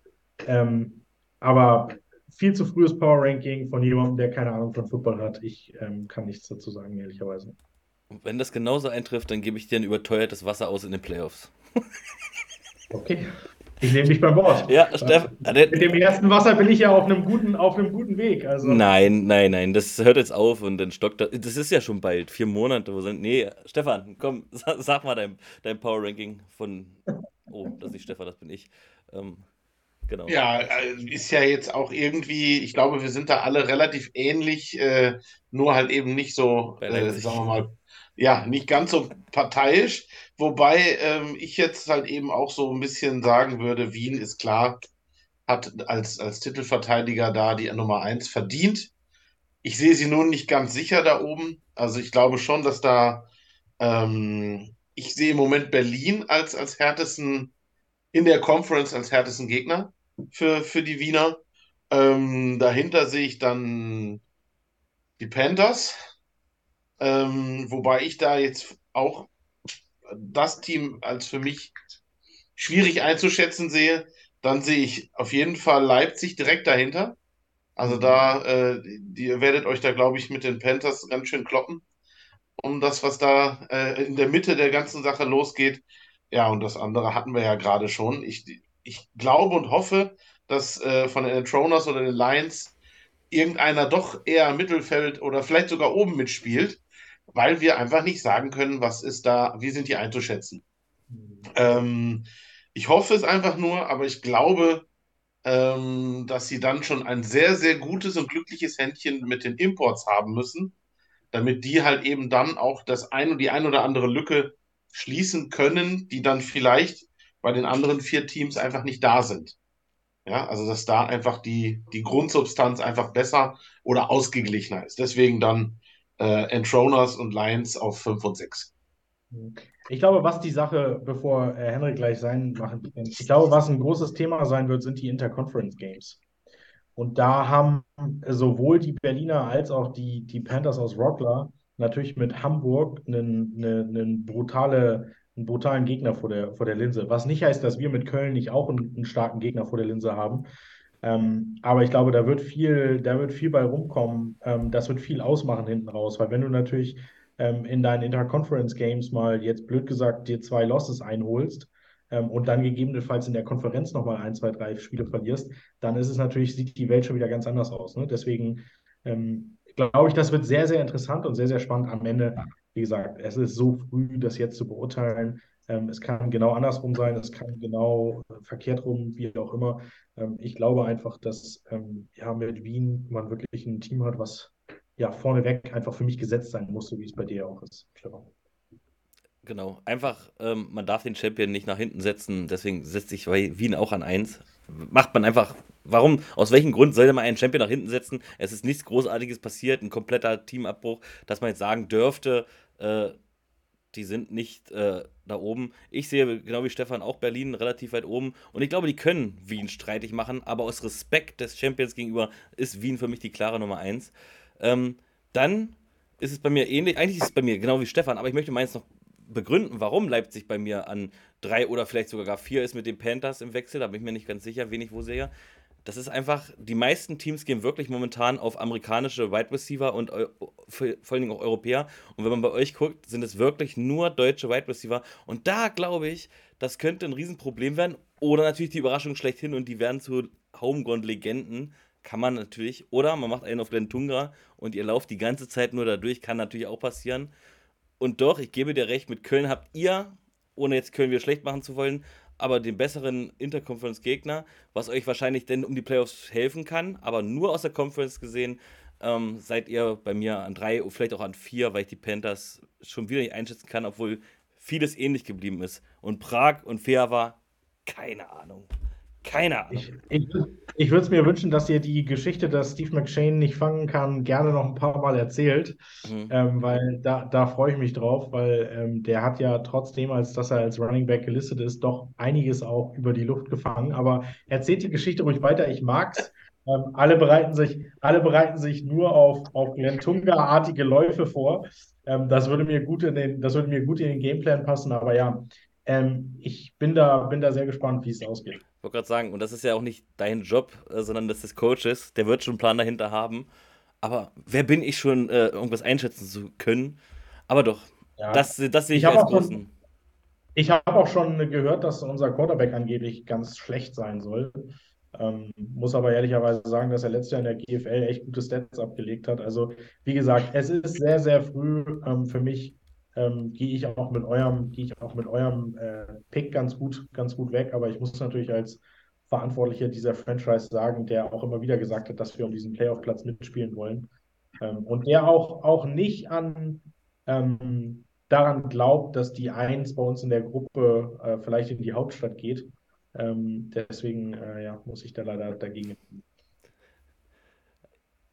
Ähm, aber viel zu frühes Power Ranking von jemandem, der keine Ahnung von Football hat. Ich ähm, kann nichts dazu sagen, ehrlicherweise. wenn das genauso eintrifft, dann gebe ich dir ein überteuertes Wasser aus in den Playoffs. okay. Ich nehme dich beim Wort. Ja, Steff, Mit dem ersten Wasser bin ich ja auf einem guten, auf einem guten Weg. Also. Nein, nein, nein, das hört jetzt auf und dann stockt das. Das ist ja schon bald, vier Monate. Wo sind, nee, Stefan, komm, *laughs* sag, mal dein, dein Power Ranking von. Oh, das ist nicht Stefan, das bin ich. Ähm, genau. Ja, äh, ist ja jetzt auch irgendwie, ich glaube, wir sind da alle relativ ähnlich, äh, nur halt eben nicht so, äh, sagen wir mal, ja, nicht ganz so parteiisch. Wobei ähm, ich jetzt halt eben auch so ein bisschen sagen würde, Wien ist klar, hat als, als Titelverteidiger da die Nummer 1 verdient. Ich sehe sie nun nicht ganz sicher da oben. Also ich glaube schon, dass da, ähm, ich sehe im Moment Berlin als, als härtesten, in der Conference als härtesten Gegner für, für die Wiener. Ähm, dahinter sehe ich dann die Panthers, ähm, wobei ich da jetzt auch das Team als für mich schwierig einzuschätzen sehe. Dann sehe ich auf jeden Fall Leipzig direkt dahinter. Also da, äh, ihr werdet euch da, glaube ich, mit den Panthers ganz schön kloppen, um das, was da äh, in der Mitte der ganzen Sache losgeht. Ja, und das andere hatten wir ja gerade schon. Ich, ich glaube und hoffe, dass äh, von den Entroners oder den Lions irgendeiner doch eher Mittelfeld oder vielleicht sogar oben mitspielt weil wir einfach nicht sagen können, was ist da, wie sind die einzuschätzen. Ähm, ich hoffe es einfach nur, aber ich glaube, ähm, dass sie dann schon ein sehr, sehr gutes und glückliches Händchen mit den Imports haben müssen, damit die halt eben dann auch das ein die ein oder andere Lücke schließen können, die dann vielleicht bei den anderen vier Teams einfach nicht da sind. Ja, also dass da einfach die, die Grundsubstanz einfach besser oder ausgeglichener ist. Deswegen dann äh, Entroners und Lions auf 5 und 6. Ich glaube, was die Sache, bevor äh, Henrik gleich sein machen, ich glaube, was ein großes Thema sein wird, sind die Interconference Games. Und da haben sowohl die Berliner als auch die, die Panthers aus Rockler natürlich mit Hamburg eine, eine, eine brutale, einen brutalen Gegner vor der, vor der Linse. Was nicht heißt, dass wir mit Köln nicht auch einen, einen starken Gegner vor der Linse haben. Ähm, aber ich glaube, da wird viel, da wird viel bei rumkommen. Ähm, das wird viel ausmachen hinten raus, weil wenn du natürlich ähm, in deinen Interconference Games mal jetzt blöd gesagt dir zwei Losses einholst ähm, und dann gegebenenfalls in der Konferenz nochmal ein, zwei, drei Spiele verlierst, dann ist es natürlich, sieht die Welt schon wieder ganz anders aus. Ne? Deswegen ähm, glaube ich, das wird sehr, sehr interessant und sehr, sehr spannend am Ende. Wie gesagt, es ist so früh, das jetzt zu beurteilen. Ähm, es kann genau andersrum sein, es kann genau äh, verkehrt rum, wie auch immer. Ähm, ich glaube einfach, dass ähm, ja, mit Wien man wirklich ein Team hat, was ja vorneweg einfach für mich gesetzt sein muss, so wie es bei dir auch ist. Clever. Genau, einfach, ähm, man darf den Champion nicht nach hinten setzen, deswegen setzt sich Wien auch an 1. Macht man einfach, warum, aus welchem Grund sollte man einen Champion nach hinten setzen? Es ist nichts Großartiges passiert, ein kompletter Teamabbruch, dass man jetzt sagen dürfte, äh, die sind nicht äh, da oben. Ich sehe, genau wie Stefan, auch Berlin relativ weit oben. Und ich glaube, die können Wien streitig machen, aber aus Respekt des Champions gegenüber ist Wien für mich die klare Nummer 1. Ähm, dann ist es bei mir ähnlich, eigentlich ist es bei mir genau wie Stefan, aber ich möchte meins noch begründen, warum Leipzig bei mir an drei oder vielleicht sogar gar vier ist mit den Panthers im Wechsel. Da bin ich mir nicht ganz sicher, wen ich wo sehe. Das ist einfach, die meisten Teams gehen wirklich momentan auf amerikanische Wide Receiver und vor allen Dingen auch Europäer. Und wenn man bei euch guckt, sind es wirklich nur deutsche Wide Receiver. Und da glaube ich, das könnte ein Riesenproblem werden. Oder natürlich die Überraschung schlechthin und die werden zu Homegrown-Legenden. Kann man natürlich. Oder man macht einen auf Lentunga und ihr lauft die ganze Zeit nur dadurch. Kann natürlich auch passieren. Und doch, ich gebe dir recht, mit Köln habt ihr, ohne jetzt Köln wieder schlecht machen zu wollen, aber den besseren Interconference-Gegner, was euch wahrscheinlich denn um die Playoffs helfen kann. Aber nur aus der Conference gesehen ähm, seid ihr bei mir an drei, vielleicht auch an vier, weil ich die Panthers schon wieder nicht einschätzen kann, obwohl vieles ähnlich geblieben ist. Und Prag und Fair war keine Ahnung. Keine Ahnung. Ich, ich, ich würde es mir wünschen, dass ihr die Geschichte, dass Steve McShane nicht fangen kann, gerne noch ein paar Mal erzählt, mhm. ähm, weil da, da freue ich mich drauf, weil ähm, der hat ja trotzdem, als dass er als Running Back gelistet ist, doch einiges auch über die Luft gefangen. Aber erzählt die Geschichte ruhig weiter, ich mag's. Ähm, alle, bereiten sich, alle bereiten sich nur auf, auf Glentunga-artige Läufe vor. Ähm, das, würde mir gut in den, das würde mir gut in den Gameplan passen, aber ja, ähm, ich bin da, bin da sehr gespannt, wie es ausgeht. Ich wollte gerade sagen, und das ist ja auch nicht dein Job, äh, sondern das des Coaches. Der wird schon einen Plan dahinter haben. Aber wer bin ich schon, äh, irgendwas einschätzen zu können? Aber doch, ja. das, das sehe ich, ich als großen. Schon, ich habe auch schon gehört, dass unser Quarterback angeblich ganz schlecht sein soll. Ähm, muss aber ehrlicherweise sagen, dass er letztes Jahr in der GFL echt gute Stats abgelegt hat. Also, wie gesagt, es ist sehr, sehr früh ähm, für mich ähm, gehe ich auch mit eurem, gehe ich auch mit eurem äh, Pick ganz gut, ganz gut weg. Aber ich muss natürlich als Verantwortlicher dieser Franchise sagen, der auch immer wieder gesagt hat, dass wir um diesen Playoff-Platz mitspielen wollen. Ähm, und der auch, auch nicht an ähm, daran glaubt, dass die Eins bei uns in der Gruppe äh, vielleicht in die Hauptstadt geht. Ähm, deswegen äh, ja, muss ich da leider dagegen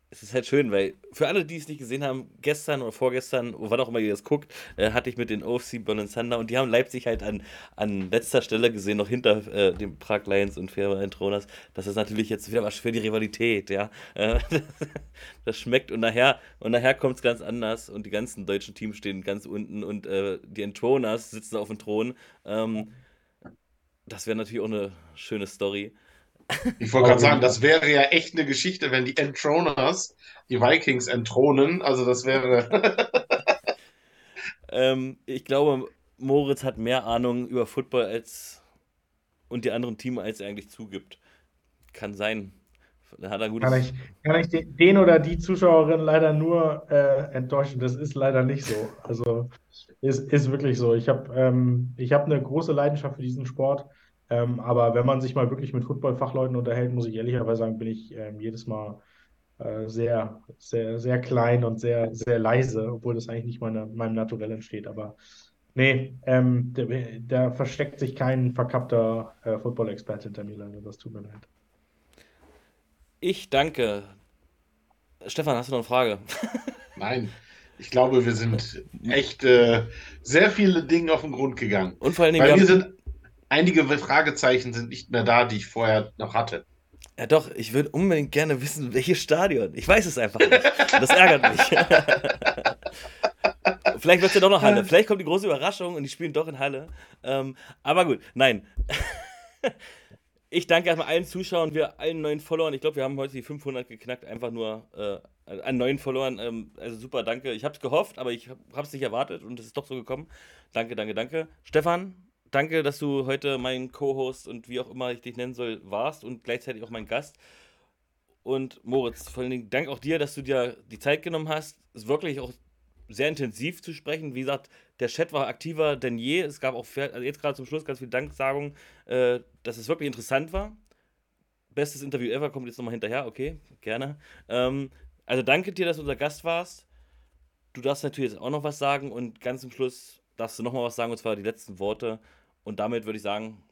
es ist halt schön, weil für alle, die es nicht gesehen haben, gestern oder vorgestern, wann auch immer ihr das guckt, äh, hatte ich mit den OFC Bonn Thunder und die haben Leipzig halt an, an letzter Stelle gesehen, noch hinter äh, dem Prag Lions und Fairbairn Tronas. Das ist natürlich jetzt wieder was für die Rivalität, ja. Äh, *laughs* das schmeckt und nachher, und nachher kommt es ganz anders und die ganzen deutschen Teams stehen ganz unten und äh, die Entroners sitzen auf dem Thron. Ähm, das wäre natürlich auch eine schöne Story. Ich wollte gerade sagen, das wäre ja echt eine Geschichte, wenn die Entroners die Vikings entthronen. Also das wäre. *laughs* ähm, ich glaube, Moritz hat mehr Ahnung über Football als und die anderen Teams, als er eigentlich zugibt. Kann sein. Da hat er gutes kann, ich, kann ich den oder die Zuschauerin leider nur äh, enttäuschen. Das ist leider nicht so. Also ist, ist wirklich so. Ich habe ähm, hab eine große Leidenschaft für diesen Sport. Ähm, aber wenn man sich mal wirklich mit Football-Fachleuten unterhält, muss ich ehrlicherweise sagen, bin ich ähm, jedes Mal äh, sehr, sehr, sehr klein und sehr, sehr leise, obwohl das eigentlich nicht meine, meinem Naturell entsteht. Aber nee, ähm, da, da, versteckt sich kein verkappter äh, Football-Experte hinter mir lange. Das tut mir leid. Ich danke. Stefan, hast du noch eine Frage? *laughs* Nein. Ich glaube, wir sind echt äh, sehr viele Dinge auf den Grund gegangen. Und vor allen Dingen, Weil wir, wir sind einige Fragezeichen sind nicht mehr da, die ich vorher noch hatte. Ja doch, ich würde unbedingt gerne wissen, welches Stadion. Ich weiß es einfach nicht. Das ärgert mich. *laughs* Vielleicht wird es ja doch noch Halle. Vielleicht kommt die große Überraschung und die spielen doch in Halle. Ähm, aber gut, nein. *laughs* ich danke erstmal allen Zuschauern, wir allen neuen Followern. Ich glaube, wir haben heute die 500 geknackt, einfach nur äh, an neuen Followern. Ähm, also super, danke. Ich habe es gehofft, aber ich habe es nicht erwartet und es ist doch so gekommen. Danke, danke, danke. Stefan, danke, dass du heute mein Co-Host und wie auch immer ich dich nennen soll, warst und gleichzeitig auch mein Gast. Und Moritz, vor allen Dingen Dank auch dir, dass du dir die Zeit genommen hast. Es wirklich auch sehr intensiv zu sprechen. Wie gesagt, der Chat war aktiver denn je. Es gab auch also jetzt gerade zum Schluss ganz viel Danksagungen, äh, dass es wirklich interessant war. Bestes Interview ever kommt jetzt nochmal hinterher. Okay, gerne. Ähm, also danke dir, dass du unser Gast warst. Du darfst natürlich jetzt auch noch was sagen und ganz zum Schluss darfst du nochmal was sagen und zwar die letzten Worte. Und damit würde ich sagen,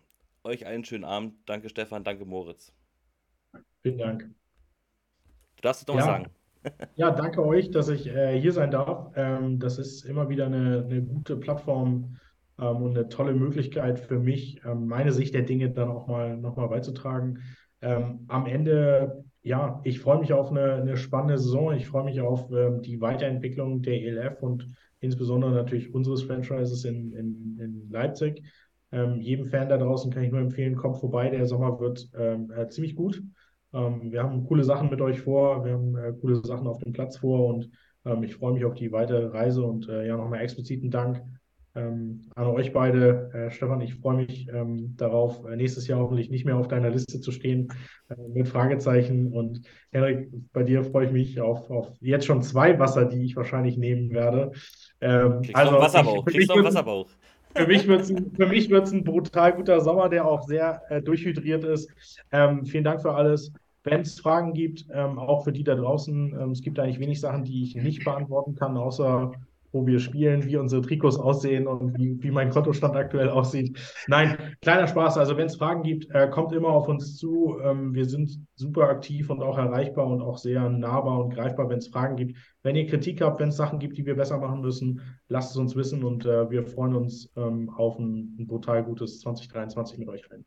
euch einen schönen Abend. Danke Stefan, danke Moritz. Vielen Dank. Du darfst noch ja. was sagen. *laughs* Ja, danke euch, dass ich äh, hier sein darf. Ähm, das ist immer wieder eine, eine gute Plattform ähm, und eine tolle Möglichkeit für mich, ähm, meine Sicht der Dinge dann auch mal nochmal beizutragen. Ähm, am Ende, ja, ich freue mich auf eine, eine, spannende Saison. Ich freue mich auf ähm, die Weiterentwicklung der ELF und insbesondere natürlich unseres Franchises in, in, in Leipzig. Ähm, jedem Fan da draußen kann ich nur empfehlen, kommt vorbei. Der Sommer wird äh, ziemlich gut. Ähm, wir haben coole Sachen mit euch vor, wir haben äh, coole Sachen auf dem Platz vor und ähm, ich freue mich auf die weitere Reise und äh, ja, nochmal expliziten Dank ähm, an euch beide. Äh, Stefan, ich freue mich ähm, darauf, äh, nächstes Jahr hoffentlich nicht mehr auf deiner Liste zu stehen äh, mit Fragezeichen. Und Henrik, bei dir freue ich mich auf, auf jetzt schon zwei Wasser, die ich wahrscheinlich nehmen werde. Ähm, Kriegst also, Wasserbauch. Kriegst du Wasserbauch. Für mich wird es ein, ein brutal guter Sommer, der auch sehr äh, durchhydriert ist. Ähm, vielen Dank für alles. Wenn es Fragen gibt, ähm, auch für die da draußen, ähm, es gibt eigentlich wenig Sachen, die ich nicht beantworten kann, außer wo wir spielen, wie unsere Trikots aussehen und wie, wie mein Kontostand aktuell aussieht. Nein, kleiner Spaß. Also wenn es Fragen gibt, äh, kommt immer auf uns zu. Ähm, wir sind super aktiv und auch erreichbar und auch sehr nahbar und greifbar, wenn es Fragen gibt. Wenn ihr Kritik habt, wenn es Sachen gibt, die wir besser machen müssen, lasst es uns wissen und äh, wir freuen uns ähm, auf ein, ein brutal gutes 2023 mit euch allen.